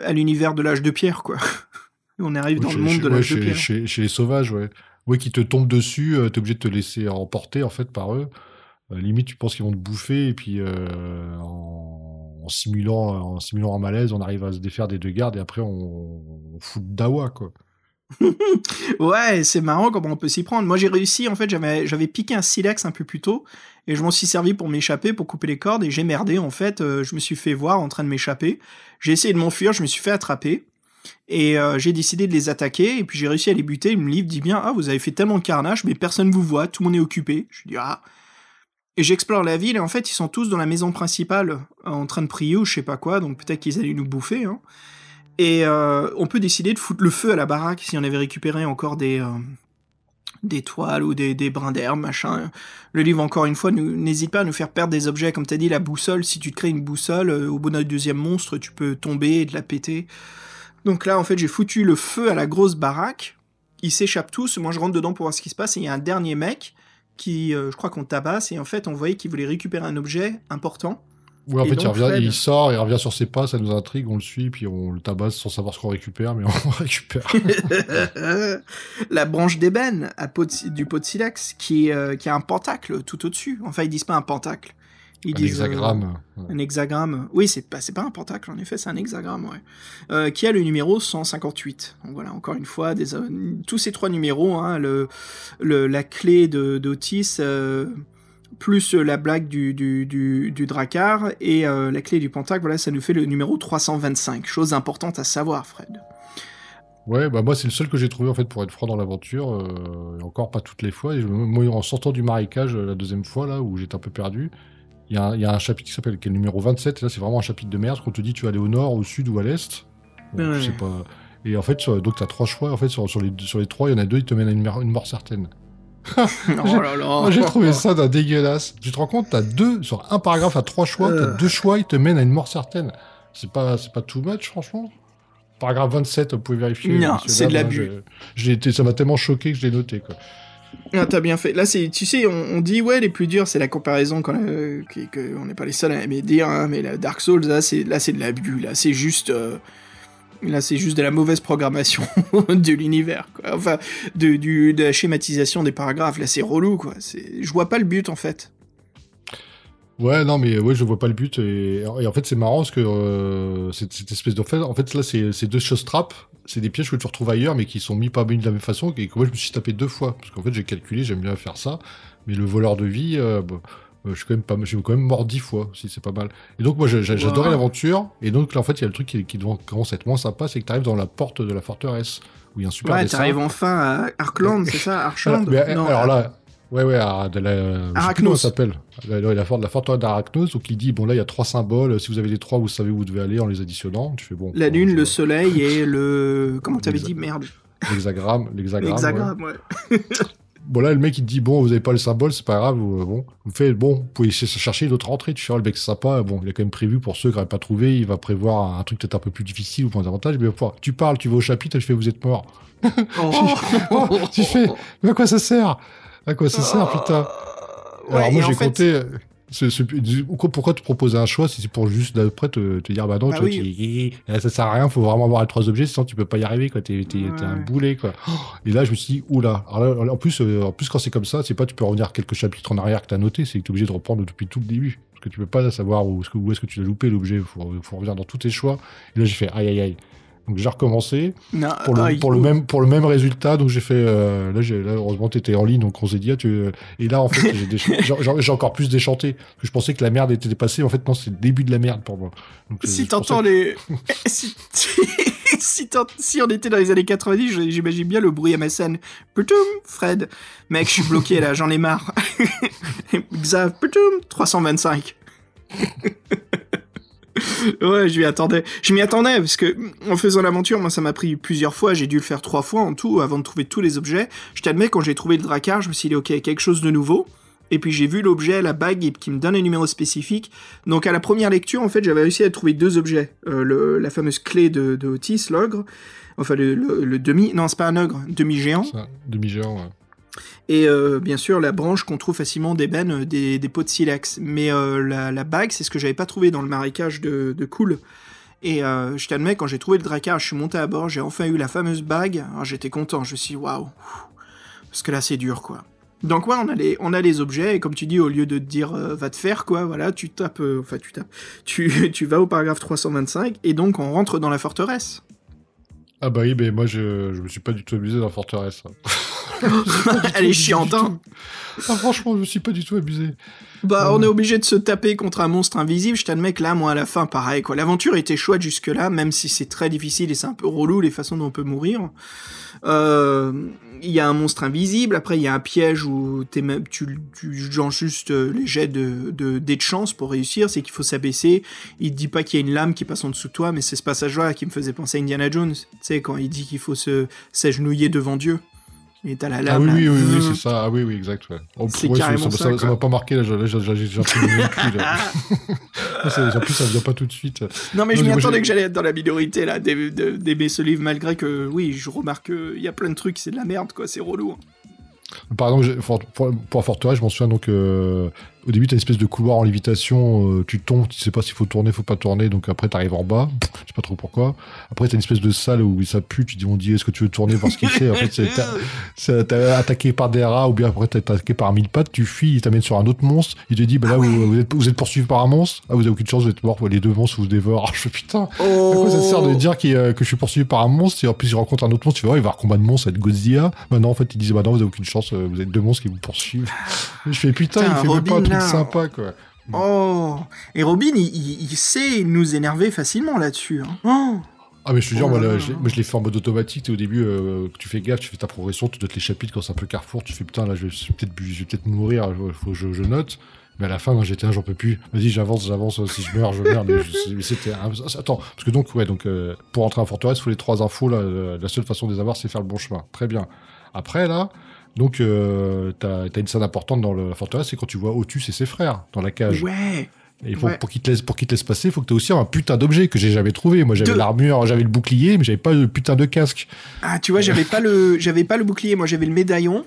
à l'univers de l'âge de pierre quoi. On arrive Oui, dans le monde chez- de ouais, l'âge de pierre. chez- chez les sauvages, ouais. Ouais, qui te tombent dessus, t'es obligé de te laisser emporter, en fait, par eux. Limite, tu penses qu'ils vont te bouffer, et puis en, en simulant, en simulant un malaise, on arrive à se défaire des deux gardes, et après, on, on fout de dawa, quoi. Ouais, c'est marrant comment on peut s'y prendre. Moi, j'ai réussi, en fait, j'avais, piqué un silex un peu plus tôt, et je m'en suis servi pour m'échapper, pour couper les cordes, et j'ai merdé, en fait, euh, je me suis fait voir en train de m'échapper. J'ai essayé de m'enfuir, je me suis fait attraper, et euh, j'ai décidé de les attaquer, et puis j'ai réussi à les buter. Le livre dit bien, ah, vous avez fait tellement de carnage, mais personne vous voit, tout le monde est occupé. Je dis, ah. Et j'explore la ville, et en fait, ils sont tous dans la maison principale, en train de prier ou je sais pas quoi, donc peut-être qu'ils allaient nous bouffer, hein. Et euh, on peut décider de foutre le feu à la baraque si on avait récupéré encore des, euh, des toiles ou des, brins d'herbe, machin. Le livre, encore une fois, n'hésite pas à nous faire perdre des objets. Comme tu as dit, la boussole, si tu te crées une boussole, euh, au bout d'un deuxième monstre, tu peux tomber et de la péter. Donc là, en fait, j'ai foutu le feu à la grosse baraque. Ils s'échappent tous. Moi, je rentre dedans pour voir ce qui se passe. Et il y a un dernier mec qui, je crois qu'on tabasse. Et en fait, on voyait qu'il voulait récupérer un objet important. Ouais, en Et fait, il, revient, Fred- il sort, il revient sur ses pas, ça nous intrigue, on le suit, puis on le tabasse sans savoir ce qu'on récupère, mais on récupère. la branche d'ébène du pot de silex qui, euh, qui a un pentacle tout au-dessus. Enfin, ils disent pas un pentacle. Ils Un disent, euh, hexagramme. Un hexagramme. Oui, c'est pas, pas un pentacle, en effet, c'est un hexagramme, ouais. Euh, qui a le numéro 158. Donc voilà, encore une fois, des, tous ces trois numéros, hein, le, le, la clé de, d'Otis, plus la blague du, du, du, et euh, la clé du pentacle, voilà, ça nous fait le numéro 325. Chose importante à savoir, Fred. Ouais, bah moi c'est le seul que j'ai trouvé en fait pour être franc dans l'aventure, euh, encore pas toutes les fois. Et je- moi en sortant du marécage euh, la deuxième fois là où j'étais un peu perdu, il y, a un- il y a un chapitre qui s'appelle qui est le numéro 27. Et là c'est vraiment un chapitre de merde qu'on te dit tu vas aller au nord, au sud ou à l'est. Bon, Ouais. Je sais pas. Et en fait sur- donc t'as trois choix. En fait sur, sur les sur les trois il y en a deux ils te mènent à une mort certaine. oh là là. Moi j'ai trouvé ça d'un dégueulasse. Tu te rends compte t'as deux sur un paragraphe à trois choix, Euh. t'as deux choix ils te mènent à une mort certaine. C'est pas c'est pas too much franchement. Paragraphe 27, vous pouvez vérifier. Non, c'est de l'abus. hein, j'ai- été, ça m'a tellement choqué que je l'ai noté, quoi. Ah, t'as bien fait. Là, c'est, tu sais, on, on dit, ouais, les plus durs, c'est la comparaison qu'on euh, qui- que on n'est pas les seuls à aimer dire, hein, mais la Dark Souls, là, c'est, là, c'est de l'abus. Là, c'est juste, euh, là, c'est juste de la mauvaise programmation de l'univers, quoi. Enfin, de, la schématisation des paragraphes. Là, c'est relou, quoi. Je vois pas le but, en fait. Ouais, non, mais ouais, je vois pas le but. Et, en fait, c'est marrant parce que euh, cette, espèce de. En fait, là, c'est deux choses trappes. C'est des pièges que tu retrouves ailleurs, mais qui sont mis pas mis de la même façon. Et que moi, je me suis tapé deux fois. Parce qu'en fait, j'ai calculé, j'aime bien faire ça. Mais le voleur de vie, euh, je suis quand même pas, je suis quand même mort dix fois, si c'est pas mal. Et donc, moi, j'adorais Wow. l'aventure. Et donc, là, en fait, il y a le truc qui, qui commence à être moins sympa, c'est que tu arrives dans la porte de la forteresse. Où il y a un super ouais, t'arrives enfin à Arkland, c'est ça Archland Alors, mais, Non, alors là, ouais, ouais, à, de la, Arachnos. ça s'appelle. La, la, la, for- la forteresse d'Arachnos, donc il dit, bon là, il y a trois symboles, si vous avez les trois, vous savez où vous devez aller en les additionnant. Tu fais, bon. La lune, le soleil et le... Comment t'avais dit Merde. L'hexagramme, l'hexagramme. ouais. L'hexagramme, ouais. Bon là, le mec, il te dit, bon, vous avez pas le symbole, c'est pas grave, vous, euh, bon. Vous faites, bon, vous pouvez ch- chercher d'autres entrées. Tu oh, le mec, c'est sympa, bon, il a quand même prévu pour ceux qui n'auraient pas trouvé, il va prévoir un truc peut-être un peu plus difficile ou moins d'avantage, mais il va pouvoir- tu parles, tu vas au chapitre, et je fais, vous êtes mort. Oh. tu fais, mais à quoi ça sert? À quoi ça sert, putain? Ouais, Alors moi j'ai fait- compté. Pourquoi, te proposer un choix si c'est pour juste d'après te, te dire bah non Bah tu vois, oui. tu- ça sert à rien faut vraiment avoir les trois objets sinon tu peux pas y arriver quoi. T'es t'es un Ouais. boulet quoi. Et là je me suis dit oula. Alors là, en plus euh, en plus quand c'est comme ça c'est pas tu peux revenir quelques chapitres en arrière que t'as noté c'est que t'es obligé de reprendre depuis tout le début. Parce que tu peux pas savoir où est-ce que, où est-ce que tu l'as loupé l'objet faut, faut revenir dans tous tes choix. Et là j'ai fait aïe aïe aïe donc j'ai recommencé Non, pour le, ah, il- pour le même pour le même résultat donc j'ai fait euh, là là heureusement t'étais en ligne donc on s'est dit ah, tu et là en fait j'ai encore plus déchanté parce que je pensais que la merde était dépassée en fait non c'est le début de la merde pour moi donc, Si euh, pensais t'entends que- les. si, si, si on était dans les années 90, je- j'imagine bien le bruit MSN. Putum, Fred. Mec, je suis bloqué là, j'en ai marre. Xav, putum, 325. Ouais, je m'y attendais. Je m'y attendais parce que en faisant l'aventure, moi ça m'a pris plusieurs fois. J'ai dû le faire trois fois en tout avant de trouver tous les objets. Je t'admets, quand j'ai trouvé le Drakkar, je me suis dit, ok, quelque chose de nouveau. Et puis j'ai vu l'objet, la bague, qui me donne un numéro spécifique. Donc à la première lecture, en fait, j'avais réussi à trouver deux objets. Euh, la fameuse clé de, Otis, l'ogre. Enfin, le, demi... Non, c'est pas un ogre, demi-géant. demi-géant ouais. Et euh, bien sûr, la branche qu'on trouve facilement d'ébène euh, des, des pots de silex. Mais euh, la, bague, c'est ce que j'avais pas trouvé dans le marécage de, de Cool. Et je t'admets, quand j'ai trouvé le Drakkar, je suis monté à bord, j'ai enfin eu la fameuse bague. Alors j'étais content, je me suis dit, waouh. Parce que là, c'est dur, quoi. Donc ouais, on a les, on a les objets, et comme tu dis, au lieu de te dire va te faire, quoi, voilà, tu tapes, enfin tu tapes, tu, tu vas au paragraphe 325, et donc on rentre dans la forteresse. ah bah oui mais moi je, je me suis pas du tout amusé dans la forteresse hein. Elle est chiante, hein. ah, franchement je me suis pas du tout amusé Bah, Ouais. on est obligé de se taper contre un monstre invisible. Je t'admets que là, moi, à la fin, pareil, quoi. L'aventure était chouette jusque-là, même si c'est très difficile et c'est un peu relou les façons dont on peut mourir. Euh, Il y a un monstre invisible, après il y a un piège où même, tu, tu juste euh, les jets de, de, de chance pour réussir, c'est qu'il faut s'abaisser. Il te dit pas qu'il y a une lame qui passe en dessous de toi, mais c'est ce passage-là qui me faisait penser à Indiana Jones. Tu sais, quand il dit qu'il faut se s'agenouiller devant Dieu. Et t'as la ah oui oui oui, oui Mmh. c'est ça ah oui oui exact ouais. Oh, C'est ouais, carrément ça ça, m'a pas marqué là j'ai un peu Ah, en plus ça vient pas tout de suite Non mais je m'y attendais que j'allais être dans la minorité là d'aimer ce livre malgré que oui je remarque qu'il y a plein de trucs c'est de la merde quoi c'est relou. hein. Par exemple, pour, pour forteresse, je m'en souviens donc euh, au début, t'as une espèce de couloir en lévitation, euh, tu tombes, tu sais pas s'il faut tourner, faut pas tourner, donc après t'arrives en bas, je sais pas trop pourquoi. Après, t'as une espèce de salle où ça pue, tu dis, on dit, est-ce que tu veux tourner voir ce qu'il fait? En fait, t'es attaqué par des rats, ou bien après t'es attaqué par mille pattes, tu fuis, il t'amène sur un autre monstre, il te dit, bah là, vous, vous êtes, vous êtes poursuivi par un monstre, ah, vous avez aucune chance, vous êtes mort, les deux monstres vous dévorent. Je fais, putain, à quoi ça sert de dire qu'il, euh, que je suis poursuivi par un monstre, et en plus il rencontre un autre monstre, tu vas voir, il va avoir combat de monstres avec Godzilla. Bah non, en fait, ils disent, bah non, vous avez aucune chance, euh, vous êtes deux monstres qui vous poursuivent. je fais, putain, Putain, il fait même pas truc sympa, quoi. Oh Et Robin, il, il- il sait nous énerver facilement là-dessus. hein. Oh Ah mais je te jure, Oh moi, là je, l'ai- là. moi, je l'ai fait en mode automatique. tu sais, Au début, euh, tu fais gaffe, tu fais ta progression, tu notes les chapitres quand c'est un peu carrefour, tu fais putain là, je vais peut-être peut-être mourir, il faut que je, je note. Mais à la fin, moi, j'étais là, j'en peux plus. Vas-y, j'avance, j'avance. Si je meurs, je meurs. Mais, c'était un- attends, parce que donc ouais, donc euh, pour entrer en forteresse, il faut les trois infos. Là, euh, la seule façon de les avoir, c'est faire le bon chemin. Très bien. Après là. Donc, euh, t'as as une scène importante dans la forteresse, c'est quand tu vois Otus et ses frères dans la cage. Ouais Et il faut, Ouais. pour qu'ils te laissent, pour qu'ils te laissent passer, il faut que tu aies aussi un putain d'objet que j'ai jamais trouvé. Moi, j'avais l'armure, j'avais le bouclier, mais j'avais pas le putain de casque. Ah, tu vois, j'avais pas le, j'avais pas le bouclier, moi j'avais le médaillon.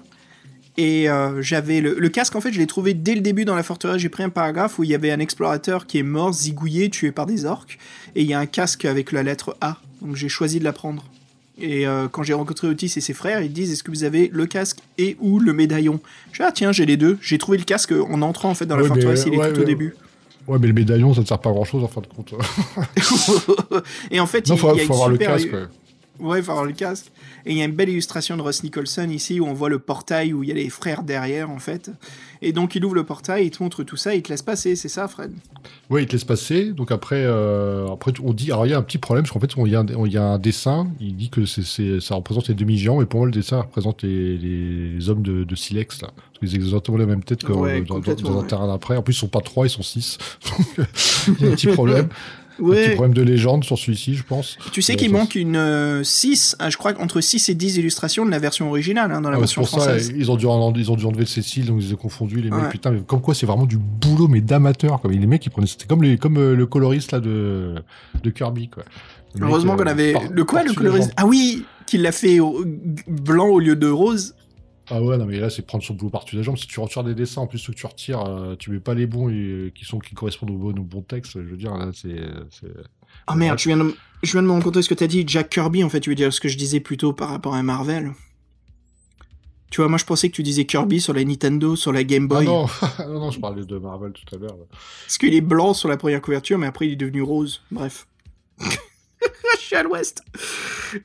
Et euh, j'avais le, le casque, en fait, je l'ai trouvé dès le début dans la forteresse. J'ai pris un paragraphe où il y avait un explorateur qui est mort, zigouillé, tué par des orques. Et il y a un casque avec la lettre A. Donc j'ai choisi de la prendre. Et euh, quand j'ai rencontré Otis et ses frères, ils disent Est-ce que vous avez le casque et ou le médaillon? Je dis Ah, tiens, j'ai les deux. J'ai trouvé le casque en entrant en fait dans la Ouais, mais, forteresse, il est ouais, tout au début. Ouais, mais le médaillon, ça ne sert pas à grand chose en fin de compte. et en fait, non, il, faut, y a faut une avoir le casque. ouais. Ouais, il faut avoir le casque. Et il y a une belle illustration de Ross Nicholson ici où on voit le portail où il y a les frères derrière en fait. Et donc il ouvre le portail, il te montre tout ça, il te laisse passer, c'est ça Fred? Ouais, il te laisse passer. Donc après, euh, après on dit. Alors il y a un petit problème, parce qu'en fait, il y, a un- on- il y a un dessin. Il dit que ça représente les demi-géants, mais pour moi, le dessin représente les, les hommes de, de Silex. Là. Parce qu'ils ont exactement la même tête que Ouais, dans, dans- un ouais. terrain d'après. En plus, ils sont pas trois, ils sont six. Donc, il y a un petit problème. Un petit problème de légende sur celui-ci, je pense. Tu sais qu'il manque une 6, je crois entre 6 et 10 illustrations de la version originale, hein, dans la Ah version pour ça, française. ils ont dû en, ils ont dû enlever Cécile, donc ils ont confondu les mecs. Ouais. Putain, mais comme quoi, c'est vraiment du boulot, mais d'amateur. Comme les mecs, ils prenaient, c'était comme les, comme euh, le coloriste là de, de Kirby, quoi. Heureusement euh, qu'on avait... par- le quoi, le coloriste? Ah oui Qu'il l'a fait au- blanc au lieu de rose. Ah ouais, non, mais là, c'est prendre son boulot par-dessus la jambe. Si tu retires des dessins, en plus, ceux que tu retires, euh, tu mets pas les bons et, qui sont, qui correspondent au bon, au bon texte. Je veux dire, là, c'est, Oh merde, je viens, de, je viens de me rendre compte de ce que t'as dit. Jack Kirby, en fait, tu veux dire ce que je disais plus tôt par rapport à Marvel. Tu vois, moi je pensais que tu disais Kirby sur la Nintendo, sur la Game Ah Boy. non, non, non, je parlais de Marvel tout à l'heure. Parce qu'il est blanc sur la première couverture, mais après il est devenu rose. Bref. Je suis à l'ouest.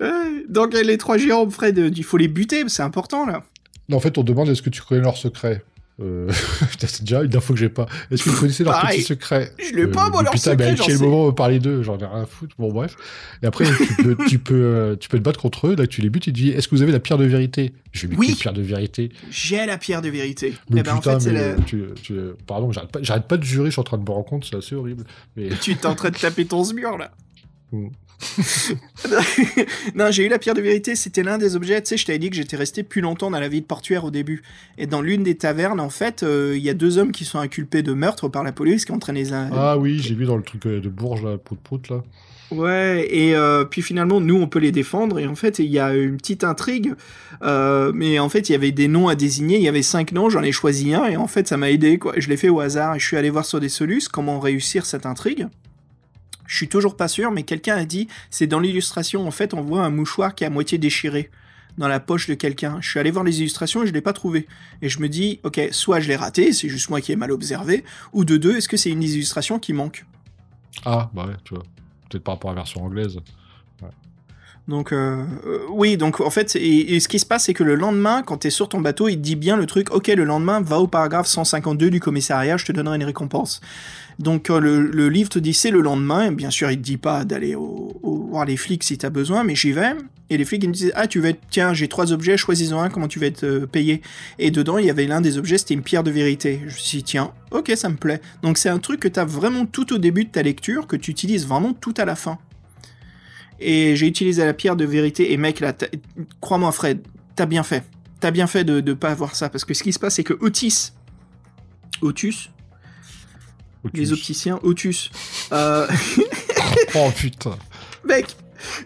Euh, Donc les trois géants, Fred, il faut les buter, c'est important là. En fait, on demande est-ce que tu connais leurs secrets euh... putain, C'est déjà une info que j'ai pas. Est-ce que vous connaissez leurs Pareil. petits secrets Je l'ai pas, moi, leurs Putain, secrets, mais j'en quel moment on parler d'eux J'en ai rien à foutre. Bon, bref. Et après, tu peux, tu peux, euh, tu peux te battre contre eux. Là, tu les butes. Tu te dis est-ce que vous avez la pierre de vérité Je vais Oui. pierre de vérité J'ai la pierre de vérité. Mais Eh ben, en putain, fait, c'est mais la- tu, tu, pardon, j'arrête pas, pas de jurer. Je suis en train de me rendre compte. C'est assez horrible. Mais Tu es en train de taper ton mur là. Non, j'ai eu la pierre de vérité, c'était l'un des objets. Tu sais, je t'avais dit que j'étais resté plus longtemps dans la ville portuaire au début. Et dans l'une des tavernes, en fait, euh, il y a deux hommes qui sont inculpés de meurtre par la police qui entraînent les ah oui, j'ai vu dans le truc euh, de Bourges là, prout prout là. Ouais, et euh, puis finalement, nous, on peut les défendre. Et en fait, il y a une petite intrigue. Euh, mais en fait, il y avait des noms à désigner. Il y avait cinq noms, j'en ai choisi un. Et en fait, ça m'a aidé. Quoi. Je l'ai fait au hasard. Et je suis allé voir sur des solus comment réussir cette intrigue. Je suis toujours pas sûr, mais quelqu'un a dit c'est dans l'illustration. En fait, on voit un mouchoir qui est à moitié déchiré dans la poche de quelqu'un. Je suis allé voir les illustrations et je l'ai pas trouvé. Et je me dis, ok, soit je l'ai raté, c'est juste moi qui ai mal observé, ou de deux, est-ce que c'est une illustration qui manque? Ah bah ouais, tu vois. Peut-être par rapport à la version anglaise. Donc euh, euh, oui, donc en fait, et, ce qui se passe, c'est que le lendemain, quand t'es sur ton bateau, il te dit bien le truc, ok, le lendemain, va au paragraphe 152 du commissariat, je te donnerai une récompense. Donc euh, le, le livre te dit c'est le lendemain, et bien sûr il te dit pas d'aller voir les flics si t'as besoin, mais j'y vais, et les flics ils me disent ah tu vas être, tiens j'ai trois objets, choisis-en un, comment tu vas être payé? Et dedans il y avait l'un des objets, c'était une pierre de vérité. Je me suis dit tiens, ok ça me plaît. Donc c'est un truc que t'as vraiment tout au début de ta lecture, que tu utilises vraiment tout à la fin. Et j'ai utilisé la pierre de vérité. Et mec, là, crois-moi, Fred, t'as bien fait. T'as bien fait de ne pas avoir ça. Parce que ce qui se passe, c'est que Otis. Otus Otus. Les opticiens, Otus. Euh, Oh putain. mec,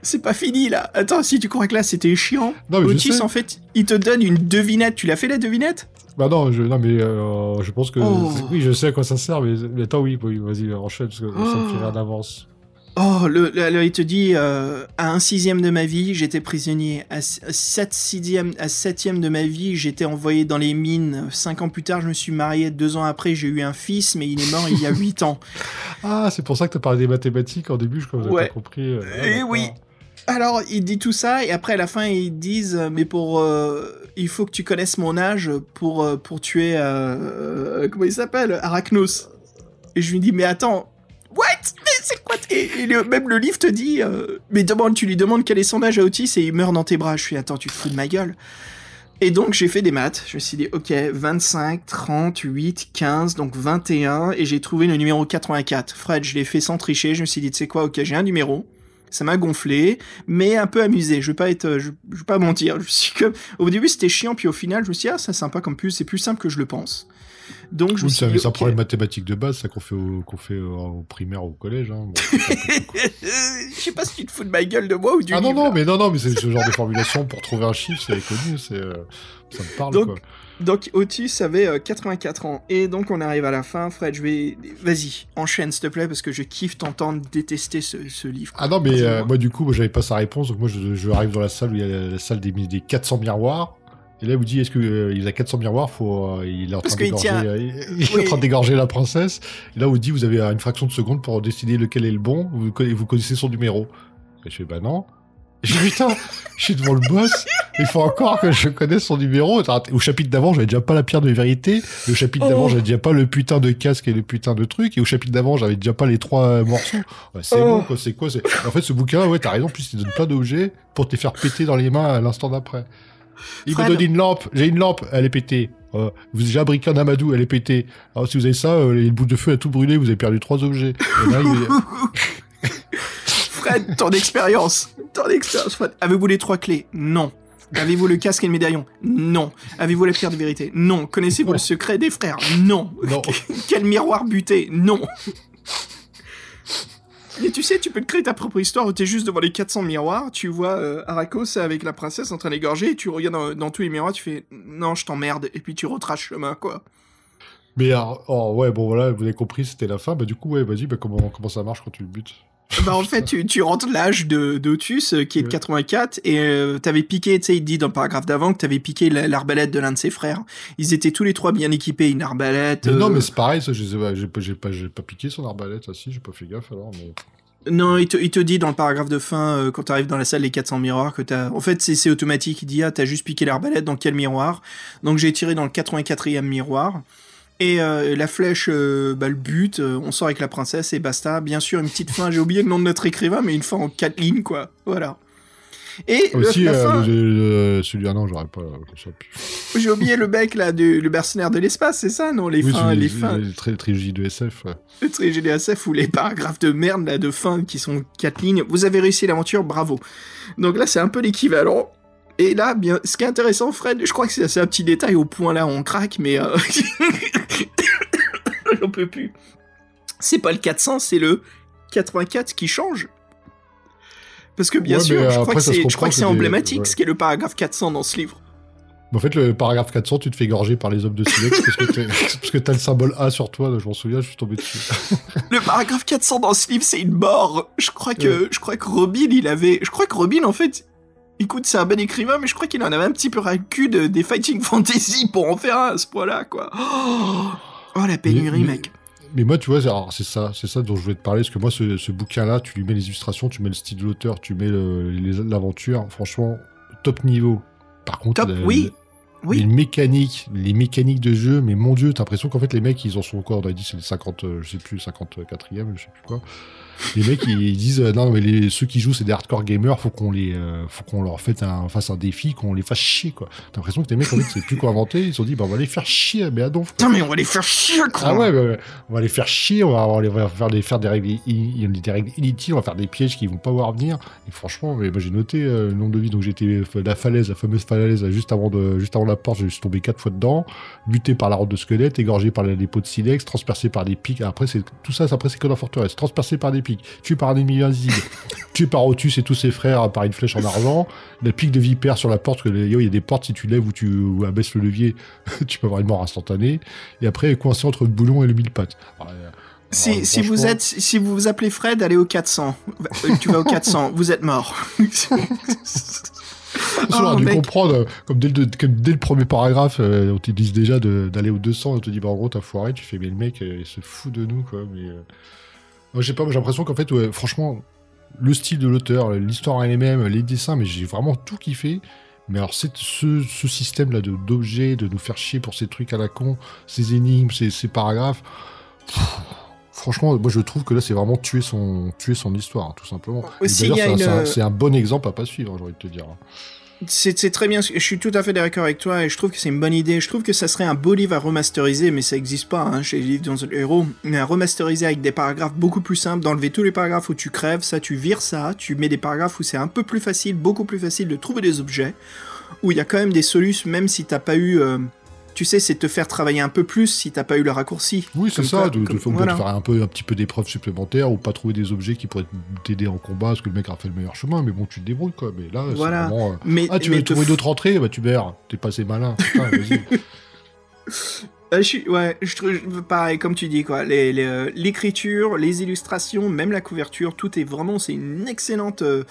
C'est pas fini là. Attends, si tu crois que là c'était chiant, Non, Otis en fait, il te donne une devinette. Tu l'as fait la devinette? Bah non, je, non mais euh, je pense que... Oh. Oui, je sais à quoi ça sert, mais, mais attends, oui, oui vas-y, enchaîne, parce que ça me fait Oh. d'avance. Oh, le, le- le- il te dit euh, à un sixième de ma vie, j'étais prisonnier. À sept sixième, à septième de ma vie, j'étais envoyé dans les mines. Cinq ans plus tard, je me suis marié. Deux ans après, j'ai eu un fils, mais il est mort il y a huit ans. Ah, c'est pour ça que t'as parlé des mathématiques en début, je crois que vous avez Ouais. pas compris. euh, ah, Eh oui. Alors, il dit tout ça, et après, à la fin, ils disent, euh, mais pour, euh, il faut que tu connaisses mon âge pour, pour tuer, comment il s'appelle, Arachnos. Et je lui dis, mais attends, c'est quoi Et, même le livre te dit, euh, mais demande, tu lui demandes quel est son âge à Otis, et il meurt dans tes bras. Je suis, attends, tu te fous de ma gueule. Et donc, j'ai fait des maths. Je me suis dit, ok, 25, 30, 8, 15, donc 21, et j'ai trouvé le numéro 84. Fred, je l'ai fait sans tricher. Je me suis dit, tu sais quoi, ok, j'ai un numéro. Ça m'a gonflé, mais un peu amusé. Je vais pas être, je, je vais pas mentir. Je suis comme, au début c'était chiant, puis au final je me suis dit ah c'est sympa comme plus, c'est plus simple que je le pense. Donc je Oui, c'est un ok. problème mathématique de base, ça qu'on fait, au, qu'on fait au, au primaire ou au collège. Hein. Bon, je sais pas si tu te fous de ma gueule de moi ou du ah non, livre, non, là. mais non, non, mais c'est ce genre de formulation pour trouver un chiffre, c'est connu, c'est, euh, ça me parle, Donc, quoi. Donc Otis avait euh, 84 ans. Et donc on arrive à la fin. Fred, je vais, vas-y, enchaîne s'il te plaît parce que je kiffe t'entendre détester ce, ce livre. Ah non, mais euh, moi, du coup, moi, j'avais pas sa réponse, donc moi, je, je arrive dans la salle où il y a la, la salle des, des 400 miroirs. Et là, il vous dit, est-ce que euh, il a 400 miroirs faut, euh, Il est en Parce train qu'il d'égorger, tient- euh, il, il Oui. train d'égorger la princesse. Et là, on vous dit, vous avez une fraction de seconde pour décider lequel est le bon. Vous, conna- vous connaissez son numéro. Et je fais, bah non. Je dis, putain, je suis devant le boss. Il faut encore que je connaisse son numéro. Au chapitre d'avant, j'avais déjà pas la pierre de vérité. Le chapitre d'avant, Oh. j'avais déjà pas le putain de casque et le putain de truc. Et au chapitre d'avant, j'avais déjà pas les trois euh, morceaux. Ouais, c'est Oh. bon, quoi. C'est quoi c'est... En fait, ce bouquin, ouais, t'as raison. En plus, il donne plein d'objets pour te les faire péter dans les mains à l'instant d'après. Il Fred. me donne une lampe. J'ai une lampe. Elle est pétée. Euh, vous avez déjà briqué un amadou. Elle est pétée. Alors, si vous avez ça, euh, les de feu a tout brûlé. Vous avez perdu trois objets. Et là, il- Fred, ton expérience, ton expérience, Fred. Avez-vous les trois clés? Non. Avez-vous le casque et le médaillon? Non. Avez-vous la pierre de vérité? Non. Connaissez-vous le secret des frères? Non. Non. Quel miroir buté Non. Et tu sais, tu peux te créer ta propre histoire où t'es juste devant les 400 miroirs, tu vois euh, Arrakos avec la princesse en train d'égorger, et tu regardes dans, tous les miroirs, tu fais « Non, je t'emmerde », et puis tu retraces chemin, quoi. Mais alors, oh, ouais, bon voilà, vous avez compris, c'était la fin. Bah du coup, ouais, vas-y, bah, comment, comment ça marche quand tu le butes? Bah en fait, tu, tu rentres l'âge de d'Otus, euh, qui est de Ouais. 84, et euh, t'avais piqué, tu sais, il dit dans le paragraphe d'avant que t'avais piqué la- l'arbalète de l'un de ses frères. Ils étaient tous les trois bien équipés, une arbalète... Mais Non, euh, mais c'est pareil, ça, j'ai pas, pas, pas piqué son arbalète, ah si, j'ai pas fait gaffe alors, mais. Non, il te, il te dit dans le paragraphe de fin, euh, quand t'arrives dans la salle des 400 miroirs, que t'as... En fait, c'est c'est automatique. Il dit, ah, t'as juste piqué l'arbalète, dans quel miroir? Donc j'ai tiré dans le 84e miroir. Et euh, la flèche, euh, bah, le but, euh, on sort avec la princesse et basta. Bien sûr, une petite fin, j'ai oublié le nom de notre écrivain, mais une fin en quatre lignes, quoi. Voilà. Et le- Aussi, la euh, fin, le- le- celui ah non, j'aurais pas, j'ai oublié le mec, là, du, le mercenaire de l'espace, c'est ça, non Les Oui, fins, les fins, trilogie de SF. ouais. le très GDSF ou les paragraphes de merde là de fin qui sont quatre lignes. Vous avez réussi l'aventure, bravo. Donc là, c'est un peu l'équivalent. Et là, bien, ce qui est intéressant, Fred, je crois que c'est un petit détail au point là, on craque, mais euh... j'en peux plus. C'est pas le 400, c'est le 84 qui change. Parce que bien Ouais, sûr, je crois après, que je crois que c'est emblématique, ouais. ce qui est le paragraphe 400 dans ce livre. En fait, le paragraphe 400, tu te fais gorger par les hommes de Silex parce que t'es- parce que t'as le symbole A sur toi, je m'en souviens, je suis tombé dessus. Le paragraphe 400 dans ce livre, c'est une mort. Je crois que, je crois que Robin, il avait, je crois que Robin, en fait, écoute, c'est un bon écrivain, mais je crois qu'il en avait un petit peu ras le cul de- des fighting fantasy pour en faire un à ce point-là, quoi. Oh, Oh, la pénurie, Mais- mais- mec. Mais moi, tu vois, c'est- ça, c'est ça dont je voulais te parler, parce que moi, ce, ce bouquin-là, tu lui mets les illustrations, tu mets le style de l'auteur, tu mets l'aventure, franchement, top niveau. Par contre, Top, la- oui. les mécaniques, les mécaniques de jeu, mais mon dieu, t'as l'impression qu'en fait les mecs ils en sont quoi On a dit c'est le 50, euh, je sais plus, 54e, je sais plus quoi. Les mecs ils, ils disent euh, non mais les, ceux qui jouent c'est des hardcore gamers, faut qu'on les, euh, faut qu'on leur fasse un, fasse un défi, qu'on les fasse chier quoi. T'as l'impression que les mecs en fait c'est plus quoi inventer, ils se sont dit bah on va les faire chier, mais à donf. Putain, mais on va les faire chier, quoi. Ah ouais, ouais. on va les faire chier, on va, on va les- on va faire des, faire des règles, des règles inutiles, on va faire des pièges qui vont pas voir venir. Et franchement, mais moi j'ai noté euh, le nombre de vies, donc j'étais la falaise, la fameuse falaise, juste avant de, juste avant la porte, je suis tombé quatre fois dedans, buté par la route de squelette, égorgé par les dépôts de silex, transpercé par des pics. Après, c'est tout ça, après c'est que la forteresse. Transpercé par des pics, tué par un ennemi invisible, tué par Otus et tous ses frères par une flèche en argent, la pique de vipère sur la porte, que il y a des portes, si tu lèves ou tu ou abaisses le levier, tu peux avoir une mort instantanée. Et après, coincé entre le boulon et le mille pattes. Alors, euh, Si, alors, si vous êtes, si vous vous appelez Fred, allez au 400. Euh, Tu vas au 400, vous êtes mort. Oh, dû mec. comprendre, comme dès, le, comme dès le premier paragraphe, euh, on te dit déjà d'aller au 200, on te dit, bah, en gros, t'as foiré, tu fais, mais le mec, euh, il se fout de nous, quoi. Mais, euh... sais pas, j'ai l'impression qu'en fait, ouais, franchement, le style de l'auteur, l'histoire en elle-même, les dessins, mais j'ai vraiment tout kiffé. Mais alors, c'est ce, ce système-là de- d'objets, de nous faire chier pour ces trucs à la con, ces énigmes, ces, ces paragraphes. pff, Franchement, moi je trouve que là c'est vraiment tuer son, tuer son histoire, hein, tout simplement. Et d'ailleurs, c'est un- une- c'est un, c'est un bon exemple à pas suivre, hein, j'ai envie de te dire. C'est très bien, je suis tout à fait d'accord avec toi et je trouve que c'est une bonne idée. Je trouve que ça serait un beau livre à remasteriser, mais ça n'existe pas hein, chez les livres dans le héros. Mais à remasteriser avec des paragraphes beaucoup plus simples, d'enlever tous les paragraphes où tu crèves, ça tu vires ça, tu mets des paragraphes où c'est un peu plus facile, beaucoup plus facile de trouver des objets, où il y a quand même des solutions, même si t'as pas eu. euh, tu sais, c'est te faire travailler un peu plus si t'as pas eu le raccourci. Oui, c'est ça, quoi- de, comme- faire un peu un petit peu d'épreuves supplémentaires ou pas trouver des objets qui pourraient t'aider en combat parce que le mec a fait le meilleur chemin, mais bon, tu te débrouilles quoi. Mais là, Voilà. c'est vraiment. euh, Mais, Ah, tu mais veux trouver f- d'autres entrées? Bah, tu meurs, t'es pas assez malin. Putain. Euh, je ouais, je trouve pareil, comme tu dis, quoi. Les- les, euh, L'écriture, les, illustrations, même la couverture, tout est vraiment, c'est une excellente euh,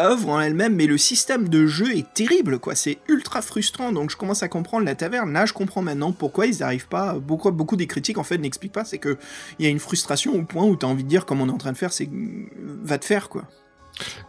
œuvre en elle-même, mais le système de jeu est terrible, quoi. C'est ultra frustrant, donc je commence à comprendre la taverne. Là, je comprends maintenant pourquoi ils n'arrivent pas. Beaucoup, beaucoup des critiques, en fait, n'expliquent pas. C'est que il y a une frustration au point où t'as envie de dire, comme on est en train de faire, c'est va te faire, quoi.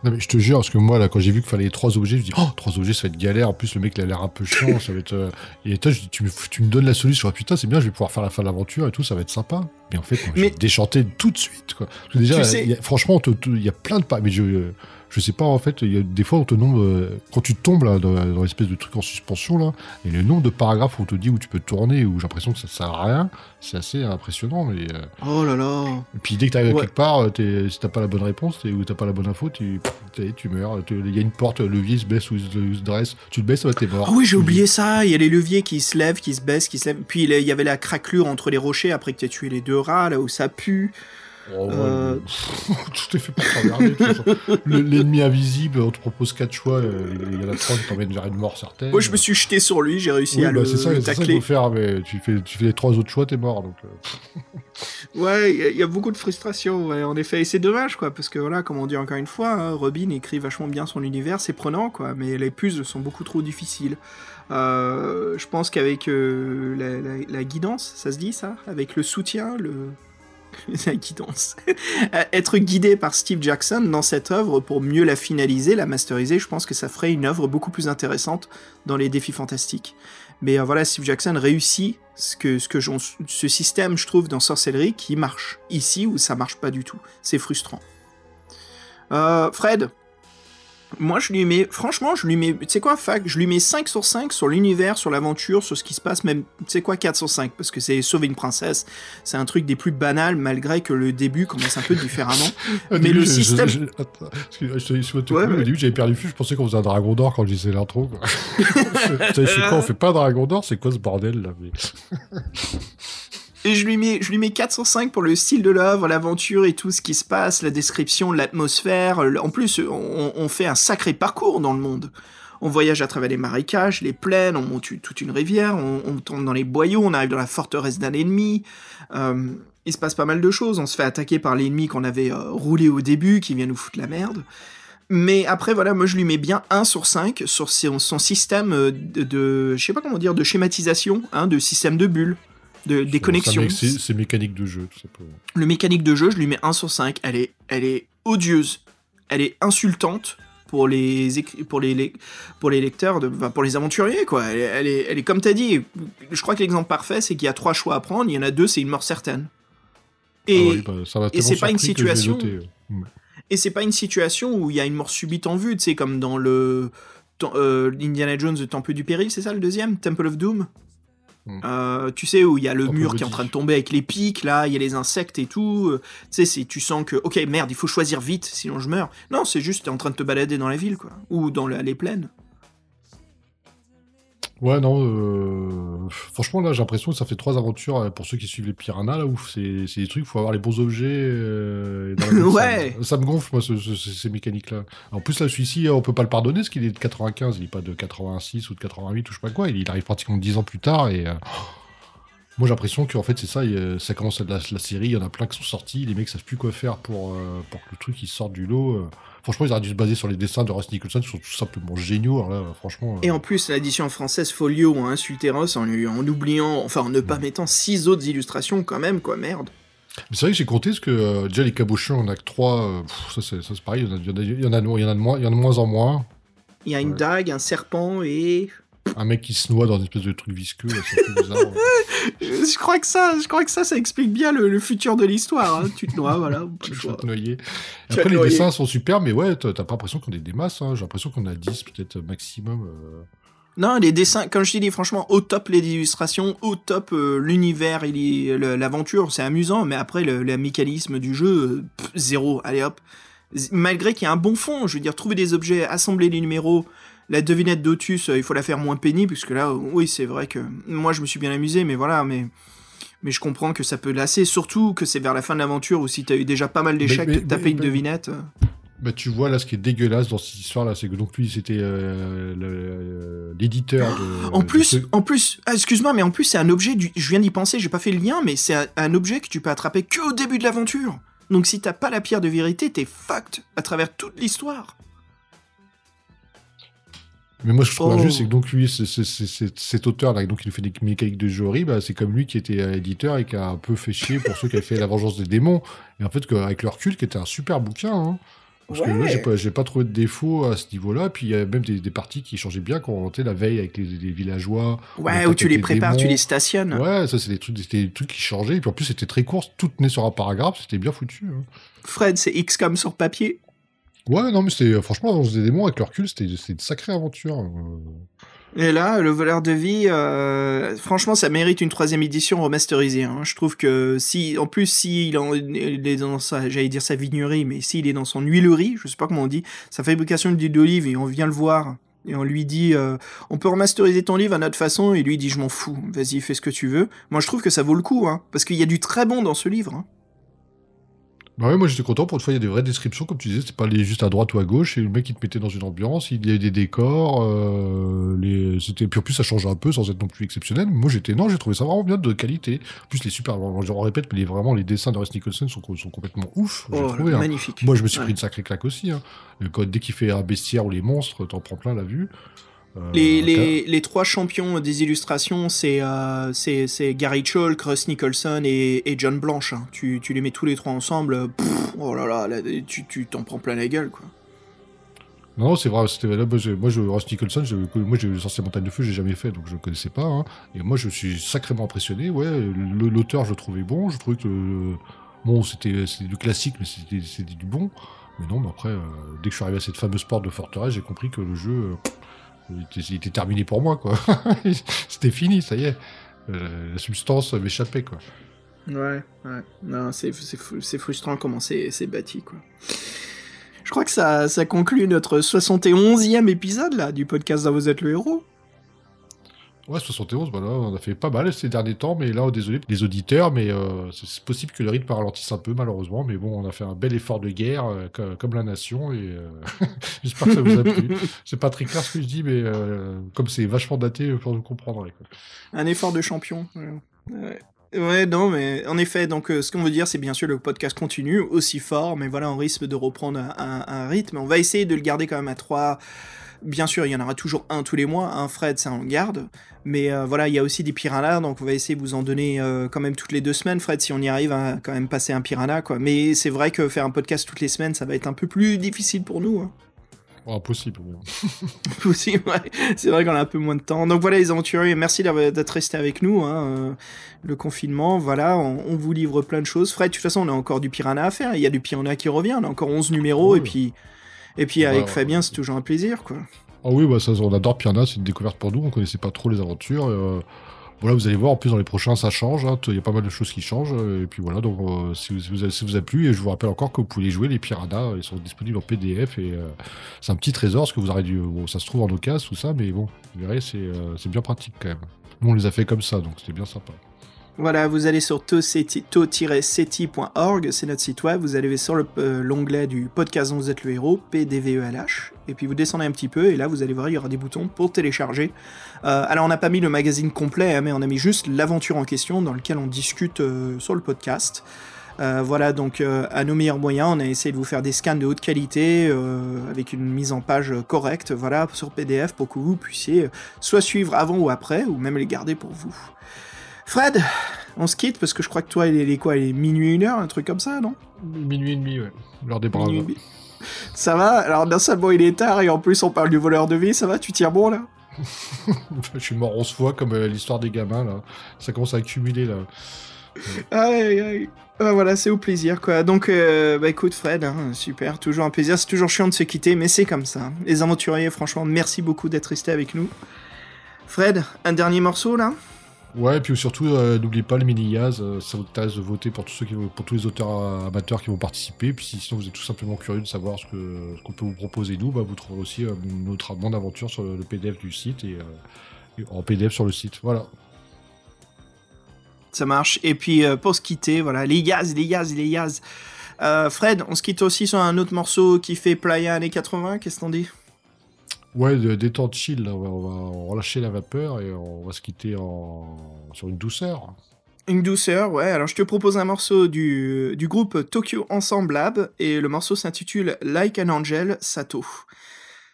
Non, mais je te jure, parce que moi, là, quand j'ai vu qu'il fallait trois objets, je dis, oh, trois objets, ça va être galère. En plus, le mec, il a l'air un peu chiant, ça va être. euh, Et toi, je dis, tu me, tu me donnes la solution. Ah, putain, c'est bien, je vais pouvoir faire la fin de l'aventure et tout, ça va être sympa. Mais en fait, moi, Mais- j'ai déchanté tout de suite, quoi. Parce que déjà, Tu sais- il y a- franchement, il y a plein de pas. Mais je. Je sais pas, en fait, il y a des fois, on te nombre. euh, Quand tu tombes là, dans, dans l'espèce de truc en suspension, là, et le nombre de paragraphes où on te dit où tu peux tourner, où j'ai l'impression que ça sert à rien, c'est assez impressionnant. Mais, euh, Oh là là. et puis dès que t'arrives Ouais. quelque part, euh, t'es- si t'as pas la bonne réponse t'es- ou t'as pas la bonne info, tu, tu meurs. Tu- Il y a une porte, le levier se baisse ou se, dresse. Tu te baisses, bah, t'es mort. Ah oui, j'ai oublié ça. Il y a les leviers qui se lèvent, qui se baissent, qui se lèvent. Puis il y avait la craquelure entre les rochers après que tu as tué les deux rats, là où ça pue. Oh, ouais, Euh. mais- tout est fait. Le- L'ennemi invisible, on te propose quatre choix. euh, Il y en a trois qui t'emmènent vers une mort certaine. Moi, je me suis jeté sur lui, j'ai réussi Oui, à bah, le c'est ça, c'est ça qu'il tacler. faut faire, mais tu fais, tu fais les trois autres choix, t'es mort. Donc, euh, Ouais, il y a- il y, a beaucoup de frustration, ouais, en effet. Et c'est dommage, quoi, parce que voilà, comme on dit encore une fois, hein, Robin écrit vachement bien son univers, c'est prenant, quoi, mais les puzzles sont beaucoup trop difficiles. Euh, je pense qu'avec euh, la, la- la guidance, ça se dit ça? Avec le soutien, le. la guidance. Être guidé par Steve Jackson dans cette œuvre pour mieux la finaliser, la masteriser, je pense que ça ferait une œuvre beaucoup plus intéressante dans les défis fantastiques. Mais euh, voilà, Steve Jackson réussit ce système, je trouve, dans Sorcellerie qui marche. Ici, où ça marche pas du tout. C'est frustrant. Euh, Fred, moi, je lui mets, franchement, je lui mets, tu sais quoi, fac, je lui mets 5 sur 5 sur l'univers, sur l'aventure, sur ce qui se passe, même, tu sais quoi, 4 sur 5, parce que c'est sauver une princesse, c'est un truc des plus banals, malgré que le début commence un peu différemment. Mais début, le je- je- système- je- je je te coupe, Ouais, Au début, j'avais perdu le fil, je pensais qu'on faisait un dragon d'or quand je disais l'intro. quoi. C'est c'est quoi On fait pas un dragon d'or C'est quoi ce bordel là mais... Et je lui mets, je lui mets 4 sur 5 pour le style de l'œuvre, l'aventure et tout ce qui se passe, la description, l'atmosphère. En plus, on, fait un sacré parcours dans le monde. On voyage à travers les marécages, les plaines, on monte toute une rivière, on, tombe dans les boyaux, on arrive dans la forteresse d'un ennemi. Euh, il se passe pas mal de choses. On se fait attaquer par l'ennemi qu'on avait euh, roulé au début, qui vient nous foutre la merde. Mais après, voilà, moi je lui mets bien 1 sur 5 sur son, système euh, de, de- je sais pas comment dire, de schématisation, hein, de système de bulles, de, des connexions. C'est mécanique de jeu, tout simplement. Le mécanique de jeu, je lui mets 1 sur 5. Elle est, elle est odieuse. Elle est insultante pour les, pour les, pour les lecteurs, de, enfin, pour les aventuriers, quoi. Elle, est- elle est, elle est comme t'as dit. Je crois que l'exemple parfait, c'est qu'il y a trois choix à prendre. Il y en a deux, c'est une mort certaine. Et, Ah oui, bah, c'est pas une situation- et c'est pas une situation où il y a une mort subite en vue, tu sais, comme dans le euh, Indiana Jones, le Temple du Péril, c'est ça le deuxième? Temple of Doom? Hmm. Euh, tu sais où il y a le mur qui est en train de tomber avec les pics là, il y a les insectes et tout. euh, Tu sais, tu sens que ok merde, il faut choisir vite, sinon je meurs. Non, c'est juste t'es en train de te balader dans la ville quoi, ou dans la- les plaines. Ouais, non, euh, franchement, là, j'ai l'impression que ça fait trois aventures euh, pour ceux qui suivent les piranhas, là, où c'est c'est des trucs, il faut avoir les bons objets. euh, et dans la bonne- Ouais. Ça, ça me gonfle, moi, ce- ce- ces, ces mécaniques-là. En plus, là, celui-ci, on peut pas le pardonner, parce qu'il est de 95, il est pas de 86 ou de 88 ou je sais pas quoi, il, il arrive pratiquement 10 ans plus tard, et... euh, Moi, j'ai l'impression qu'en fait, c'est ça, il ça commence à la, la série, il y en a plein qui sont sortis, les mecs savent plus quoi faire pour, euh, pour que le truc il sorte du lot. euh. Franchement, ils auraient dû se baser sur les dessins de Russ Nicholson, qui sont tout simplement géniaux, alors là, franchement... Et euh, en plus, l'édition française Folio a insulté Ross en, lui- en oubliant, enfin en ne pas mettant six autres illustrations quand même, quoi, merde. Mais c'est vrai que j'ai compté, parce que euh, déjà, les cabochons, on a que trois, euh, pff, ça c'est ça, c'est pareil, il y en a- il y en de- il y en a de moins- il y en a de moins en moins. Il y a une Ouais. dague, un serpent et... Un mec qui se noie dans une espèce de truc visqueux, c'est bizarre. Je crois que ça, je crois que ça, ça explique bien le, le futur de l'histoire. hein. Tu te noies, voilà. Tu choix. vas te noyer. Après, les noyer. dessins sont super, mais ouais, t'as pas l'impression qu'on est des masses. hein. J'ai l'impression qu'on a 10 peut-être maximum. euh. Non, les dessins, comme je t'ai dit, franchement, au top les illustrations, au top euh, l'univers, le- l'aventure, c'est amusant, mais après, le, le mécanisme du jeu, euh, pff, zéro, allez hop. Malgré qu'il y a un bon fond, je veux dire, trouver des objets, assembler les numéros, la devinette d'Otus, euh, il faut la faire moins pénible, puisque là, euh, oui, c'est vrai que moi, je me suis bien amusé, mais voilà, mais... Mais je comprends que ça peut lasser, surtout que c'est vers la fin de l'aventure, où si t'as eu déjà pas mal d'échecs, de taper une mais- devinette... Bah, tu vois, là, ce qui est dégueulasse dans cette histoire-là, c'est que donc lui, c'était euh, l'éditeur de. En de plus, ce- en plus, ah, excuse-moi, mais en plus c'est un objet. Du... Je viens d'y penser, j'ai pas fait le lien, mais c'est un, un objet que tu peux attraper que au début de l'aventure. Donc si t'as pas la pierre de vérité, t'es fucked à travers toute l'histoire. Mais moi, ce que je trouve Oh. injuste, c'est que donc lui, cet auteur-là, donc il fait des mécaniques de jeu horribles, bah, c'est comme lui qui était euh, éditeur et qui a un peu fait chier pour ceux qui avaient fait La Vengeance des démons. Et en fait, avec le recul, qui était un super bouquin, hein. Parce que là, j'ai pas, pas trouvé de défaut à ce niveau-là. Puis il y a même des, des parties qui changeaient bien quand on était la veille avec les, les villageois. Ouais, où tu les prépares, tu les stationnes. Ouais, ça, c'est des trucs, c'était des trucs qui changeaient. Et puis en plus, c'était très court, tout tenait sur un paragraphe, c'était bien foutu. hein. Fred, c'est XCOM sur papier. Ouais, non, mais c'était, franchement, Vengeance des démons, avec le recul, c'était, une sacrée aventure. euh. Et là, le voleur de vie, euh, franchement, ça mérite une troisième édition remasterisée. hein. Je trouve que si, en plus, s'il est dans sa, j'allais dire sa vignerie, mais s'il est dans son huilerie, je sais pas comment on dit, sa fabrication d'huile d'olive, et on vient le voir, et on lui dit, euh, on peut remasteriser ton livre à notre façon, et lui dit, je m'en fous, vas-y, fais ce que tu veux. Moi, je trouve que ça vaut le coup, hein, parce qu'il y a du très bon dans ce livre. hein. Bah ouais, moi j'étais content. Pour une fois, il y a des vraies descriptions, comme tu disais. C'était pas aller juste à droite ou à gauche. Et le mec, il te mettait dans une ambiance. Il y avait des décors. Euh, les... c'était... Puis en plus, ça changeait un peu sans être non plus exceptionnel. Moi, j'étais. Non, j'ai trouvé ça vraiment bien de qualité. En plus, les super. Je répète, mais les... vraiment, les dessins de Russ Nicholson sont, sont complètement ouf. Oh, trouvé. hein. magnifique. Moi, je me suis Ouais. pris une sacrée claque aussi. Hein. Quand, dès qu'il fait un bestiaire ou les monstres, t'en prends plein la vue. Euh, Les, t'as- les, les trois champions des illustrations, c'est euh, c'est Gary Chalk, Russ Nicholson et, et John Blanche. hein. Tu, tu les mets tous les trois ensemble, pff, oh là là, là, tu t'en prends plein la gueule, quoi. Non, c'est vrai, c'était là, moi, je, Ross Nicholson, je, moi, j'ai Sorcier Montagne de Feu, j'ai jamais fait, donc je ne connaissais pas. hein. Et moi, je suis sacrément impressionné. Ouais, l'auteur, je le trouvais bon. Je trouvais que, euh, bon, c'était du classique, mais c'était c'était du bon. Mais non, mais après, euh, dès que je suis arrivé à cette fameuse porte de forteresse, j'ai compris que le jeu, euh, il, était, terminé pour moi, quoi. c'était fini, ça y est. Euh, la substance m'échappait, quoi. Ouais, ouais. Non, c'est c'est fru- c'est frustrant comment c'est bâti, quoi. Je crois que ça, ça conclut notre 71e épisode, là, du podcast Vous êtes le héros. Ouais, 71, voilà, on a fait pas mal ces derniers temps, mais là, désolé pour les auditeurs, mais euh, c'est possible que le rythme ralentisse un peu, malheureusement, mais bon, on a fait un bel effort de guerre, euh, co- comme la nation, et euh, j'espère que ça vous a plu. C'est pas très clair ce que je dis, mais comme c'est vachement daté, pour vous comprendre. quoi. Un effort de champion. Ouais, non, mais en effet, donc ce qu'on veut dire, c'est bien sûr le podcast continue aussi fort, mais voilà, on risque de reprendre un, un- un rythme. On va essayer de le garder quand même à trois. Bien sûr, il y en aura toujours un tous les mois, un Fred, ça on le garde. Mais euh, voilà, il y a aussi des piranhas, donc on va essayer de vous en donner euh, quand même toutes les deux semaines, Fred, si on y arrive à quand même passer un piranha, quoi. Mais c'est vrai que faire un podcast toutes les semaines, ça va être un peu plus difficile pour nous. hein. Oh, bon. aussi, ouais. C'est vrai qu'on a un peu moins de temps. Donc voilà les aventuriers, merci d'être resté avec nous. hein, euh, Le confinement, voilà, on, on vous livre plein de choses. Fred, de toute façon, on a encore du piranha à faire. Il y a du piranha qui revient. On a encore 11 numéros. Et puis, et puis avec ouais. Fabien, c'est toujours un plaisir, quoi. Ah oui, bah, ça, on adore Piranha, c'est une découverte pour nous, on connaissait pas trop les aventures. euh, Voilà, vous allez voir, en plus dans les prochains ça change, hein. il y a pas mal de choses qui changent, et puis voilà, donc euh, si, vous, si vous a, si vous a plu, et je vous rappelle encore que vous pouvez les jouer, les Piranha, ils sont disponibles en PDF, et euh, c'est un petit trésor, parce que vous aurez dû, bon, ça se trouve en occasion, tout ça, mais bon, vous verrez, c'est euh, c'est bien pratique quand même. Nous on les a fait comme ça, donc c'était bien sympa. Voilà, vous allez sur to-seti.org, c'est notre site web, vous allez sur euh, l'onglet du podcast dont vous êtes le héros, PDVELH, et puis vous descendez un petit peu, et là vous allez voir, il y aura des boutons pour télécharger. Euh, alors on n'a pas mis le magazine complet, hein, mais on a mis juste l'aventure en question dans lequel on discute euh, sur le podcast. Voilà, donc à nos meilleurs moyens, on a essayé de vous faire des scans de haute qualité avec une mise en page correcte, voilà, sur PDF pour que vous puissiez soit suivre avant ou après, ou même les garder pour vous. Fred, on se quitte parce que je crois que toi, il est, quoi Il est minuit, une heure, un truc comme ça, non? Minuit et demi, ouais. L'heure des braves. Minuit. Ça va? Alors, non seulement il est tard et en plus on parle du voleur de vie, ça va? Tu tiens bon là? Je suis mort 11 fois, comme euh, l'histoire des gamins, là. Ça commence à accumuler, là. Aïe, aïe. Ah, voilà, c'est au plaisir, quoi. Donc, euh, bah écoute, Fred, hein, super, toujours un plaisir. C'est toujours chiant de se quitter, mais c'est comme ça. Les aventuriers, franchement, merci beaucoup d'être restés avec nous. Fred, un dernier morceau, là? Ouais, et puis surtout, euh, n'oubliez pas le mini-Yaz, euh, ça vous intéresse de voter pour tous, ceux qui, pour tous les auteurs amateurs qui vont participer. Puis si sinon vous êtes tout simplement curieux de savoir ce que- ce qu'on peut vous proposer nous, bah, vous trouverez aussi euh, notre mon aventure sur le, PDF du site et, en PDF sur le site. Voilà. Ça marche. Et puis, pour se quitter, voilà, les Yaz, les Yaz, les Yaz. Fred, on se quitte aussi sur un autre morceau qui fait Playa années 80, qu'est-ce qu'on dit? Ouais, de- détente chill, là, on va, on va relâcher la vapeur et on va se quitter en... sur une douceur. Une douceur, ouais. Alors, je te propose un morceau du, du groupe Tokyo Ensemble Lab, et le morceau s'intitule Like an Angel, Sato.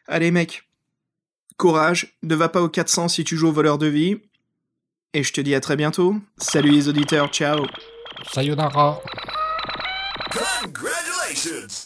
Allez, mec, courage, ne va pas au 400 si tu joues au voleur de vie, et je te dis à très bientôt. Salut les auditeurs, ciao Sayonara Congratulations!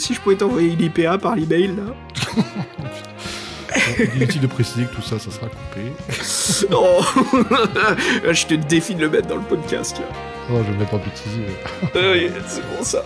Si je pouvais t'envoyer une IPA par l'email, là. Inutile de préciser que tout ça, ça sera coupé. Oh Je te défie de le mettre dans le podcast, là. Oh, je vais me mettre en bêtisier. Ah oui, c'est bon ça.